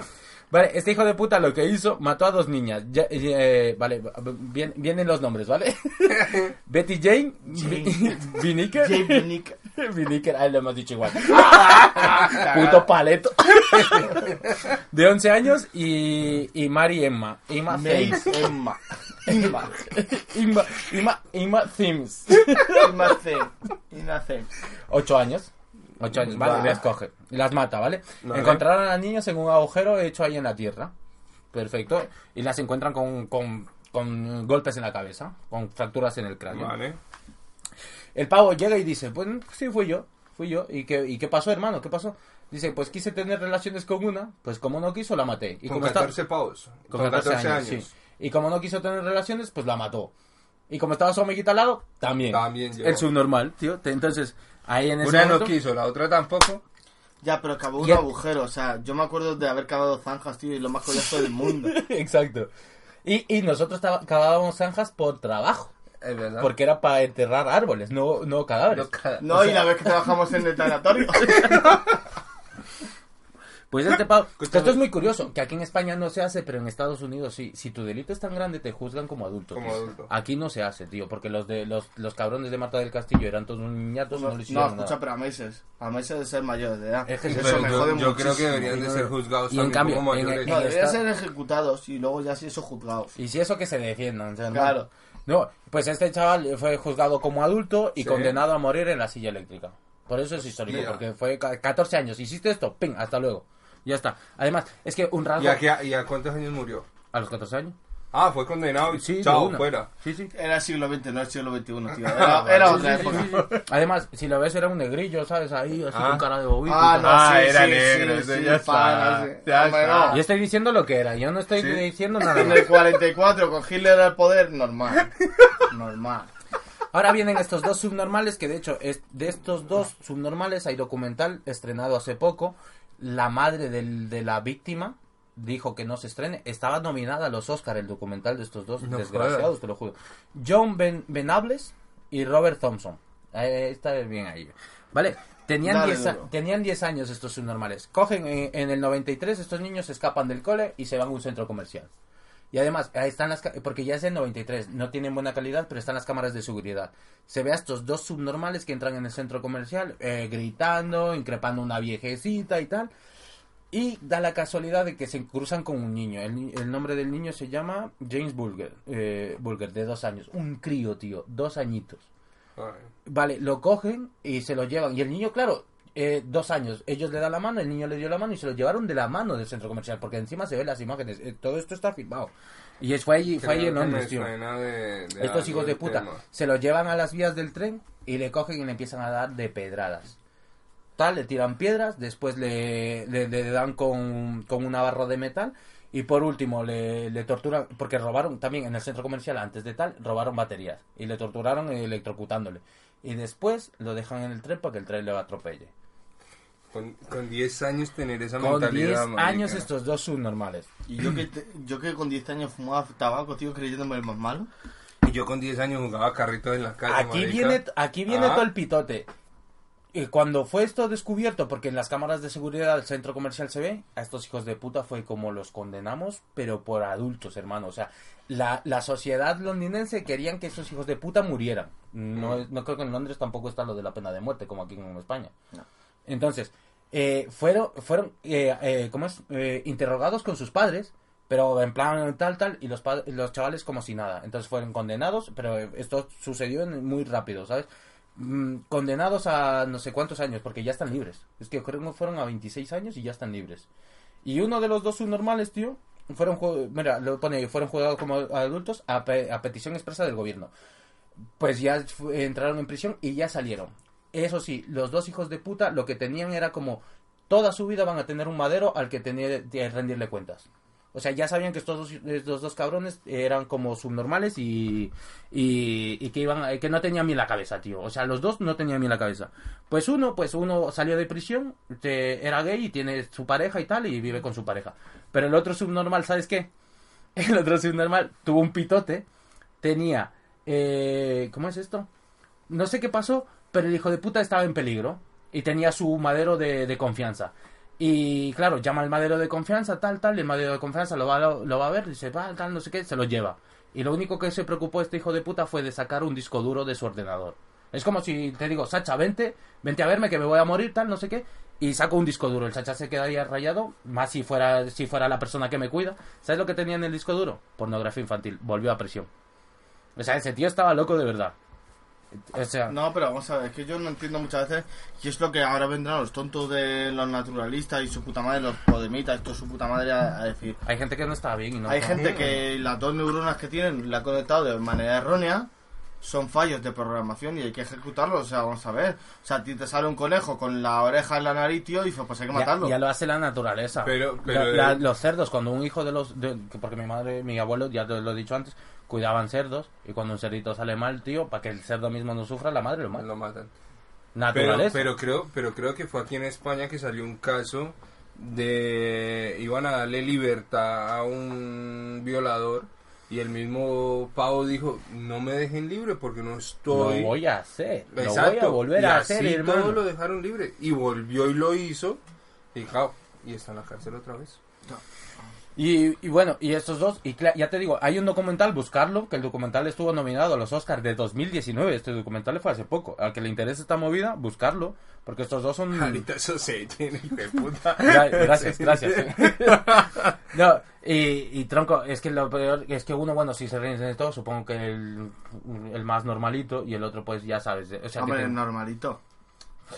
[laughs] Vale, este hijo de puta lo que hizo, mató a dos niñas. Ya- eh, vale, bien- vienen los nombres, ¿vale? [laughs] Betty Jane, Jane. Viniker. Jake Nick. Viniker, a él le hemos dicho igual. [laughs] Puto paleto. [laughs] De 11 años y, y Mary Emma. Emma Thames. Mace Emma. Emma. Emma, Emma, Emma Thames. Emma Theme. 8 años. 8 años, vale, Va. las coge. Y las mata, ¿vale? Vale. Encontraron a las niñas en un agujero hecho ahí en la tierra. Perfecto. Y las encuentran con, con, con golpes en la cabeza, con fracturas en el cráneo. Vale. El pavo llega y dice, pues sí, fui yo, fui yo. ¿Y qué, ¿Y qué pasó, hermano? ¿Qué pasó? Dice, pues quise tener relaciones con una, pues como no quiso, la maté. Y con como está- 14 pavos. con 14, años, sí. Y como no quiso tener relaciones, pues la mató. Y como estaba su amiguita al lado, también. También llegó. El subnormal, tío. Entonces, ahí en ese Una no quiso, la otra tampoco. Ya, pero acabó un agujero. O sea, yo me acuerdo de haber cavado zanjas, tío, y lo más curioso del mundo. [laughs] Exacto. Y, y nosotros cavábamos zanjas por trabajo. Es verdad. Porque era para enterrar árboles, no, no cadáveres. No, cada- No, y la vez que trabajamos en el tanatorio. [laughs] Pues este. Escúchame. [laughs] Esto es muy curioso, que aquí en España no se hace, pero en Estados Unidos sí. Si tu delito es tan grande, te juzgan como adulto. Como adulto. Aquí no se hace, tío, porque los de los, los cabrones de Marta del Castillo eran todos niñatos, no, No, hicieron escucha, nada. pero a meses. A meses de ser mayores de edad. Es que eso pero me yo, jode yo creo que deberían de ser juzgados Y en cambio, como en- mayores. No, en deberían esta- ser ejecutados y luego ya sí eso juzgados. Y si eso que se defiendan. o sea, no. Claro. No, pues este chaval fue juzgado como adulto y Sí. condenado a morir en la silla eléctrica. Por eso es histórico, Mira. porque fue ca- 14 años. Hiciste esto, ping, hasta luego. Ya está. Además, es que un rasgo... ¿Y a, qué- y a cuántos años murió? ¿A los 14 años? Ah, fue condenado y Sí, de chao, una. fuera. Sí, sí. Era el siglo XX, no el siglo XXI, tío. [laughs] Era, era otra Sí, sí, época. sí, sí. Además, si lo ves, era un negrillo, ¿sabes? Ahí, así Ah. con cara de bobito. Ah, no. Ah, sí, era sí, negro, sí, eso sí, ya está, pana, sí. ya Hombre, está. no. Yo estoy diciendo lo que era, yo no estoy Sí. diciendo [laughs] nada En más. el 44, con Hitler al poder, normal. [laughs] Normal. Ahora vienen estos dos subnormales, que de hecho, es, de estos dos subnormales hay documental estrenado hace poco. La madre del- de la víctima dijo que no se estrene. Estaba nominada a los Oscar el documental de estos dos No desgraciados, jodas. te lo juro. John ben, Benables y Robert Thompson. Eh, está bien ahí. ¿Vale? Tenían Dale 10 a- duro. tenían 10 años estos subnormales. Cogen eh, en el 93, estos niños escapan del cole y se van a un centro comercial. Y además, ahí están las porque ya es el 93, no tienen buena calidad, pero están las cámaras de seguridad. Se ve a estos dos subnormales que entran en el centro comercial eh, gritando, increpando a una viejecita y tal. Y da la casualidad de que se cruzan con un niño. El, nombre del niño se llama James Bulger, eh, Bulger, de dos años. Un crío, tío, dos añitos. Vale, lo cogen y se lo llevan. Y el niño, claro, eh, dos años. Ellos le dan la mano, el niño le dio la mano y se lo llevaron de la mano del centro comercial. Porque encima se ven las imágenes. eh, todo esto está filmado. Y es- fue allí, fue allí en Londres, tío. de- de Estos hijos de puta tema. se los llevan a las vías del tren y le cogen y le empiezan a dar de pedradas. Tal, le tiran piedras, después le, le- le dan con, con una barra de metal y por último le, le torturan, porque robaron también en el centro comercial antes de tal, robaron baterías y le torturaron electrocutándole. Y después lo dejan en el tren para que el tren le atropelle. Con, con 10 años tener esa Con 10 mentalidad, marica. años estos dos subnormales. Y yo que, te- yo que con 10 años fumaba tabaco, tío, creyéndome el más malo. Y yo con 10 años jugaba carritos en la calle, Aquí marica. viene, aquí viene Ah. todo el pitote. Y cuando fue esto descubierto, porque en las cámaras de seguridad del centro comercial se ve, a estos hijos de puta fue como los condenamos, pero por adultos, hermano. O sea, la, la sociedad londinense querían que esos hijos de puta murieran. No, Mm. no creo que en Londres tampoco está lo de la pena de muerte, como aquí en España. Entonces, eh, fueron, fueron eh, eh, ¿cómo es? Eh, interrogados con sus padres, pero en plan tal, tal, y los, los chavales como si nada. Entonces fueron condenados, pero esto sucedió muy rápido, ¿sabes? Mm, condenados a no sé cuántos años, porque ya están libres. Es que creo que fueron a 26 años y ya están libres. Y uno de los dos subnormales, tío, fueron, mira, lo pone, fueron juzgados como adultos a, pe- a petición expresa del gobierno. Pues ya entraron en prisión y ya salieron. Eso sí, los dos hijos de puta lo que tenían era como toda su vida van a tener un madero al que tenía que rendirle cuentas. O sea, ya sabían que estos dos, estos dos cabrones eran como subnormales y, y, que iban que no tenían bien la cabeza, tío. O sea, los dos no tenían bien la cabeza. Pues uno, pues uno salió de prisión, era gay y tiene su pareja y tal y vive con su pareja. Pero el otro subnormal, ¿sabes qué? [laughs] El otro subnormal tuvo un pitote, tenía, eh, ¿cómo es esto? No sé qué pasó, pero el hijo de puta estaba en peligro y tenía su madero de, confianza. Y claro, llama al madero de confianza, tal, tal, y el madero de confianza lo va, lo, va a ver, dice, va, tal, no sé qué, se lo lleva. Y lo único que se preocupó este hijo de puta fue de sacar un disco duro de su ordenador. Es como si te digo, Sacha, vente, vente a verme que me voy a morir, tal, no sé qué, y saco un disco duro. El Sacha se queda ahí rayado, más si fuera, si fuera la persona que me cuida. ¿Sabes lo que tenía en el disco duro? Pornografía infantil, volvió a prisión. O sea, ese tío estaba loco de verdad. O sea, No, pero vamos a ver, es que yo no entiendo muchas veces qué es lo que ahora vendrán los tontos de los naturalistas y su puta madre, los podemitas, esto su puta madre a, a decir. hay gente que no está bien y no. Hay gente que las dos neuronas que tienen la ha conectado de manera errónea, son fallos de programación y hay que ejecutarlos. O sea, vamos a ver. O sea, a ti te sale un conejo con la oreja en la nariz, tío, y dices, pues hay que Ya, matarlo. ya lo hace la naturaleza. Pero- pero- La- la- los cerdos, cuando un hijo de los. de- porque mi madre, mi abuelo, ya te lo he dicho antes, cuidaban cerdos. Y cuando un cerdito sale mal, tío, para que el cerdo mismo no sufra, la madre lo mata. Lo matan. Pero, Naturaleza. pero creo pero creo que fue aquí en España que salió un caso de iban a darle libertad a un violador y el mismo pavo dijo no me dejen libre porque no estoy Lo voy a hacer. Lo voy Exacto. a volver y a así hacer, hermano. todo lo dejaron libre y volvió y lo hizo y claro, y está en la cárcel otra vez Y, y bueno, y estos dos, y cla- ya te digo, hay un documental, buscarlo, que el documental estuvo nominado a los Oscars de 2019, este documental fue hace poco, al que le interese esta movida, buscarlo, porque estos dos son... [laughs] ahorita eso se tiene de puta [laughs] Gra- [laughs] Gracias, gracias. No, y, y tronco, es que lo peor es que uno, bueno, si se ríen de todo, supongo que el, el más normalito y el otro, pues ya sabes. O sea, que Hombre, te- es normalito.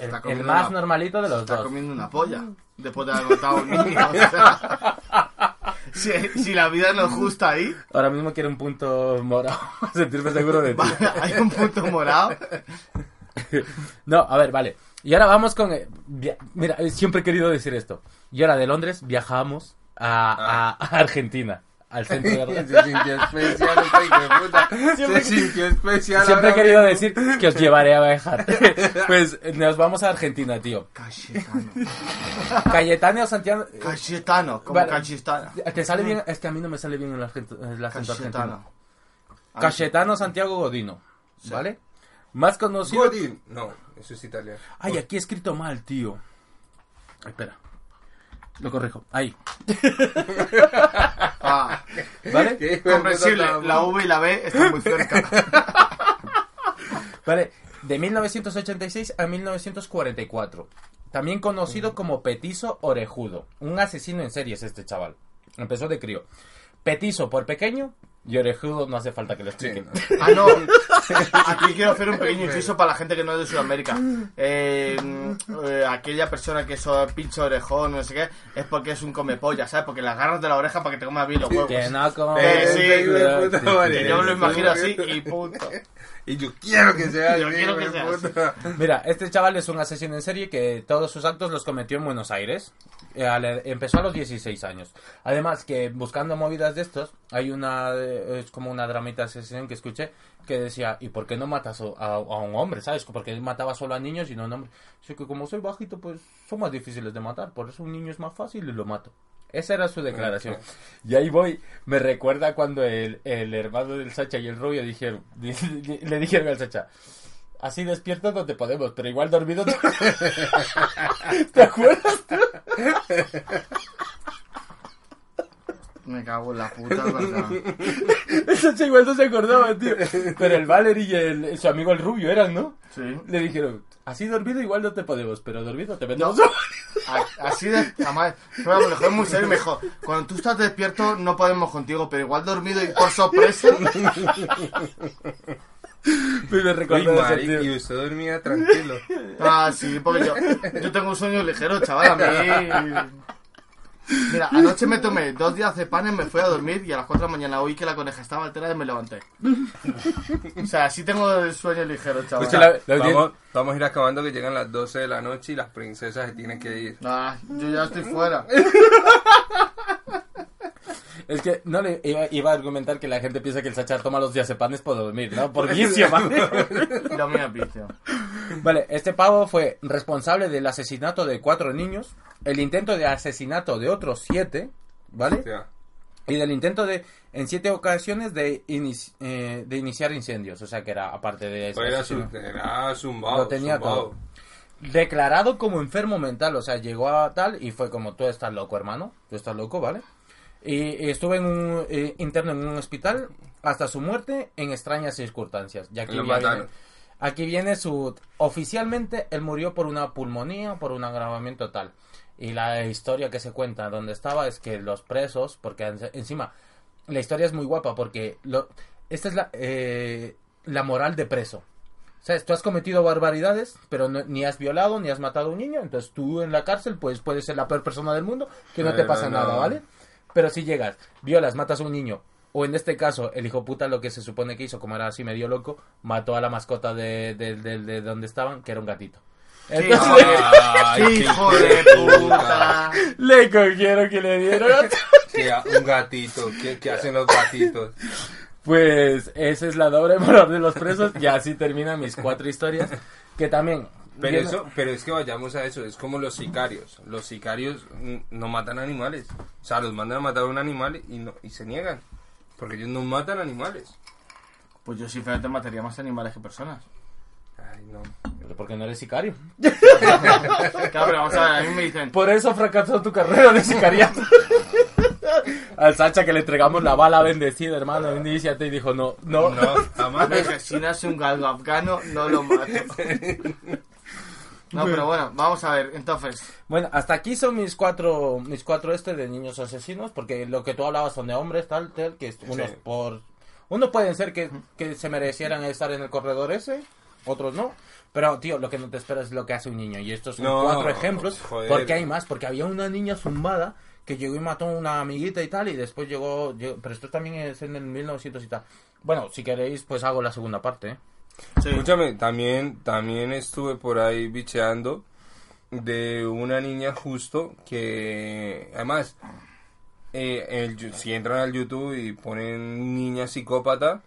el, está el más una- normalito de los Está dos. comiendo una polla. Después de haber matado a un niño. o sea, si, si la vida es justa ahí, Ahora mismo quiero un punto morado, [laughs] sentirme seguro de ti. hay un punto morado. No, a ver, vale. Y ahora vamos con... eh, Mira, eh, siempre he querido decir esto. Y ahora de Londres viajamos a, a- a Argentina, al centro de [laughs] se sintió especial este hijo de puta [laughs] se sintió especial Siempre he querido mismo. decir que os llevaré a viajar. [laughs] pues nos vamos a Argentina, tío. Cayetano. Cayetano Santiago... Cayetano, como Vale. Cayetano. ¿Te sale bien? Es que a mí no me sale bien el, acento argentino. Cayetano. Cayetano Santiago Godino. ¿Vale? Más conocido... Godin no eso es italiano Ay, aquí he escrito mal, tío. Espera. Lo corrijo. Ahí. [laughs] Ah, ¿Vale? [laughs] ¿Qué hijo de puta comprensible. estaba- La V y la B están muy cerca. [laughs] Vale. De 1986 a 1944. También conocido como Petizo Orejudo. Un asesino en series este chaval. Empezó de crío. Petizo por pequeño Y orejudo no hace falta que lo explique. Ah, no. [laughs] Aquí quiero hacer un pequeño inciso para la gente que no es de Sudamérica. Eh, eh, aquella persona que es pincho orejón, no sé qué, es porque es un comepolla, ¿sabes? Porque le agarras de la oreja para que te coma bien los huevos. Que no como... Eh, sí. Que yo me lo imagino así y punto. Y yo quiero que sea [laughs] Yo así, quiero que hijo de sea así. puta. Mira, este chaval es un asesino en serie que todos sus actos los cometió en Buenos Aires. Eh, al- empezó a los 16 años. Además que buscando movidas de estos, hay una, eh, es como una dramita de asesinato que escuché que decía, ¿y por qué no matas a, a- a un hombre? ¿Sabes? Porque él mataba solo a niños y no a un hombre. Dice que como soy bajito, pues son más difíciles de matar. Por eso un niño es más fácil y lo mato. Esa era su declaración. Y ahí voy, me recuerda cuando el, el hermano del Sacha y el rubio dijeron, [laughs] le dijeron al Sacha, así despierto no te podemos, pero igual dormido no". [laughs] ¿Te acuerdas? Me cago en la puta, verdad. El Sacha igual no se acordaba, tío. Pero el Valery y el, su amigo el rubio eran, ¿no? Sí. Le dijeron, así dormido igual no te podemos, pero dormido te vendemos. [laughs] Así de. Además, lo mejor muy serio y me dijo: Cuando tú estás despierto, no podemos contigo, pero igual dormido y por sorpresa. Y me Uy, tío. y usted dormía tranquilo. Ah, sí, porque yo, yo tengo un sueño ligero, chaval. A mí. Mira, anoche me tomé dos días de panes, me fui a dormir y a las 4 de la mañana oí que la coneja estaba alterada y me levanté. O sea, sí tengo el sueño ligero, chaval. Es que la- la- Vamos, vamos a ir acabando que llegan las 12 de la noche y las princesas se tienen que ir. Ah, yo ya estoy fuera. [laughs] Es que no le iba, iba a argumentar que la gente piensa que el Sacha toma los diazepanes por dormir, ¿no? Por vicio, [laughs] ¿vale? Es vicio. Vale, este pavo fue responsable del asesinato de cuatro niños, el intento de asesinato de otros siete, ¿vale? Hostia. Y del intento de, en siete ocasiones, de, inici- eh, de iniciar incendios. O sea que era, aparte de eso. Era, era zumbado. Lo tenía zumbado. todo. Declarado como enfermo mental, o sea, llegó a tal y fue como, tú estás loco, hermano, tú estás loco, ¿vale? Y, estuvo en un, eh, interno en un hospital hasta su muerte en extrañas circunstancias. Y aquí viene, aquí viene su... Oficialmente él murió por una pulmonía, por un agravamiento tal. Y la historia que se cuenta donde estaba es que los presos, porque en- encima la historia es muy guapa porque lo, esta es la, eh, la moral de preso. ¿Sabes? Tú has cometido barbaridades, pero no- ni has violado, ni has matado a un niño. Entonces tú en la cárcel pues puedes ser la peor persona del mundo, que no te pasa no. nada, ¿vale? Pero si llegas, violas, matas a un niño, o en este caso el hijo puta lo que se supone que hizo, como era así medio loco, mató a la mascota de, de, de- de donde estaban, que era un gatito. Entonces, [laughs] Ay, ¡Qué qué hijo de puta! le cogieron que le dieron. [laughs] Un gatito. ¿Qué, qué hacen los gatitos? Pues esa es la doble moral de los presos y así terminan mis cuatro historias. Que también... Pero eso, pero es que vayamos a eso, es como los sicarios. Los sicarios mm, no matan animales. O sea, los mandan a matar a un animal y no, y se niegan. Porque ellos no matan animales. Pues yo simplemente mataría más animales que personas. Ay, no. Pero porque no eres sicario. [laughs] Claro, pero vamos a ver, a mí me dicen. Por eso fracasó tu carrera de sicariato. [laughs] Al Sacha que le entregamos la bala bendecida, hermano, iníciate y dijo, no, no, No, jamás. Me dije, si nace un galgo afgano, no lo mato. [laughs] No, pero bueno, vamos a ver, entonces. Bueno, hasta aquí son mis cuatro, mis cuatro este de niños asesinos, porque lo que tú hablabas son de hombres, tal, tal, que unos Sí. por... Unos pueden ser que, que se merecieran estar en el corredor ese, otros no. Pero, tío, lo que no te esperas es lo que hace un niño. Y estos son No, cuatro ejemplos, joder. porque hay más, porque había una niña zumbada que llegó y mató a una amiguita y tal, y después llegó, llegó- pero esto también es en el 1900 y tal. Bueno, si queréis, pues hago la segunda parte, ¿eh? Escúchame, también, también estuve por ahí bicheando de una niña justo que, además, eh, si entran al YouTube y ponen niña psicópata,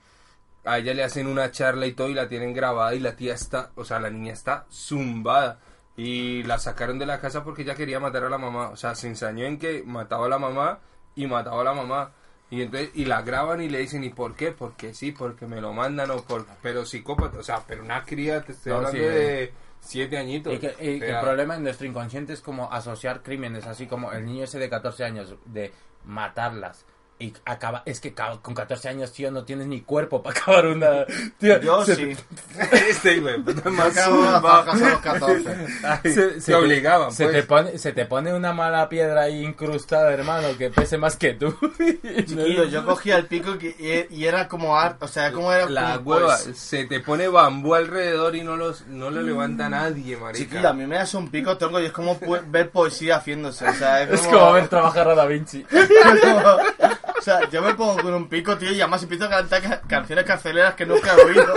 a ella le hacen una charla y todo y la tienen grabada y la tía está, o sea, la niña está zumbada. Y la sacaron de la casa porque ella quería matar a la mamá. O sea, se ensañó en que mataba a la mamá y mataba a la mamá. Y entonces, y la graban y le dicen, ¿y por qué? Porque sí, porque me lo mandan o por... Pero psicópata, o sea, pero una cría, te estoy No, hablando sí, de siete añitos. Y que, y el problema en nuestro inconsciente es como asociar crímenes, así como el niño ese de 14 años, de matarlas, Y acaba, es que con 14 años, tío, no tienes ni cuerpo para acabar una. Tío, Yo se- sí. [laughs] Este, güey, más bajas a los 14. se, te obligaban, se pues. te pone se te pone una mala piedra ahí incrustada hermano que pese más que tú [laughs] Chiquillo, yo cogía el pico que- y, y era como art, o sea, como era La como, hueva, pues, se te pone bambú alrededor y no, los, no lo levanta nadie, marica. Chiquillo, a mí me das un pico tronco y es como ver poesía haciéndose, o sea, es es como... como ver trabajar a Da Vinci como- [laughs] o sea, yo me pongo con un pico, tío, y además empiezo a cantar ca- canciones carceleras que nunca he oído.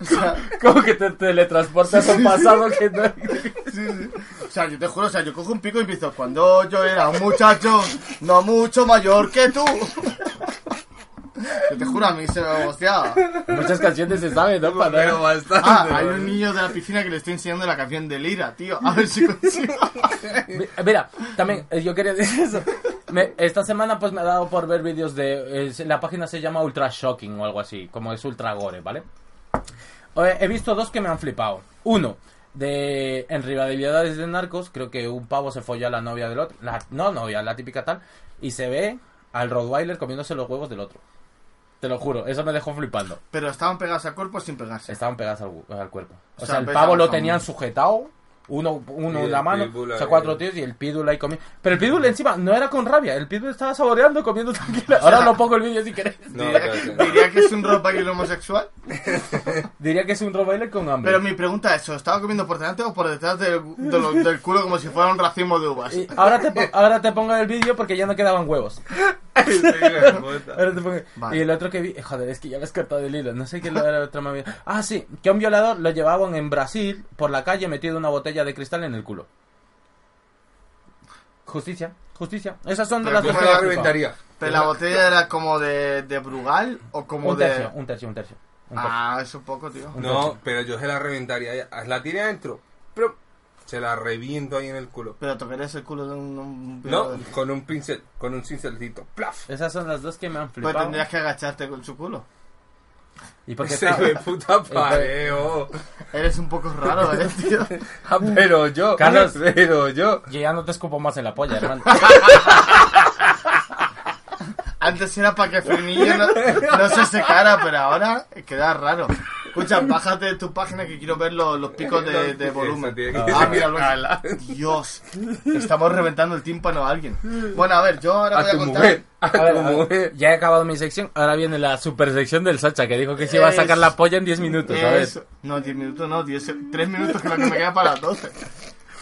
o sea, como que te teletransportas a un pasado que no o sea, yo te juro, o sea, yo cojo un pico y empiezo, cuando yo era un muchacho, no mucho mayor que tú. Yo te juro, a mí se me boceaba. muchas canciones se saben no para Pero bastante. Ah, hay un niño de la piscina que le estoy enseñando la canción de Lira, tío. A ver si consigo. Mi- Mira, también eh, yo quería decir eso. Me- esta semana pues me ha dado por ver vídeos de... eh, la página se llama Ultra Shocking o algo así, como es Ultra Gore, ¿vale? He visto dos que me han flipado. Uno, de en rivalidades de narcos, creo que un pavo se folló a la novia del otro. La, no novia, la típica tal. Y se ve al Rottweiler comiéndose los huevos del otro. Te lo juro, eso me dejó flipando. Pero estaban pegados al cuerpo sin pegarse. Estaban pegadas al, cuerpo. O, O sea, sea, el pavo lo tenían sujetado, uno, uno en la mano, o sea, cuatro tíos y el pitbull ahí comiendo. Pero el pitbull encima no era con rabia, el pitbull estaba saboreando, comiendo tranquilo. Ahora lo pongo el vídeo si querés. [laughs] No, Diría, que es un rottweiler homosexual. [laughs] Diría que es un Rottweiler con hambre. Pero mi pregunta es, ¿lo estaba comiendo por delante o por detrás del, del culo como si fuera un racimo de uvas? Y ahora te, ahora te pongo el vídeo porque ya no quedaban huevos. [laughs] Ahora te pongo- Vale. Y el otro que vi, joder, es que ya me has cortado el hilo. No sé qué era el otro me había- Ah, sí, que a un violador lo llevaban en Brasil por la calle metido una botella de cristal en el culo. Justicia, justicia. Esas son de Pero las me que la reventaría. ¿Pero la botella era como de, de Brugal o como Un de...? tercio, un tercio, un tercio. un tercio. Ah, es un poco, tío. No, pero yo se la reventaría. La tiene adentro. Pero se la reviento ahí en el culo. Pero tocarías el culo de un... un No, con un pincel, con un cincelcito. ¡Plaf! Esas son las dos que me han Pues flipado. tendrías que agacharte con su culo. Y porque Ese está- hijo de puta pareo. Eres un poco raro, ¿eh, tío? [laughs] Ah, pero yo, Carlos. [laughs] pero yo. Yo ya no te escupo más en la polla, hermano. [laughs] Antes era para que Frenillo no, no se secara, pero ahora queda raro. Escucha, bájate de tu página que quiero ver los, los picos de, de volumen. Ah, mira, Dios, estamos reventando el tímpano a alguien. Bueno, a ver, yo ahora voy A contar. a ver, a ver, ya he acabado mi sección, ahora viene la super sección del Sacha, que dijo que se iba a sacar la polla en 10 minutos, ¿sabes? Eso. No, 10 minutos no, 10, 3 minutos que es lo que me queda para las 12.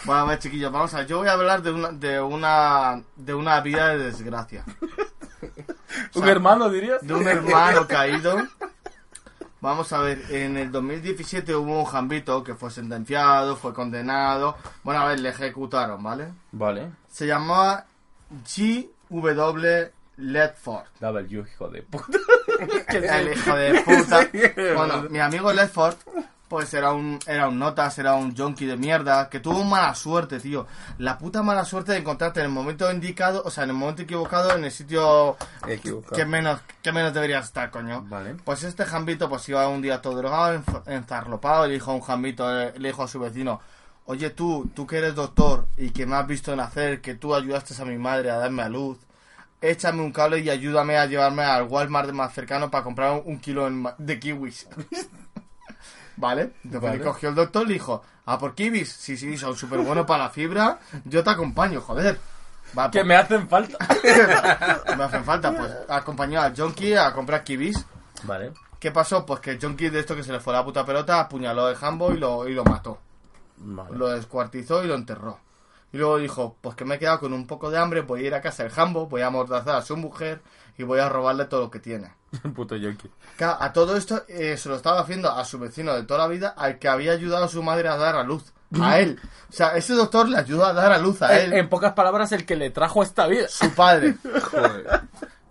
Bueno, a ver, chiquillos, vamos a ver. Yo voy a hablar de una, de una, de una vida de desgracia. Un hermano, dirías. De un hermano caído. Vamos a ver, en el 2017 hubo un jambito que fue sentenciado, fue condenado. Bueno, a ver, le ejecutaron, ¿vale? Vale. Se llamaba G.W. Ledford. W, hijo de puta. [laughs] El hijo de puta. [laughs] Bueno, mi amigo Ledford, pues era un, era un notas, era un junkie de mierda, que tuvo mala suerte, tío. La puta mala suerte de encontrarte en el momento indicado, o sea, en el momento equivocado, en el sitio Equivocado. que menos, que menos deberías estar, coño. Vale. Pues este jambito, pues iba un día todo drogado, enzarlopado, le dijo a un jambito, eh, le dijo a su vecino, oye tú, tú que eres doctor y que me has visto nacer, que tú ayudaste a mi madre a darme a luz, échame un cable y ayúdame a llevarme al Walmart más cercano para comprar un, kilo de kiwis. [laughs] ¿Vale? Entonces Vale. le cogió el doctor y le dijo, ¿a por kiwis? Sí, sí, son súper buenos para la fibra, yo te acompaño, joder. Va, Que pues- me hacen falta. [laughs] me hacen falta, pues acompañó al junkie a comprar kiwis. Vale. ¿Qué pasó? Pues que el junkie de esto que se le fue la puta pelota apuñaló el jambo y lo, y lo mató. Vale. Lo descuartizó y lo enterró. Y luego dijo, pues que me he quedado con un poco de hambre, voy a ir a casa del jambo, voy a amordazar a su mujer y voy a robarle todo lo que tiene. [laughs] Puto yonki. Claro, a todo esto eh, se lo estaba haciendo a su vecino de toda la vida, al que había ayudado a su madre a dar a luz. A [laughs] él. O sea, ese doctor le ayudó a dar a luz a él, En, en pocas palabras, el que le trajo esta vida. su padre. [laughs] Joder.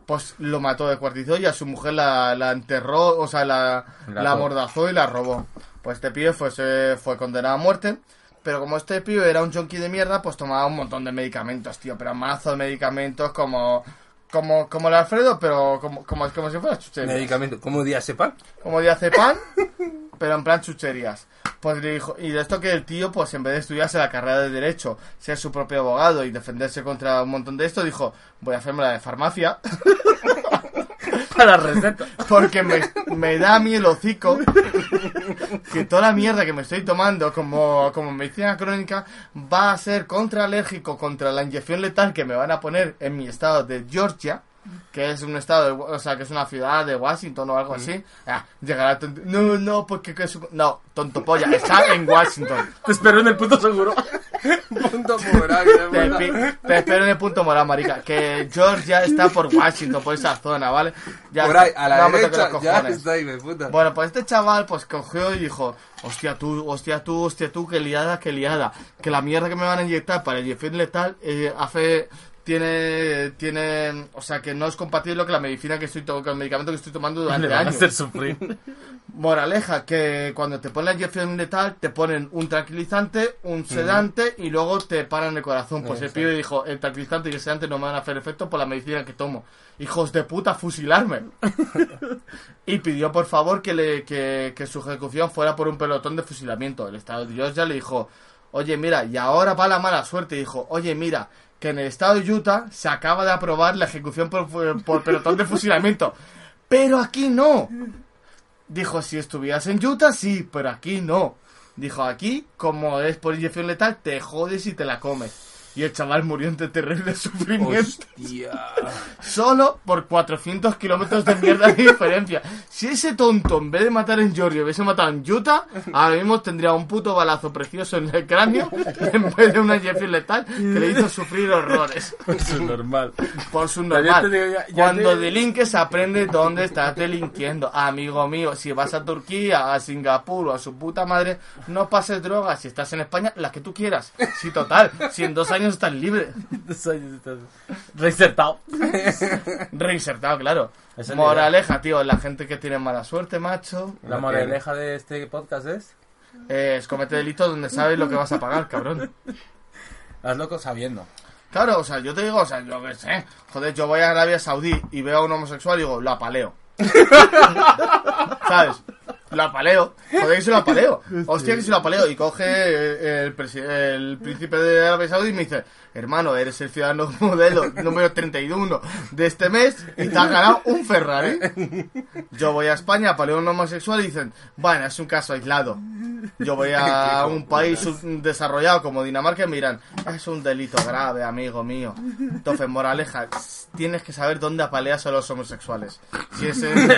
Pues lo mató, descuartizó y a su mujer la, la enterró, o sea, la, La amordazó y la robó. Pues este pibe fue, se- fue condenado a muerte. Pero como este pibe era un junkie de mierda, pues tomaba un montón de medicamentos, tío. Pero mazo de medicamentos como... Como, como el Alfredo, pero como, como, como si fuera chucherías. Medicamento. ¿Cómo diazepam? Como diazepam, [laughs] pero en plan chucherías. Pues le dijo, y de esto que el tío, pues en vez de estudiarse la carrera de Derecho, ser su propio abogado y defenderse contra un montón de esto, dijo, voy a hacerme la de farmacia. [laughs] Para receta. [laughs] Porque me, me da a mí el hocico que toda la mierda que me estoy tomando como, como medicina crónica va a ser contraalérgico contra la inyección letal que me van a poner en mi estado de Georgia, que es un estado, de, o sea, que es una ciudad de Washington o algo así. Ah, llegará tonto, no, no, porque que es un- no, tonto polla, está en Washington. Te espero en el punto seguro. Punto moral, de Te, te espero en el punto moral, marica. Que Georgia está por Washington, por esa zona, ¿vale? Ya Por ahí, a la No derecha, ya está ahí, me puta. Bueno, pues este chaval pues cogió y dijo, hostia tú, hostia tú, hostia tú, que liada, que liada. Que la mierda que me van a inyectar para el inyección letal eh, hace... Tiene, tiene, o sea, que no es compatible con la medicina que estoy tomando, con el medicamento que estoy tomando Le durante van a años. hacer sufrir. [laughs] Moraleja, que cuando te ponen la inyección letal te ponen un tranquilizante, un sedante y luego te paran el corazón. Pues el pibe dijo, el tranquilizante y el sedante no me van a hacer efecto por la medicina que tomo. Hijos de puta, fusilarme. [laughs] y pidió por favor que, le, que, que su ejecución fuera por un pelotón de fusilamiento. El estado de Georgia le dijo, oye mira, y ahora va la mala suerte. Dijo, oye mira, que en el estado de Utah se acaba de aprobar la ejecución por, por pelotón de fusilamiento. Pero aquí no. Dijo, si estuvieras en Utah, sí, pero aquí no. Dijo, aquí, como es por inyección letal, te jodes y te la comes. Y el chaval murió entre terrible sufrimiento. Hostia. Solo por 400 kilómetros de mierda de diferencia. Si ese tonto, en vez de matar en Georgia, hubiese matado en Utah, ahora mismo tendría un puto balazo precioso en el cráneo, en vez de una inyección letal que le hizo sufrir horrores. Eso es normal. Por su normal. digo, ya- ya Cuando te- delinques aprende dónde estás delinquiendo. Amigo mío, si vas a Turquía, a Singapur o a su puta madre, no pases drogas. Si estás en España, las que tú quieras. Sí, total. Si en dos años estás libre. [laughs] Reinsertado. [laughs] Reinsertado, claro. Es Moraleja, tío, la gente que tiene mala suerte, macho. La moraleja de este podcast es... eh, Es comete delitos donde sabes lo que vas a pagar, cabrón. [laughs] Haz loco sabiendo. Claro, o sea, yo te digo, o sea, yo qué sé. Joder, yo voy a Arabia Saudí y veo a un homosexual y digo, lo apaleo. ¿Sabes? Lo apaleo. Joder, que se lo apaleo. [laughs] Hostia, que se lo apaleo. Y coge el, el príncipe de Arabia Saudí y me dice, hermano, eres el ciudadano [laughs] modelo número 31 de este mes y te has ganado un Ferrari. [laughs] Yo voy a España, apaleo a un homosexual y dicen, bueno, es un caso aislado. Yo voy a un país desarrollado como Dinamarca y me dirán, es un delito grave, amigo mío. Entonces, moraleja, tienes que saber dónde apaleas a los homosexuales. Si es en-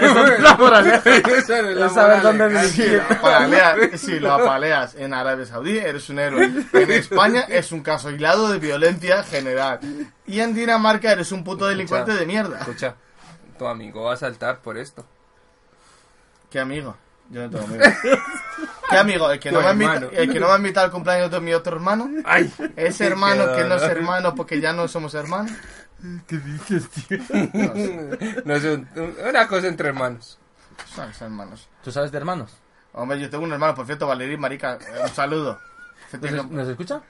La moraleja. Es la Es si lo, apaleas, si lo apaleas en Arabia Saudí, eres un héroe. En España es un caso aislado de violencia general. Y en Dinamarca eres un puto delincuente de mierda. Escucha, tu amigo va a saltar por esto. ¿Qué amigo? Yo no tengo amigos. ¿Qué amigo? ¿El que, no me invita-. ¿El que no me ha invitado al cumpleaños de mi otro hermano? ¡Ay! Ese hermano Qué que no es hermano porque ya no somos hermanos. No es un- un- una cosa entre hermanos. Son hermanos. ¿Tú sabes de hermanos? Hombre, yo tengo un hermano, por cierto, Valerín Marica. eh, Un saludo. ¿Nos, nos escucha?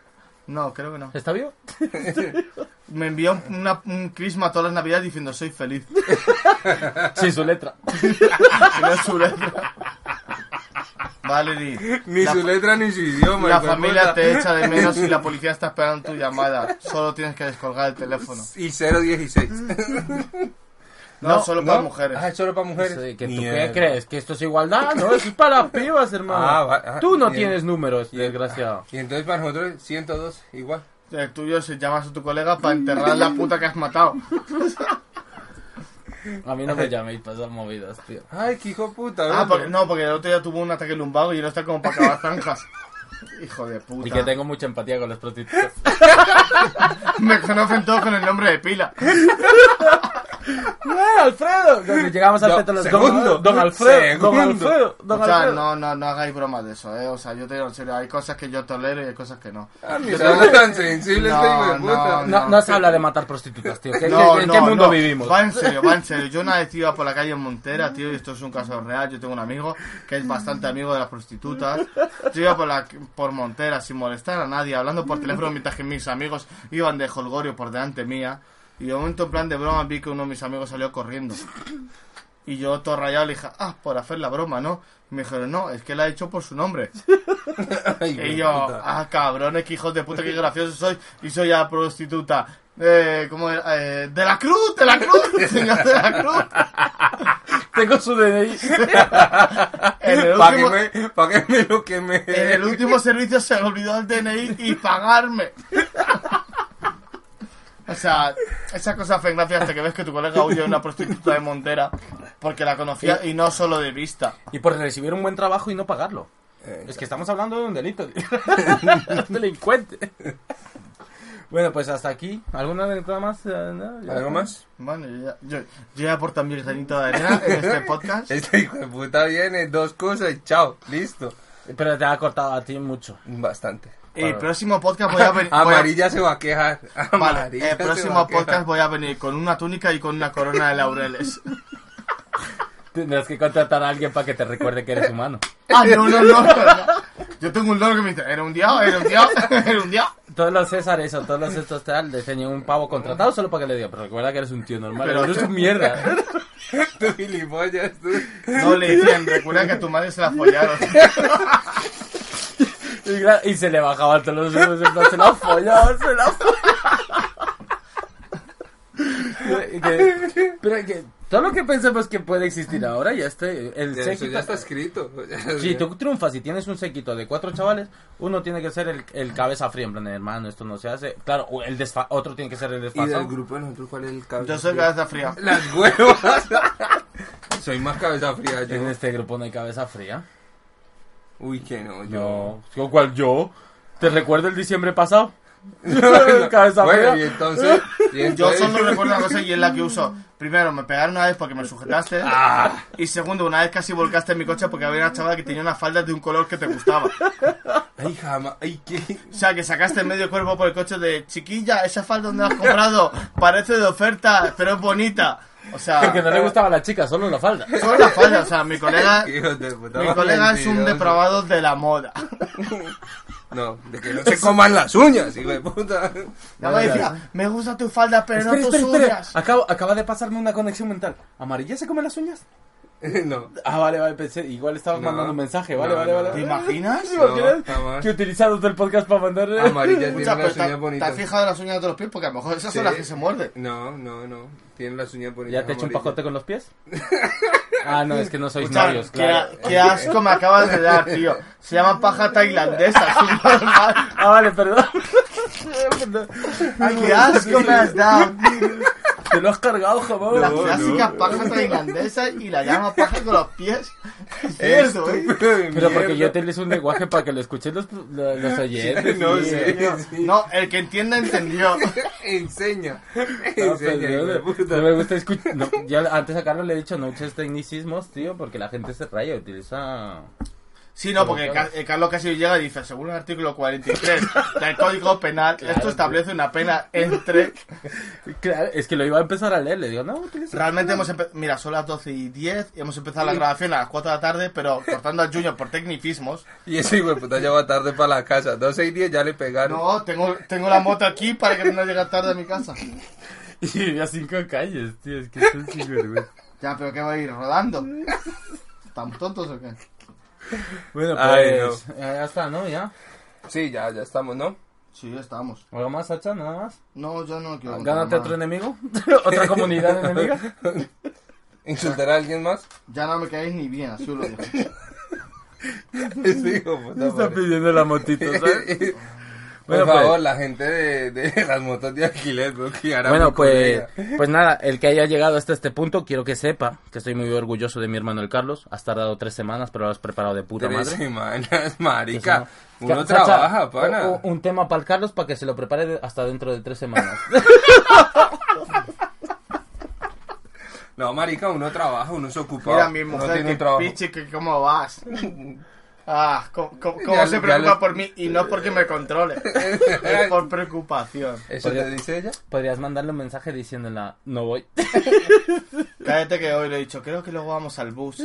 No, creo que no. ¿Está vivo? [laughs] Me envió un, una- un crisma todas las navidades diciendo soy feliz. [laughs] Sí, su letra. Si no es su letra. Valerie, Ni la, su letra ni su idioma. la familia puta. te echa de menos y la [laughs] policía está esperando tu llamada. Solo tienes que descolgar el teléfono. Y 016. No, solo para mujeres. Ah, es solo para mujeres. Sí, ¿que ¿Tú Mierda. qué crees? ¿Que esto es igualdad? No, eso es para pibas, [laughs] hermano. Ah, va- ah, Tú no bien. tienes números, desgraciado. Y entonces para nosotros 102 igual. El tuyo si llamas a tu colega para enterrar la puta que has matado. [laughs] A mí no me llaméis para esas movidas, tío. Ay, qué hijo de puta. Ah, porque, no, porque el otro día tuvo un ataque lumbago y no está como para acabar zanjas. [laughs] Hijo de puta. Y que tengo mucha empatía con las prostitutas. [laughs] Me conocen todos con el nombre de pila. ¡Eh, Alfredo! Cuando llegamos al No, peto, los segundo. don, don Alfredo, don. Alfredo, don O sea, Alfredo. no, no, no hagáis bromas de eso, eh. O sea, yo te digo en serio, hay cosas que yo tolero y hay cosas que no. Ah, no tan No, no, No, no se habla de matar prostitutas, tío. ¿Qué- No, ¿En no, qué mundo no. vivimos? Va en serio, va en serio. Yo una vez iba por la calle en Montera, tío, y esto es un caso real. Yo tengo un amigo que es bastante amigo de las prostitutas. Yo iba por, la, por Montera sin molestar a nadie, hablando por teléfono [laughs] mientras que mis amigos iban de holgorio por delante mía. Y de momento, en plan de broma, vi que uno de mis amigos salió corriendo. Y yo todo rayado le dije, ah, por hacer la broma, ¿no? Y me dijeron, no, es que la ha hecho por su nombre. Ay, [laughs] Y yo, puta. ah, cabrones, que hijos de puta, qué gracioso soy. Y soy ya prostituta. Eh, ¿cómo era? Eh, de la cruz, de la cruz, [laughs] señor de la cruz. [laughs] Tengo su DNI. [laughs] En el, ¿Para que último, que me lo queme? en el último servicio se me olvidó el DNI y pagarme. O sea, esa cosa fue gracia hasta que ves que tu colega huye de una prostituta de Montera porque la conocía y no solo de vista. Y por recibir un buen trabajo y no pagarlo. Eh, Es que estamos hablando de un delito. un delincuente. Bueno, pues hasta aquí. ¿Alguna anécdota más? Eh, no. ¿Algo más? Bueno, yo ya, yo, yo ya aporto mi granito de arena en este [laughs] podcast. Este hijo de puta viene, dos cosas y chao, listo. Pero te ha cortado a ti mucho. Bastante. El próximo podcast voy a [laughs] venir. voy a- Amarilla se va a quejar. Vale, Amarilla el se próximo va a quejar. podcast voy a venir con una túnica y con una corona de laureles. [laughs] Tendrás que contratar a alguien para que te recuerde que eres humano. Ah, no, no, no. no. Yo tengo un loro que me dice, era un diablo, era un diablo, era un diablo. Todos los Césares o todos los estos tal diseñan un pavo contratado solo para que le diga, pero recuerda que eres un tío normal, Pero- eres un mierda. [laughs] Tú gilipollas, tú. No le decían, recuerda que a tu madre se la follaron. [laughs] Y, se le bajaba todos los se la ha follado, se la ha follado. Y que- Pero que todo lo que pensamos que puede existir ahora, ya está. El Eso séquito- ya está escrito. [laughs] Si tú triunfas y tienes un séquito de cuatro chavales, uno tiene que ser el, el cabeza fría, en plan, hermano, esto no se hace. Claro, el desfa- otro tiene que ser el ¿Y del desfasado. grupo de nosotros cuál es el cabeza Yo soy fría? cabeza fría. Las huevas. [laughs] soy más cabeza fría yo. En este grupo no hay cabeza fría. Uy, que no, yo. No, ¿con cuál yo? ¿Te recuerdo el diciembre pasado? [laughs] Cabeza bueno, y entonces. y [laughs] Yo entonces- solo recuerdo una cosa y es la que uso. Primero, me pegaron una vez porque me sujetaste. [laughs] Y segundo, una vez casi volcaste en mi coche porque había una chavala que tenía una falda de un color que te gustaba. Ay, jamás. Ay, qué. O sea, que sacaste medio cuerpo por el coche de chiquilla, esa falda donde la has comprado parece de oferta, pero es bonita. O sea, Que no le gustaba a la chica, solo la falda. solo la falda. O sea, mi colega, mi colega es un depravado de la moda. No, de que no se coman las uñas, hijo de puta. Ya me decía, me gusta tu falda, pero Espera, no tus espera, espera. uñas. Acabo- acaba de pasarme una conexión mental. ¿Amarilla se come las uñas? [laughs] No. Ah, vale, vale, pensé. Igual estabas No. mandando un mensaje. Vale, No, vale, no, vale. ¿Te imaginas? ¿Te imaginas? Que utilizamos del podcast para mandarle. Amarilla [laughs] tiene Escucha, pero las ¿te, uñas te has bonitas. fijado en las uñas de los pies? Porque a lo mejor esas son Sí. las que se muerden. No, no, no. Tiene las uñas bonitas. ¿Ya te he hecho un amarillas. pajote con los pies? [laughs] Ah, no, es que no sois Escucha, novios, qué, claro. qué asco me acabas de dar, tío. Se llama paja tailandesa, es un normal. Ah, vale, perdón. Perdón. Ay, qué asco me has dado, tío. Te lo has cargado, jamón. La No, clásica no. paja tailandesa y la llama paja con los pies. Es Es cierto, ¿eh? Pero porque yo utilizo un lenguaje para que lo escuchen los, los, los oyentes. No, sí, sí. No, el que entienda entendió. [laughs] Enseña. No, Enseña, puta. no me gusta escuchar. No, yo antes a Carlos le he dicho no uses tecnicismos, tío, porque la gente se raya, utiliza. Sí, no, porque Ca- eh, Carlos casi llega y dice, según el artículo 43 del Código Penal, esto establece una pena entre... [laughs] Claro, es que lo iba a empezar a leer, le digo, no. Realmente hemos empezado... Mira, son las 12 y 10 y hemos empezado la grabación a las 4 de la tarde, pero cortando al Junior por tecnicismos. Y ese hijo puta ya va tarde para la casa. 12 y 10 ya le pegaron. No, tengo, tengo la moto aquí para que no llegue tarde a mi casa. [laughs] Y vivía cinco calles, tío, es que es un sinvergüenza. Ya, pero ¿qué va a ir? ¿Rodando? ¿Estamos tontos o qué? [laughs] Bueno, Ay, pues. ya está, ¿no? Ya. Sí, ya, ya estamos, ¿no? Sí, estamos. ¿Algo más, Sacha? ¿Nada más? No, yo no quiero... ¿Gánate otro enemigo? [laughs] ¿Otra comunidad enemiga? [laughs] ¿Insultar a alguien más? Ya no me caéis ni bien, así lo digo. Está pidiendo la motito, ¿sabes? Por favor, pues. la gente de, de [laughs] las motos de alquiler, ahora Bueno, pues, pues nada, el que haya llegado hasta este punto, quiero que sepa que estoy muy orgulloso de mi hermano el Carlos. Has tardado tres semanas, pero lo has preparado de puta Tres madre. semanas, [laughs] marica. Uno Sacha, trabaja, pana. o- o un tema para el Carlos para que se lo prepare de- hasta dentro de tres semanas. [laughs] No, marica, uno trabaja, uno se ocupa. Mira, mi uno mujer, tiene un trabajo. piche, que cómo vas. Ah, cómo, cómo- cómo Ya- se preocupa le- por mí y no porque me controle. [laughs] es por preocupación. ¿Eso te dice ella? Podrías mandarle un mensaje diciéndola, no voy. [laughs] Cállate que hoy le he dicho, creo que luego vamos al bus.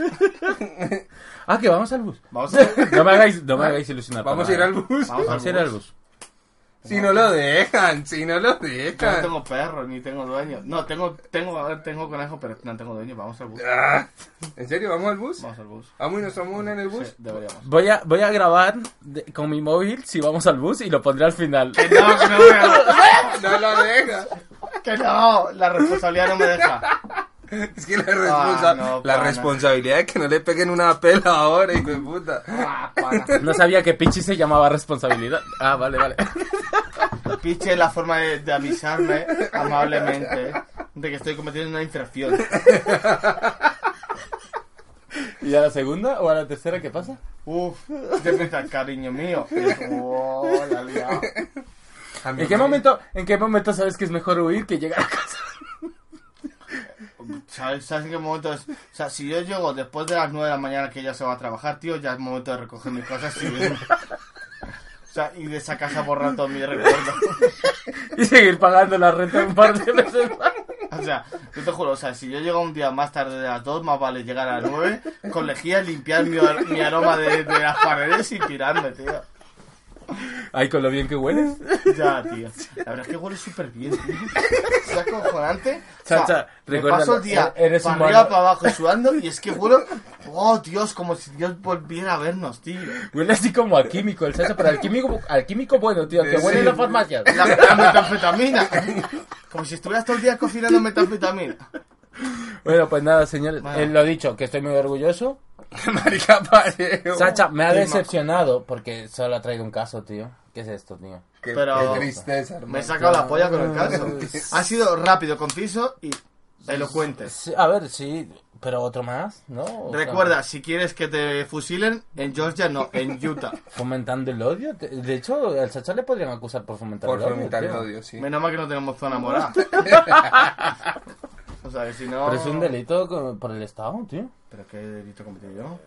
ah, que vamos al bus. Vamos a... No me hagáis, no me hagáis ilusionar. Vamos a ir al bus. Vamos Vamos a ir al bus. Si no lo dejan, si no lo Yo no dejan. tengo perro, ni tengo dueño. No, tengo, tengo, a ver, tengo conejo, pero no tengo dueño. Vamos al bus. Ah, ¿En serio? ¿Vamos al bus? Vamos al bus. ¿Vamos y nos tomamos una en el bus? Sí, deberíamos. Voy a, voy a grabar de- con mi móvil si vamos al bus y lo pondré al final. Que no, que no voy a... No lo deja. Que no, la responsabilidad no me deja. Es que la, responsa- Ah, no, la responsabilidad es que no le peguen una pela ahora, hijo de puta. Ah. No sabía que Pichi se llamaba responsabilidad. Ah, vale, vale. Piche es la forma de, de avisarme amablemente de que estoy cometiendo una infracción. ¿Y a la segunda o a la tercera qué pasa? Uf, ¿qué piensas, cariño mío? [laughs] Oh, la. ¿En qué momento, en qué momento sabes que es mejor huir que llegar a casa? ¿Sabes, ¿Sabes en qué momento es? O sea, si yo llego después de las 9 de la mañana que ella se va a trabajar, tío, ya es momento de recoger mis cosas y irme. O sea, y de esa casa borrar todo mi recuerdo. [laughs] Y seguir pagando la renta un par de veces más. O sea, yo te juro, o sea, si yo llego un día más tarde de las 2, más vale llegar a las 9, con lejía, limpiar mi, mi aroma de, de las paredes y tirarme, tío. Ay, con lo bien que hueles. Ya, tío. La verdad es que huele súper bien, tío. Es acojonante. O sea, Chacha, me paso el día eres para humano. arriba, para abajo, sudando, y es que huelo... Oh, Dios, como si Dios volviera a vernos, tío. Huele así como a químico, el Sacha, pero al químico, al químico bueno, tío, que huele en las farmacias. La, la metanfetamina. Como si estuvieras todo el día cocinando metanfetamina. Bueno, pues nada, señores, Bueno. eh, lo dicho, que estoy muy orgulloso. [laughs] Marica pareo. Sacha, me ha Qué decepcionado porque solo ha traído un caso, tío. ¿Qué es esto, tío? Qué, Pero- qué tristeza, hermano. Me he sacado la polla con el caso. Ha sido rápido, conciso y elocuente. Sí, a ver, sí, pero otro más, ¿no? O sea, Recuerda, si quieres que te fusilen, en Georgia no, en Utah. [laughs] fomentando el odio. De hecho, al Sacha le podrían acusar por fomentar Por el odio. fomentar el odio, sí. Menos mal que no tenemos zona morada. [laughs] O sea, que si no... Pero es un delito por el Estado, tío. ¿Pero qué delito cometí yo?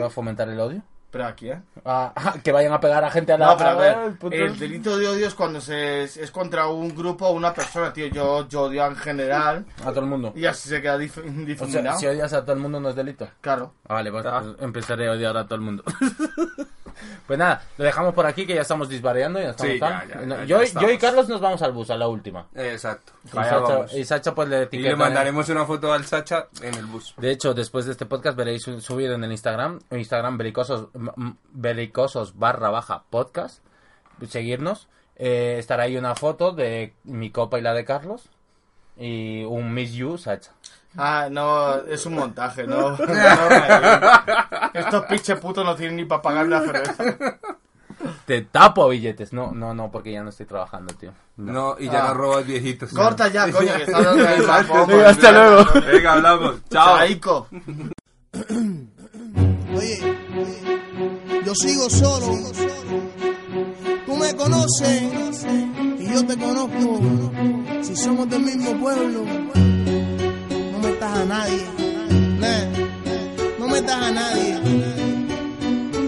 ¿Va a fomentar el odio? ¿Pero a quién? Ah, [laughs] que vayan a pegar a gente a la... No, pero a Ah, ver, el puto- el delito de odio es cuando se, es contra un grupo o una persona, tío. Yo, yo odio en general A todo el mundo. y así se queda dif- O sea, difuminado. si odias a todo el mundo no es delito. Claro. Ah, Vale, pues, pues empezaré a odiar a todo el mundo. [laughs] pues nada, lo dejamos por aquí que ya estamos disvariando. Ya estamos Sí, ya, ya, No, ya, yo, y- yo y estamos. Carlos nos vamos al bus, a la última. Exacto. Y Sacha, y pues le Y etiqueta. le mandaremos una foto al Sacha en el bus. De hecho, después de este podcast veréis su- subido en el Instagram, Instagram belicosos, belicosos barra baja podcast, seguirnos. Eh, estará ahí una foto de mi copa y la de Carlos y un Miss You, Sacha. Ah, no, es un montaje, no. [laughs] no [laughs] Estos pinches putos no tienen ni para pagar la cerveza. Te tapo billetes. No, no, no, porque ya no estoy trabajando, tío. No, y ya Ah. nos robas viejitos. Corta ya, [laughs] coño, que está dando el hasta luego. Venga, hablamos. Chao. Chaico. Oye, yo sigo solo. Tú me conoces y yo te conozco. Si somos del mismo pueblo, no metas a nadie. No metas a nadie.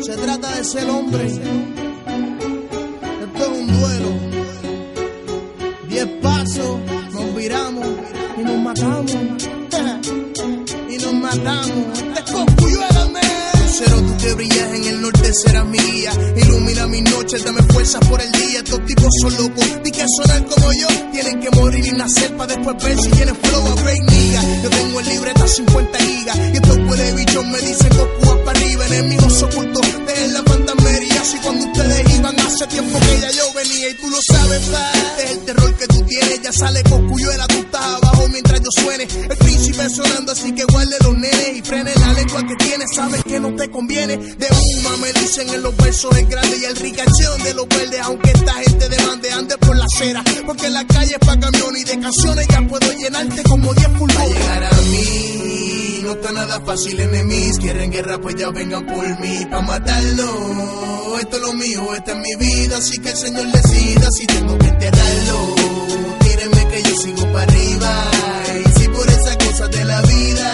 Se trata de ser hombre. Esto es un duelo. Diez pasos, nos viramos y nos matamos. y nos matamos. Lucero, tú que brillas en el norte serás mi guía. Ilumina mis noches, dame fuerzas por el día. Estos tipos son locos, di que sonar como yo. Tienen que morir y nacer para después ver si tienen flow a break nigga. Yo tengo el libreta 50 gigas. Y estos huele bichos me dicen Goku para arriba. Enemigos ocultos, dejen la fantasmería. Así cuando ustedes iban hace tiempo que ya yo venía. Y tú lo sabes. Este es el terror que tú tienes. Ya sale Cosculluela, tú estás abajo mientras yo suene. El príncipe sonando, así que guarde los nenes y frene la lengua que tienes. Sabes que no te conviene. De una me dicen en los versos es grande fácil, enemies. Quieren guerra, pues ya vengan por mí pa' matarlo. Esto es lo mío, esta es mi vida. Así que el Señor decida si tengo que enterrarlo. Tírenme que yo sigo para arriba. Y si por esa cosa de la vida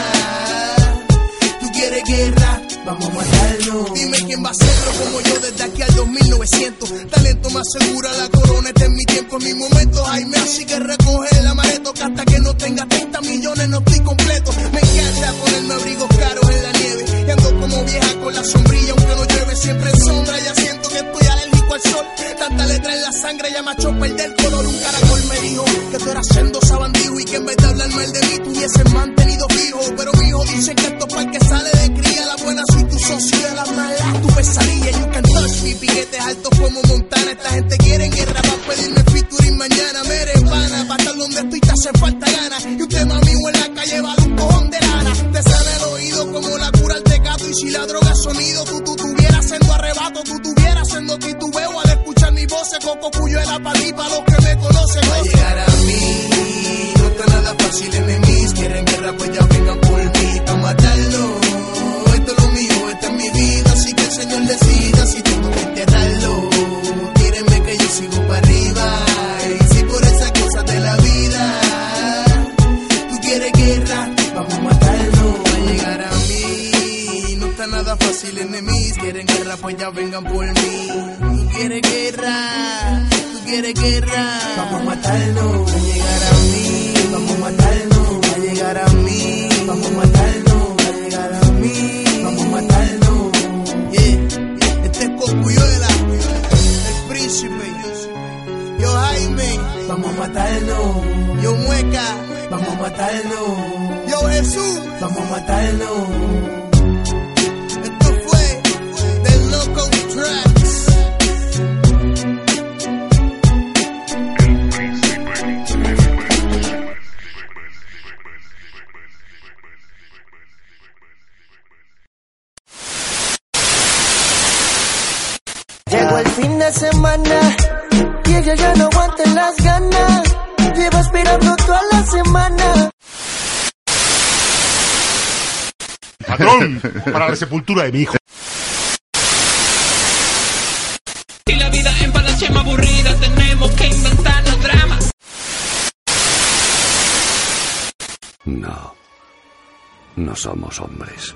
tú quieres guerra, vamos a matarlo. Dime quién va a hacerlo como yo desde aquí al 2900. Talento me asegura la corona, este es mi tiempo, es mi momento. Jaime, así que Y la vida en Palacio aburrida, tenemos que inventar los dramas. No, no somos hombres.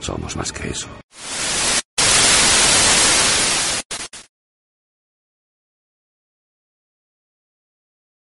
Somos más que eso.